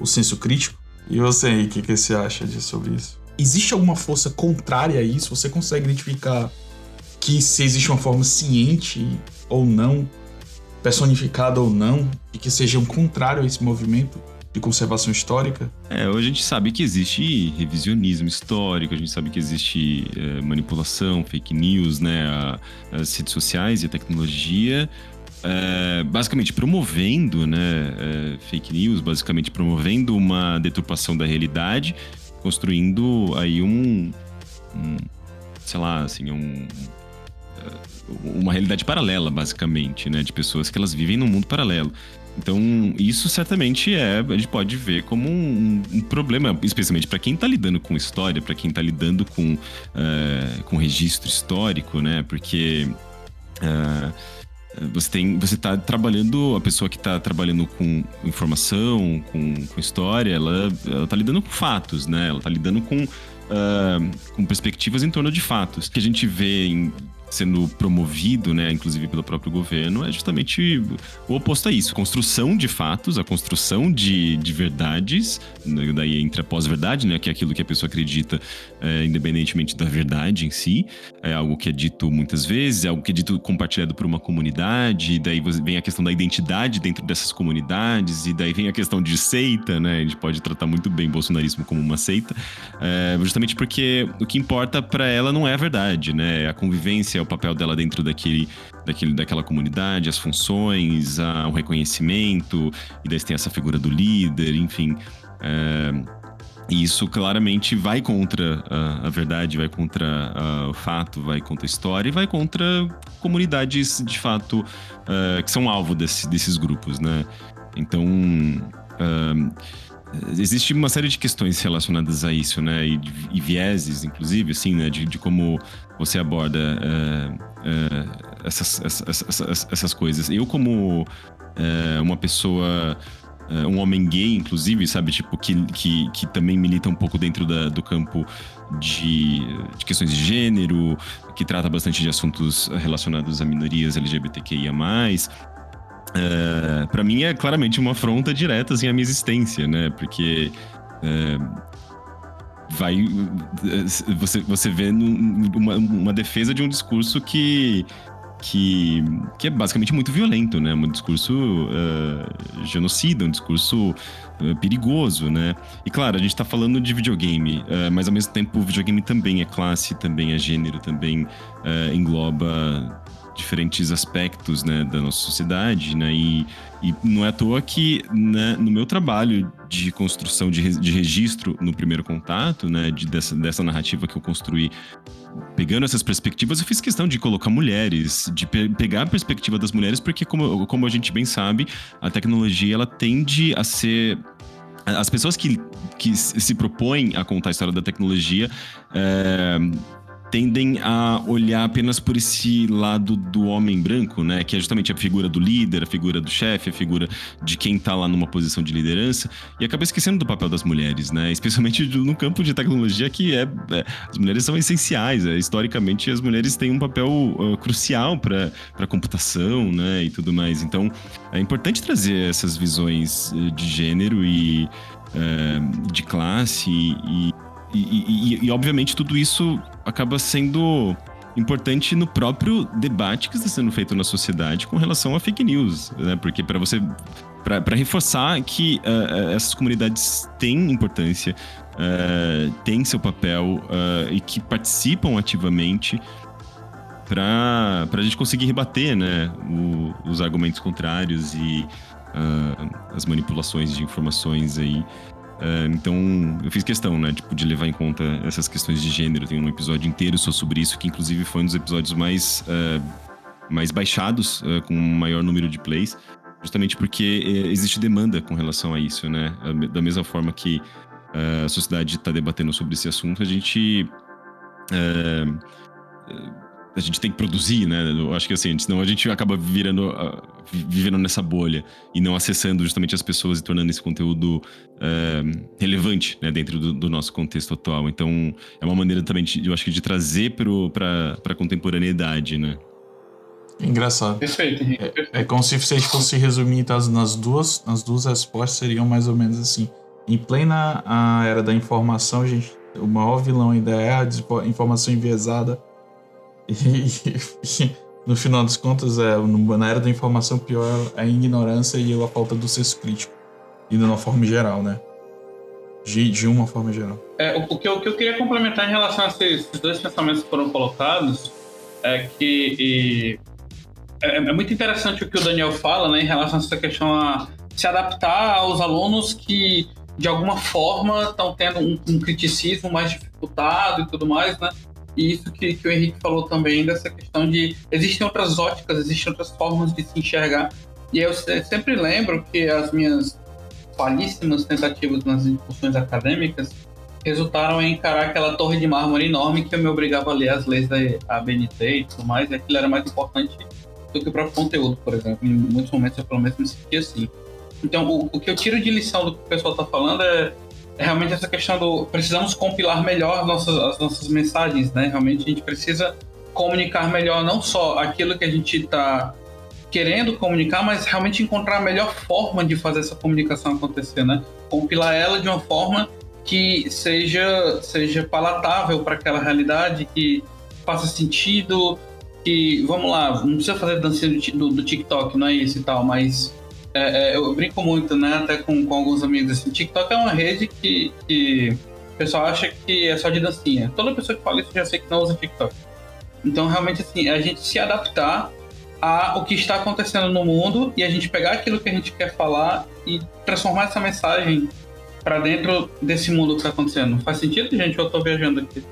o senso crítico e você aí, o que, que você acha de, sobre isso? Existe alguma força contrária a isso? Você consegue identificar que se existe uma forma ciente ou não, personificada ou não, e que seja um contrário a esse movimento de conservação histórica? É, hoje a gente sabe que existe revisionismo histórico, a gente sabe que existe é, manipulação, fake news, né? A, as redes sociais e a tecnologia. É, basicamente promovendo né, é, fake news, basicamente promovendo uma deturpação da realidade, construindo aí um, um sei lá, assim, um, uma realidade paralela, basicamente, né? De pessoas que elas vivem num mundo paralelo. Então, isso certamente é, a gente pode ver como um, um problema, especialmente para quem está lidando com história, para quem está lidando com, uh, com registro histórico, né? Porque uh, você tem, você está trabalhando, a pessoa que está trabalhando com informação, com, com história, ela, está lidando com fatos, né? Ela está lidando com, uh, com perspectivas em torno de fatos. Que a gente vê em sendo promovido, né, inclusive pelo próprio governo, é justamente o oposto a isso. Construção de fatos, a construção de, de verdades, né, daí entra a pós-verdade, né, que é aquilo que a pessoa acredita, é, independentemente da verdade em si. É algo que é dito muitas vezes, é algo que é dito compartilhado por uma comunidade, daí vem a questão da identidade dentro dessas comunidades, e daí vem a questão de seita, né, a gente pode tratar muito bem bolsonarismo como uma seita, é, justamente porque o que importa para ela não é a verdade, né, é a convivência, o papel dela dentro daquele, daquele, daquela comunidade, as funções, a, o reconhecimento, e daí tem essa figura do líder, enfim. É, e isso claramente vai contra a, a verdade, vai contra a, o fato, vai contra a história e vai contra comunidades de fato uh, que são alvo desse, desses grupos, né? Então. Uh, existe uma série de questões relacionadas a isso, né? E, e vieses, inclusive, assim, né? De, de como você aborda uh, uh, essas, essas, essas, coisas. Eu, como uh, uma pessoa. um homem gay, inclusive, sabe? Tipo, que, que, que também milita um pouco dentro da, do campo de, de questões de gênero, que trata bastante de assuntos relacionados a minorias LGBTQIA. Uh, para mim é claramente uma afronta direta assim, à minha existência, né? Porque uh, vai você, você vê uma, uma defesa de um discurso que que, que é basicamente muito violento, né? Um discurso uh, genocida, um discurso uh, perigoso, né? E claro, a gente tá falando de videogame, uh, mas ao mesmo tempo o videogame também é classe, também é gênero, também engloba diferentes aspectos né, da nossa sociedade, né? E, e não é à toa que né, no meu trabalho de construção de, de registro no primeiro contato, né, de, dessa, dessa narrativa que eu construí, pegando essas perspectivas, eu fiz questão de colocar mulheres, de pe pegar a perspectiva das mulheres, porque como, como a gente bem sabe, a tecnologia ela tende a ser as pessoas que, que se propõem a contar a história da tecnologia é, tendem a olhar apenas por esse lado do homem branco, né? Que é justamente a figura do líder, a figura do chefe, a figura de quem tá lá numa posição de liderança, e acaba esquecendo do papel das mulheres, né? Especialmente no campo de tecnologia, que é. é as mulheres são essenciais. É, historicamente, as mulheres têm um papel uh, crucial para a computação, né? E tudo mais. Então, é importante trazer essas visões uh, de gênero e. Uh, de classe e, e, e, e, obviamente, tudo isso acaba sendo importante no próprio debate que está sendo feito na sociedade com relação a fake news, né? Porque para você para reforçar que uh, essas comunidades têm importância, uh, têm seu papel uh, e que participam ativamente para a gente conseguir rebater né, o, os argumentos contrários e as manipulações de informações aí é, então, eu fiz questão, né, tipo, de levar em conta essas questões de gênero. Tem um episódio inteiro só sobre isso, que inclusive foi um dos episódios mais, uh, mais baixados, uh, com maior número de plays, justamente porque existe demanda com relação a isso, né? Da mesma forma que a sociedade está debatendo sobre esse assunto, a gente a gente tem que produzir, né? Eu acho que assim, senão a gente acaba virando, uh, vivendo nessa bolha e não acessando justamente as pessoas e tornando esse conteúdo uh, relevante, né? Dentro do, do, nosso contexto atual. Então, é uma maneira também, de, eu acho que de trazer para a contemporaneidade, né? Engraçado. Perfeito, Henrique. É, é, como se você fosse resumir tá, nas duas, nas duas respostas seriam mais ou menos assim. Em plena a era da informação, gente, o maior vilão ainda é a informação enviesada e, <laughs> no final das contas, é, na era da informação, pior é a ignorância e a falta do senso crítico. indo de uma forma geral, né? De, de uma forma geral. É, o, que eu, o, que eu, queria complementar em relação a esses, esses dois pensamentos que foram colocados é que e, é, é, muito interessante o que o Daniel fala, né, em relação a essa questão a se adaptar aos alunos que de alguma forma estão tendo um, um, criticismo mais dificultado e tudo mais, né? E isso que, que o Henrique falou também, dessa questão de existem outras óticas, existem outras formas de se enxergar. E eu sempre lembro que as minhas falíssimas tentativas nas discussões acadêmicas resultaram em encarar aquela torre de mármore enorme que eu me obrigava a ler as leis da ABNT e tudo mais, e aquilo era mais importante do que o próprio conteúdo, por exemplo. Em muitos momentos eu pelo menos me sentia assim. Então, o, o que eu tiro de lição do que o pessoal está falando é, realmente essa questão do precisamos compilar melhor as nossas, as nossas mensagens, né? Realmente a gente precisa comunicar melhor não só aquilo que a gente está querendo comunicar, mas realmente encontrar a melhor forma de fazer essa comunicação acontecer, né? Compilar ela de uma forma que seja seja palatável para aquela realidade, que faça sentido, que vamos lá, não precisa fazer dancinha do, do, TikTok, não é isso e tal, mas é, é, eu brinco muito, né? Até com, com alguns amigos assim, TikTok é uma rede que, que o pessoal acha que é só de dancinha. Toda pessoa que fala isso já sei que não usa TikTok. Então realmente assim, é a gente se adaptar a o que está acontecendo no mundo e a gente pegar aquilo que a gente quer falar e transformar essa mensagem para dentro desse mundo que está acontecendo. Faz sentido, gente? Eu estou viajando aqui.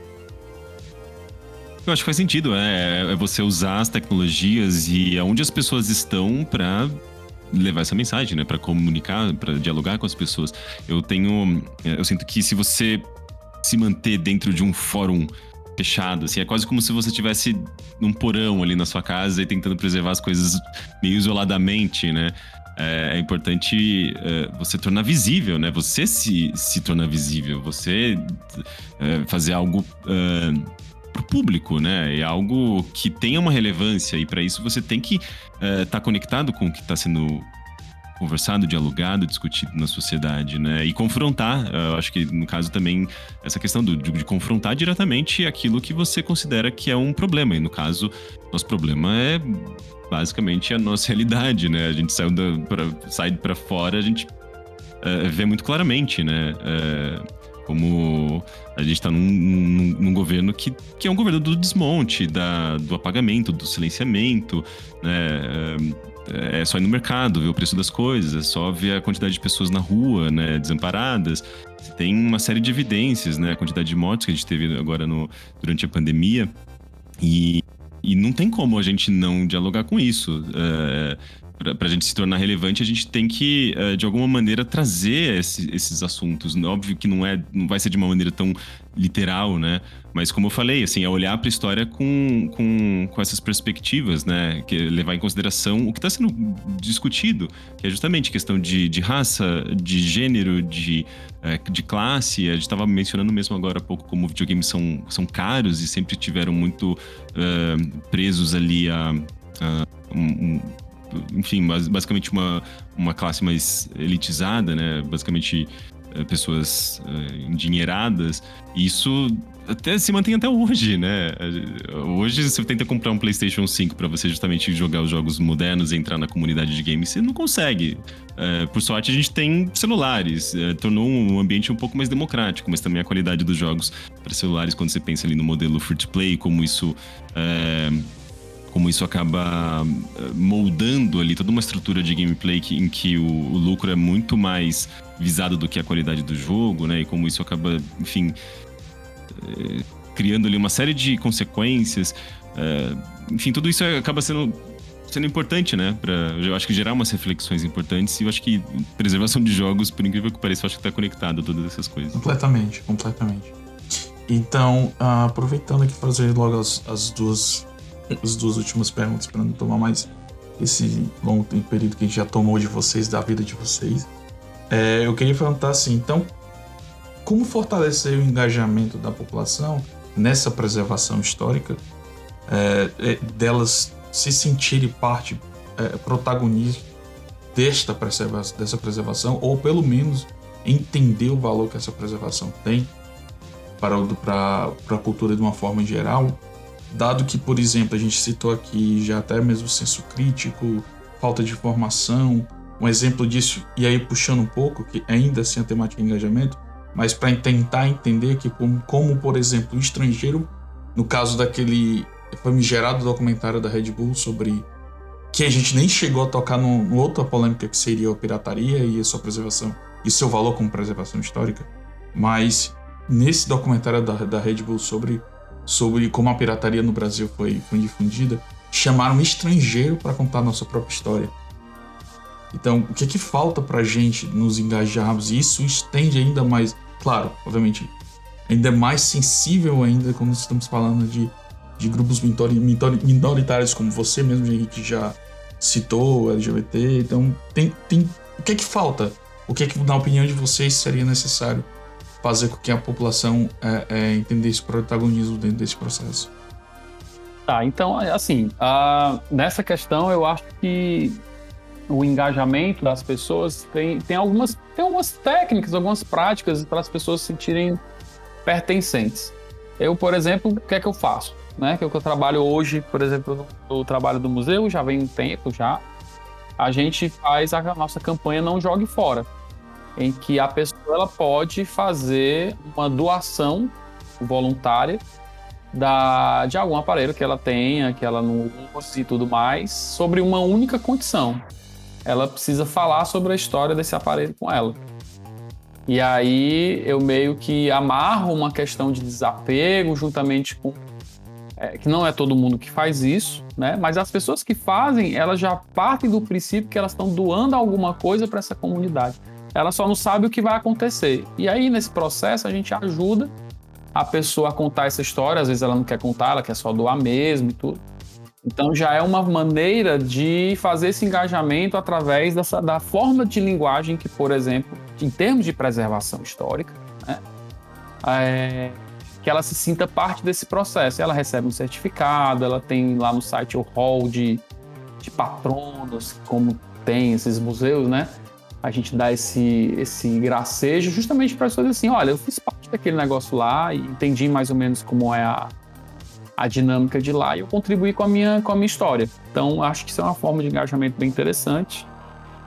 Eu acho que faz sentido, é, é você usar as tecnologias e aonde as pessoas estão para levar essa mensagem, né, para comunicar, para dialogar com as pessoas. Eu tenho, eu sinto que se você se manter dentro de um fórum fechado, assim. É quase como se você estivesse num porão ali na sua casa e tentando preservar as coisas meio isoladamente, né? É, é importante é, você tornar visível, né? Você se, se tornar visível, você é, fazer algo pro público, né? É algo que tenha uma relevância e para isso você tem que estar é, tá conectado com o que está sendo conversado, dialogado, discutido na sociedade, né? E confrontar, eu acho que no caso também essa questão do, de, de, confrontar diretamente aquilo que você considera que é um problema. E no caso, nosso problema é basicamente a nossa <laughs> realidade, né? A gente saiu da, pra, sai para fora, a gente é, vê muito claramente, né? É, como a gente está num, num, num, governo que, que é um governo do desmonte, da, do apagamento, do silenciamento, né? É, é só ir no mercado, ver o preço das coisas, é só ver a quantidade de pessoas na rua, né, desamparadas. Tem uma série de evidências, né, a quantidade de mortes que a gente teve agora no, durante a pandemia. E, e não tem como a gente não dialogar com isso. É, para a gente se tornar relevante, a gente tem que, uh, de alguma maneira, trazer esse, esses assuntos. Óbvio que não, é, não vai ser de uma maneira tão literal, né? Mas como eu falei, assim, é olhar para a história com, com, com essas perspectivas, né? Que levar em consideração o que está sendo discutido, que é justamente questão de, de raça, de gênero, de, uh, de classe. A gente estava mencionando mesmo agora há pouco como videogames são, são caros e sempre tiveram muito uh, presos ali a, a um, enfim, basicamente uma, uma classe mais elitizada, né? Basicamente eh, pessoas uh, endinheiradas. Isso até se mantém até hoje, né? Hoje você tenta comprar um PlayStation 5 para você justamente jogar os jogos modernos e entrar na comunidade de games, você não consegue. Uh, por sorte a gente tem celulares, tornou um ambiente um pouco mais democrático, mas também a qualidade dos jogos para celulares quando você pensa ali no modelo free to play, como isso como isso acaba eh, moldando ali toda uma estrutura de gameplay que, em que o, o, lucro é muito mais visado do que a qualidade do jogo, né? E como isso acaba, enfim, é, criando ali uma série de consequências. É, enfim, tudo isso acaba sendo sendo importante, né? Pra, eu acho que gerar umas reflexões importantes e eu acho que preservação de jogos, por incrível que pareça, eu acho que tá conectado a todas essas coisas. Completamente, completamente. Então, uh, aproveitando aqui para fazer logo as, as duas as duas últimas perguntas para não tomar mais esse longo período que a gente já tomou de vocês, da vida de vocês. É, eu queria perguntar assim, então, como fortalecer o engajamento da população nessa preservação histórica, é, é, delas se sentirem parte é, protagonista desta preservação, dessa preservação, ou pelo menos entender o valor que essa preservação tem para, para, para a cultura de uma forma geral, dado que, por exemplo, a gente citou aqui já até mesmo senso crítico, falta de informação, um exemplo disso, e aí puxando um pouco, que ainda assim a temática de engajamento, mas para tentar entender que, como, como, por exemplo, o estrangeiro, no caso daquele famigerado documentário da Red Bull sobre. que a gente nem chegou a tocar no outra polêmica que seria a pirataria e a sua preservação, e seu valor como preservação histórica, mas nesse documentário da, da Red Bull sobre, sobre como a pirataria no Brasil foi, foi difundida, chamaram um estrangeiro para contar a nossa própria história. Então, o que é que falta pra gente nos engajarmos? E isso estende ainda mais, claro, obviamente, ainda mais sensível ainda quando estamos falando de, de grupos minoritários como você mesmo, que já citou, LGBT. Então, tem, tem, o que é que falta? O que é que, na opinião de vocês, seria necessário fazer com que a população é, é, entendesse o protagonismo dentro desse processo? Tá, então, assim, nessa questão eu acho que o engajamento das pessoas tem, tem, algumas, tem algumas técnicas, algumas práticas para as pessoas se sentirem pertencentes. Eu, por exemplo, o que é que eu faço? Né? Que é o que eu trabalho hoje, por exemplo, no trabalho do museu, já vem um tempo já. A gente faz a nossa campanha Não Jogue Fora, em que a ela pode fazer uma doação voluntária da, de algum aparelho que ela tenha, que ela não use e tudo mais, sobre uma única condição ela precisa falar sobre a história desse aparelho com ela. E aí eu meio que amarro uma questão de desapego juntamente com é, que não é todo mundo que faz isso, né? Mas as pessoas que fazem, elas já partem do princípio que elas estão doando alguma coisa para essa comunidade. Ela só não sabe o que vai acontecer. E aí nesse processo a gente ajuda a pessoa a contar essa história. Às vezes ela não quer contar, ela quer só doar mesmo e tudo. Então já é uma maneira de fazer esse engajamento através dessa, da forma de linguagem que, por exemplo, em termos de preservação histórica, né, é, que ela se sinta parte desse processo. Ela recebe um certificado, ela tem lá no site o hall de, de patronos, como tem esses museus, né? A gente dá esse, esse gracejo justamente para as pessoas assim, olha, eu fiz parte daquele negócio lá e entendi mais ou menos como é a, a dinâmica de lá e eu contribuir com a minha, com a minha história. Então, acho que isso é uma forma de engajamento bem interessante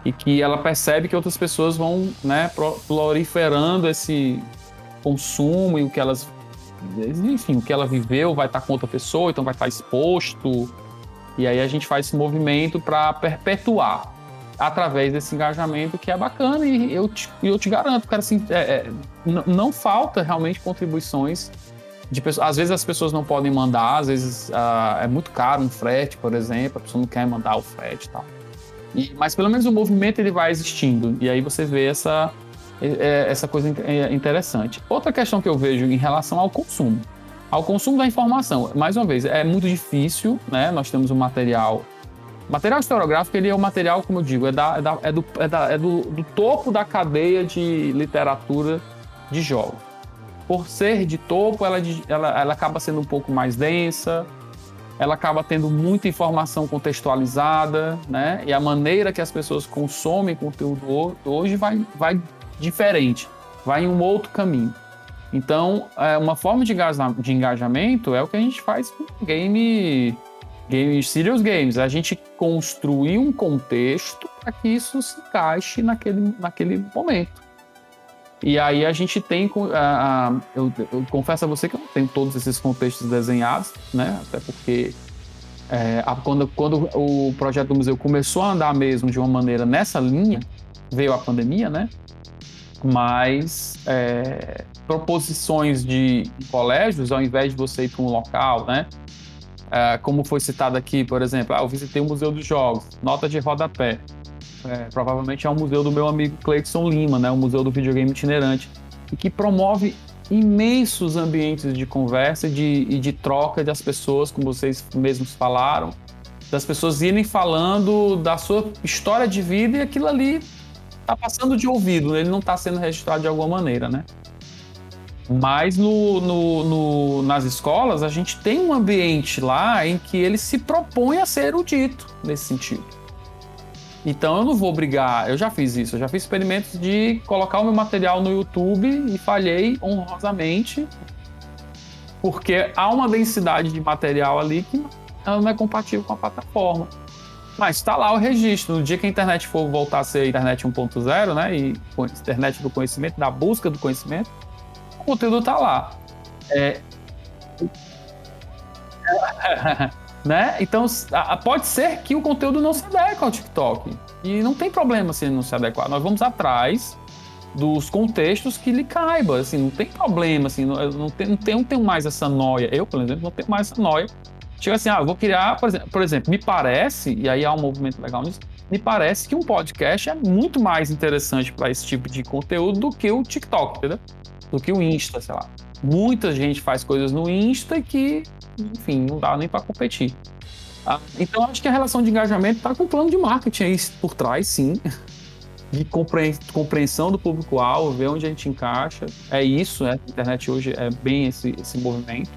e que ela percebe que outras pessoas vão né, proliferando esse consumo e o que elas. Enfim, o que ela viveu vai estar com outra pessoa, então vai estar exposto. E aí a gente faz esse movimento para perpetuar através desse engajamento que é bacana e eu te, eu te garanto, cara, assim, é, é, não falta realmente contribuições de pessoas, às vezes as pessoas não podem mandar, às vezes uh, é muito caro um frete, por exemplo, a pessoa não quer mandar o frete e tal. E, mas pelo menos o movimento ele vai existindo e aí você vê essa é, essa coisa é, interessante. Outra questão que eu vejo em relação ao consumo, ao consumo da informação, mais uma vez é muito difícil, né? Nós temos um material material historiográfico ele é um material, como eu digo, é, da, é, da, é, do, é, da, é do, do topo da cadeia de literatura de jogos por ser de topo, ela, ela, ela acaba sendo um pouco mais densa, ela acaba tendo muita informação contextualizada, né? E a maneira que as pessoas consomem conteúdo hoje vai, vai diferente, vai em um outro caminho. Então, é, uma forma de, de engajamento é o que a gente faz com game, game serious games. A gente construir um contexto para que isso se encaixe naquele, naquele momento. E aí a gente tem. eu, eu, confesso a você que eu não tenho todos esses contextos desenhados, né? Até porque é, a, quando, quando o projeto do museu começou a andar mesmo de uma maneira nessa linha, veio a pandemia, né? Mas é, proposições de colégios, ao invés de você ir para um local, né? É, como foi citado aqui, por exemplo, ah, eu visitei o Museu dos Jogos, nota de rodapé é, provavelmente é um museu do meu amigo Cleiton Lima, né, o Museu do Videogame Itinerante, e que promove imensos ambientes de conversa de, e de troca das pessoas, como vocês mesmos falaram, das pessoas irem falando da sua história de vida e aquilo ali está passando de ouvido, ele não está sendo registrado de alguma maneira, né? Mas no, no, no, nas escolas a gente tem um ambiente lá em que ele se propõe a ser erudito nesse sentido. Então eu não vou brigar, eu já fiz isso, eu já fiz experimentos de colocar o meu material no YouTube e falhei honrosamente, porque há uma densidade de material ali que não é compatível com a plataforma. Mas está lá o registro. No dia que a internet for voltar a ser internet 1.0, né? E internet do conhecimento, da busca do conhecimento, o conteúdo está lá. É... <laughs> né? Então, pode ser que o conteúdo não se adeque ao TikTok. E não tem problema se ele não se adequar. Nós vamos atrás dos contextos que lhe caiba, assim, não tem problema, assim, não, não, tem, não, tenho, não tenho mais essa noia. Eu, por exemplo, não tenho mais essa noia. Chega assim, ah, vou criar, por exemplo, por exemplo, me parece, e aí há um movimento legal nisso, me parece que um podcast é muito mais interessante para esse tipo de conteúdo do que o TikTok, entendeu? Do que o Insta, sei lá. Muita gente faz coisas no Insta que, enfim, não dá nem para competir. Ah, então, acho que a relação de engajamento está com o plano de marketing aí por trás, sim. De compreensão do público-alvo, ver onde a gente encaixa. É isso, né? A internet hoje é bem esse, esse movimento.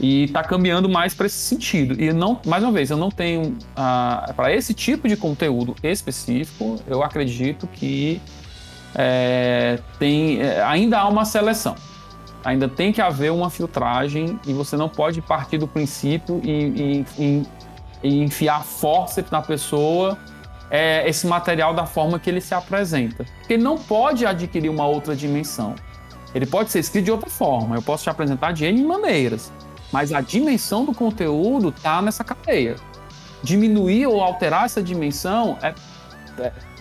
E está caminhando mais para esse sentido. E não, mais uma vez, eu não tenho. Ah, para esse tipo de conteúdo específico, eu acredito que é, tem, é, ainda há uma seleção ainda tem que haver uma filtragem e você não pode partir do princípio e, e, e enfiar força na pessoa é, esse material da forma que ele se apresenta. Porque não pode adquirir uma outra dimensão. Ele pode ser escrito de outra forma. Eu posso te apresentar de N maneiras. Mas a dimensão do conteúdo está nessa cadeia. Diminuir ou alterar essa dimensão é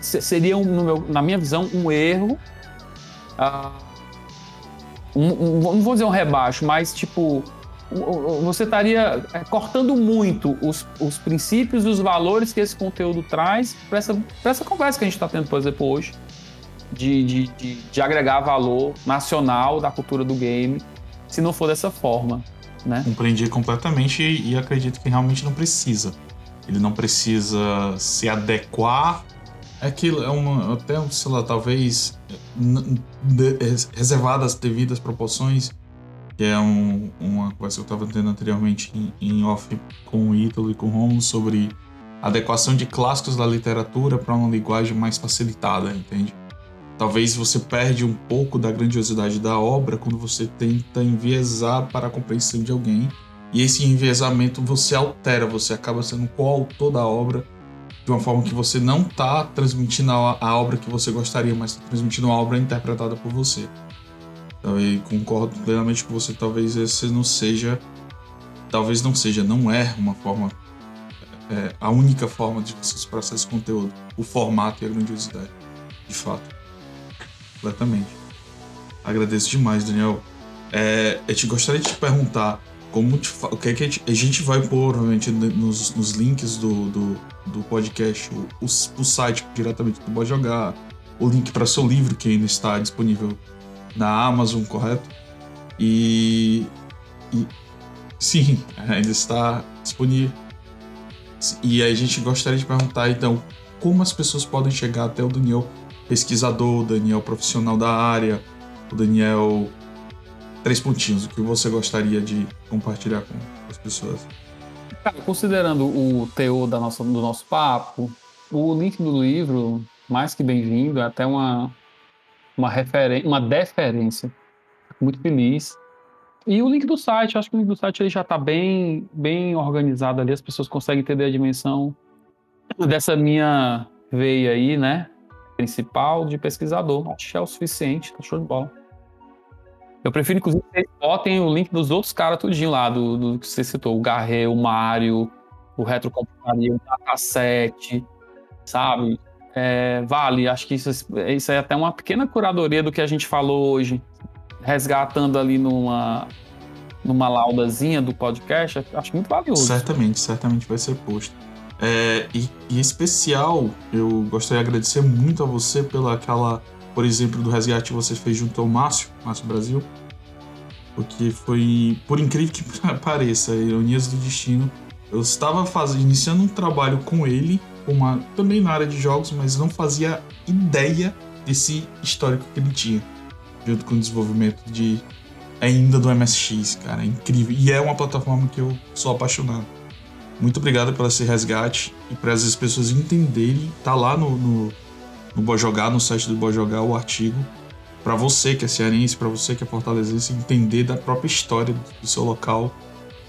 seria, um, meu, na minha visão, um erro. Uh, um, um, não vou dizer um rebaixo, mas tipo, você estaria é, cortando muito os, os princípios e os valores que esse conteúdo traz para essa, essa conversa que a gente está tendo, por exemplo, hoje, de, de, de, de, agregar valor nacional da cultura do game, se não for dessa forma. Né? Compreendi completamente e acredito que realmente não precisa. Ele não precisa se adequar é aquilo, é uma, até, sei lá, talvez reservadas as devidas proporções, que é um, uma coisa que eu estava tendo anteriormente em, em, off com o Ítalo e com o Romulo sobre adequação de clássicos da literatura para uma linguagem mais facilitada, entende? Talvez você perde um pouco da grandiosidade da obra quando você tenta enviesar para a compreensão de alguém. E esse enviesamento você altera, você acaba sendo coautor da obra de uma forma que você não está transmitindo a, a, obra que você gostaria, mas está transmitindo uma obra interpretada por você. Então, eu concordo plenamente com você. Talvez esse não seja, talvez não seja, não é uma forma, é, a única forma de você expressar esse conteúdo, o formato e a grandiosidade, de fato, completamente. Agradeço demais, Daniel. É, eu te gostaria de te perguntar como te, o que, é que a, gente, a gente vai pôr, obviamente, nos, nos links do, do, do podcast, o, o, o, site diretamente do Pode Jogar, o link para seu livro que ainda está disponível na Amazon, correto? E, e sim, <laughs> ainda está disponível. E a gente gostaria de perguntar, então, como as pessoas podem chegar até o Daniel pesquisador, o Daniel profissional da área, o Daniel três pontinhos, o que você gostaria de compartilhar com as pessoas? Cara, considerando o teor da nossa, do nosso papo, o link do livro, mais que bem-vindo, é até uma, uma, referência, uma deferência. Fico muito feliz. E o link do site, acho que o link do site ele já está bem, bem organizado ali, as pessoas conseguem entender a dimensão dessa minha veia aí, né? Principal de pesquisador. Acho que é o suficiente, tá show de bola. Eu prefiro, inclusive, que vocês botem o link dos outros caras tudinho lá, do, do que você citou. O Garret, o Mário, o Retrocomputaria, o Dataset, sabe? É, vale, acho que isso, isso é até uma pequena curadoria do que a gente falou hoje. Resgatando ali numa, numa laudazinha do podcast, acho muito valioso. Certamente, certamente vai ser posto. É, e, e, em especial, eu gostaria de agradecer muito a você pela aquela por exemplo, do resgate que você fez junto ao Márcio, Márcio Brasil, porque foi, por incrível que <laughs> pareça, ironias do destino, eu estava fazendo, iniciando um trabalho com ele, uma, também na área de jogos, mas não fazia ideia desse histórico que ele tinha, junto com o desenvolvimento de ainda do MSX, cara, é incrível. E é uma plataforma que eu sou apaixonado. Muito obrigado pelo esse resgate e para as pessoas entenderem, tá lá no, no no Bojogar, no site do Bojogar, o artigo para você que é cearense, para você que é fortalezense, entender da própria história do seu local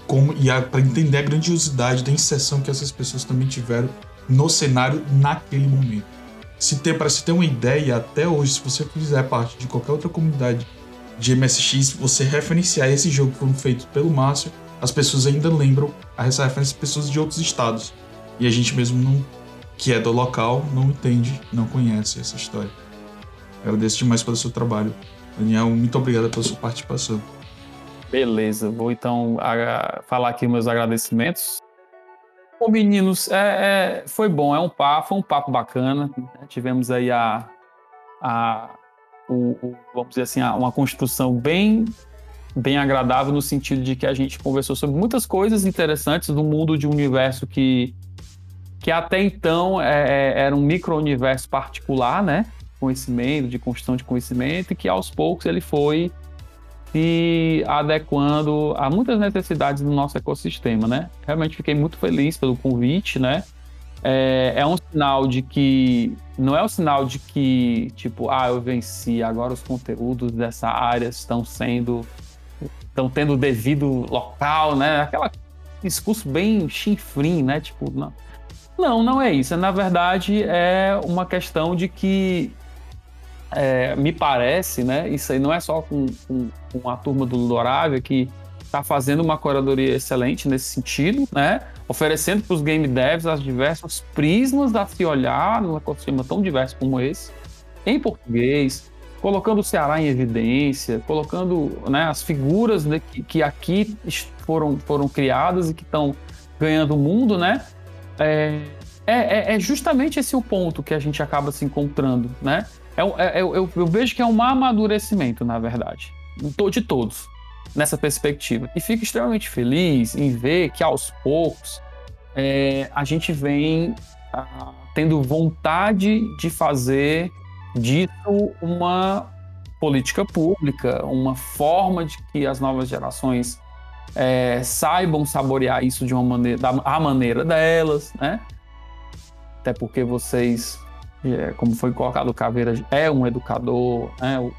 como e para entender a grandiosidade da inserção que essas pessoas também tiveram no cenário naquele momento. Se ter para se ter uma ideia, até hoje, se você fizer parte de qualquer outra comunidade de MSX, você referenciar esse jogo que foi feito pelo Márcio, as pessoas ainda lembram a essa referência de pessoas de outros estados. E a gente mesmo não, que é do local, não entende, não conhece essa história. Agradeço demais pelo seu trabalho. Daniel, muito obrigado pela sua participação. Beleza, vou então falar aqui meus agradecimentos. Bom, meninos, é, é, foi bom, é um papo, foi um papo bacana. Né? Tivemos aí a, a o, o, vamos dizer assim, uma construção bem, bem agradável no sentido de que a gente conversou sobre muitas coisas interessantes do mundo de um universo que, que até então é, é era um micro-universo particular, né? Conhecimento, de construção de conhecimento, e que aos poucos ele foi se adequando a muitas necessidades do nosso ecossistema, né? Realmente fiquei muito feliz pelo convite, né? É, é um sinal de que não é um sinal de que tipo, ah, eu venci, agora os conteúdos dessa área estão sendo estão tendo devido local, né? Aquela discurso bem chinfrim, né? Tipo, não. Não, não é isso. Na verdade, é uma questão de que é, me parece, né? Isso aí não é só com, com, com a turma do Ludorávia que está fazendo uma curadoria excelente nesse sentido, né? Oferecendo para os game devs as diversos prismas a se olhar num ecossistema tão diverso como esse, em português, colocando o Ceará em evidência, colocando né, as figuras que, que, aqui foram, foram criadas e que estão ganhando o mundo, né? É, é, é, é justamente esse o ponto que a gente acaba se encontrando, né? É, é, eu, eu, eu, vejo que é um amadurecimento, na verdade, de todos, nessa perspectiva. E fico extremamente feliz em ver que, aos poucos, é, a gente vem ah, tendo vontade de fazer disso uma política pública, uma forma de que as novas gerações é, saibam saborear isso de uma maneira, da a maneira delas, né? Até porque vocês é, como foi colocado, o Caveira é um educador, né? o,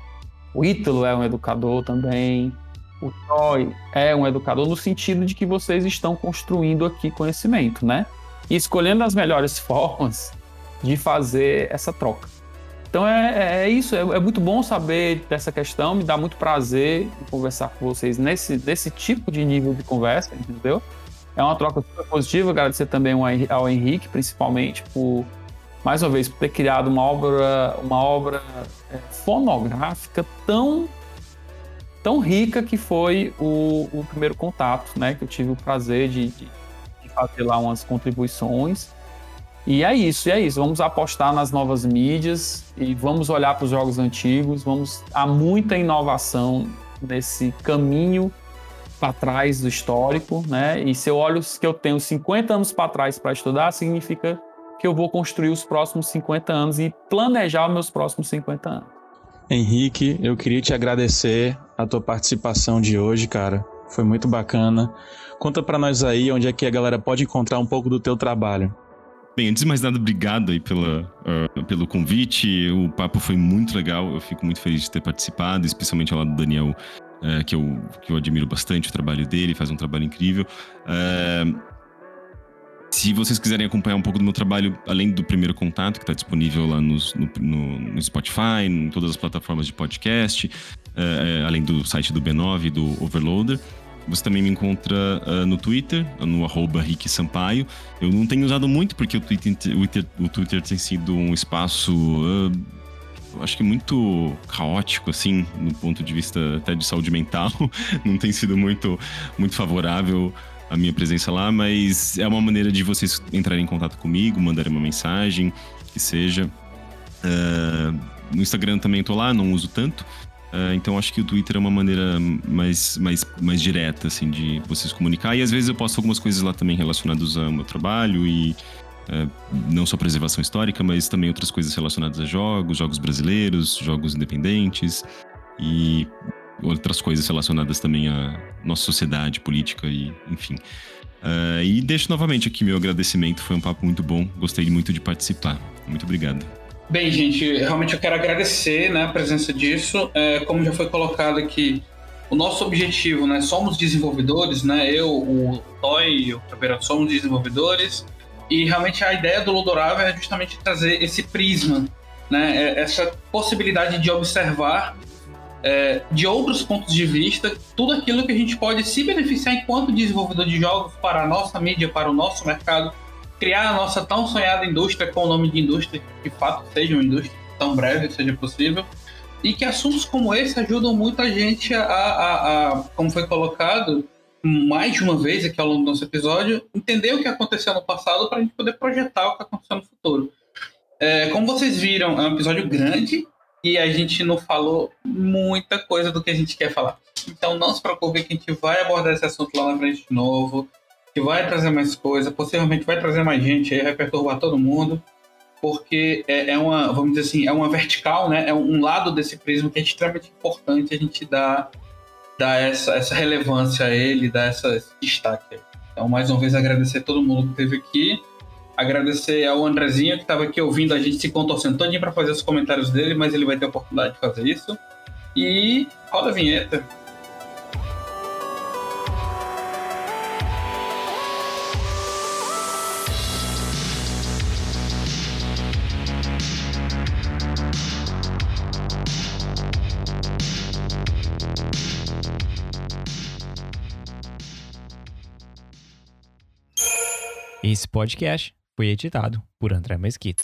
o Ítalo é um educador também, o Troy é um educador, no sentido de que vocês estão construindo aqui conhecimento, né? E escolhendo as melhores <laughs> formas de fazer essa troca. Então é, é, é isso, é, é, muito bom saber dessa questão, me dá muito prazer conversar com vocês nesse, nesse tipo de nível de conversa, entendeu? É uma troca super positiva, agradecer também ao Henrique, principalmente, por mais uma vez, por ter criado uma obra, uma obra é, fonográfica tão, tão rica que foi o, o, primeiro contato, né? Que eu tive o prazer de, de, de fazer lá umas contribuições. E é isso, é isso. Vamos apostar nas novas mídias e vamos olhar para os jogos antigos. Vamos há muita inovação nesse caminho para trás do histórico, né? E se eu olho que eu tenho 50 anos para trás para estudar, significa que eu vou construir os próximos 50 anos e planejar os meus próximos 50 anos. Henrique, eu queria te agradecer a tua participação de hoje, cara. Foi muito bacana. Conta para nós aí onde é que a galera pode encontrar um pouco do teu trabalho. Bem, antes de mais nada, obrigado aí pela, uh, pelo convite. O papo foi muito legal. Eu fico muito feliz de ter participado, especialmente ao lado do Daniel, uh, que, eu, que eu admiro bastante o trabalho dele, faz um trabalho incrível. Uh, se vocês quiserem acompanhar um pouco do meu trabalho, além do primeiro contato, que está disponível lá no, no, no, Spotify, em todas as plataformas de podcast, uh, além do site do B9 e do Overloader, você também me encontra uh, no Twitter, no arroba Rick Sampaio. Eu não tenho usado muito porque o Twitter, o Twitter, o Twitter tem sido um espaço. Uh, acho que muito caótico, assim, no ponto de vista até de saúde mental. <laughs> não tem sido muito, muito favorável a minha presença lá, mas é uma maneira de vocês entrarem em contato comigo, mandarem uma mensagem, que seja. Uh, no Instagram também tô lá, não uso tanto. Uh, então acho que o Twitter é uma maneira mais, mais, mais direta, assim, de vocês comunicar. E às vezes eu posto algumas coisas lá também relacionadas ao meu trabalho e uh, não só preservação histórica, mas também outras coisas relacionadas a jogos, jogos brasileiros, jogos independentes. E outras coisas relacionadas também à nossa sociedade, política e enfim. Uh, e deixo novamente aqui meu agradecimento, foi um papo muito bom, gostei muito de participar. Muito obrigado. Bem, gente, realmente eu quero agradecer né, a presença disso. É, como já foi colocado aqui, o nosso objetivo, né? Somos desenvolvedores, né? Eu, o Toy e o Caveira somos desenvolvedores. E realmente a ideia do Ludorava é justamente trazer esse prisma, né? É, essa possibilidade de observar é, de outros pontos de vista tudo aquilo que a gente pode se beneficiar enquanto desenvolvedor de jogos para a nossa mídia, para o nosso mercado, criar a nossa tão sonhada indústria com o nome de indústria, que de fato seja uma indústria tão breve seja possível e que assuntos como esse ajudam muito a gente a, a, a, como foi colocado mais de uma vez aqui ao longo do nosso episódio, entender o que aconteceu no passado para a gente poder projetar o que aconteceu no futuro. É, como vocês viram, é um episódio grande e a gente não falou muita coisa do que a gente quer falar. Então não se preocupe que a gente vai abordar esse assunto lá na frente de novo, que vai trazer mais coisa, possivelmente vai trazer mais gente aí, vai perturbar todo mundo porque é, é, uma, vamos dizer assim, é uma vertical, né? É um lado desse prisma que é extremamente importante a gente dar, dar essa, essa relevância a ele, dar essa, esse destaque. Então, mais uma vez, agradecer a todo mundo que esteve aqui. Agradecer ao Andrezinho que estava aqui ouvindo a gente se contorcendo todinho para fazer os comentários dele, mas ele vai ter a oportunidade de fazer isso. E roda a vinheta. Esse podcast foi editado por André Mesquita.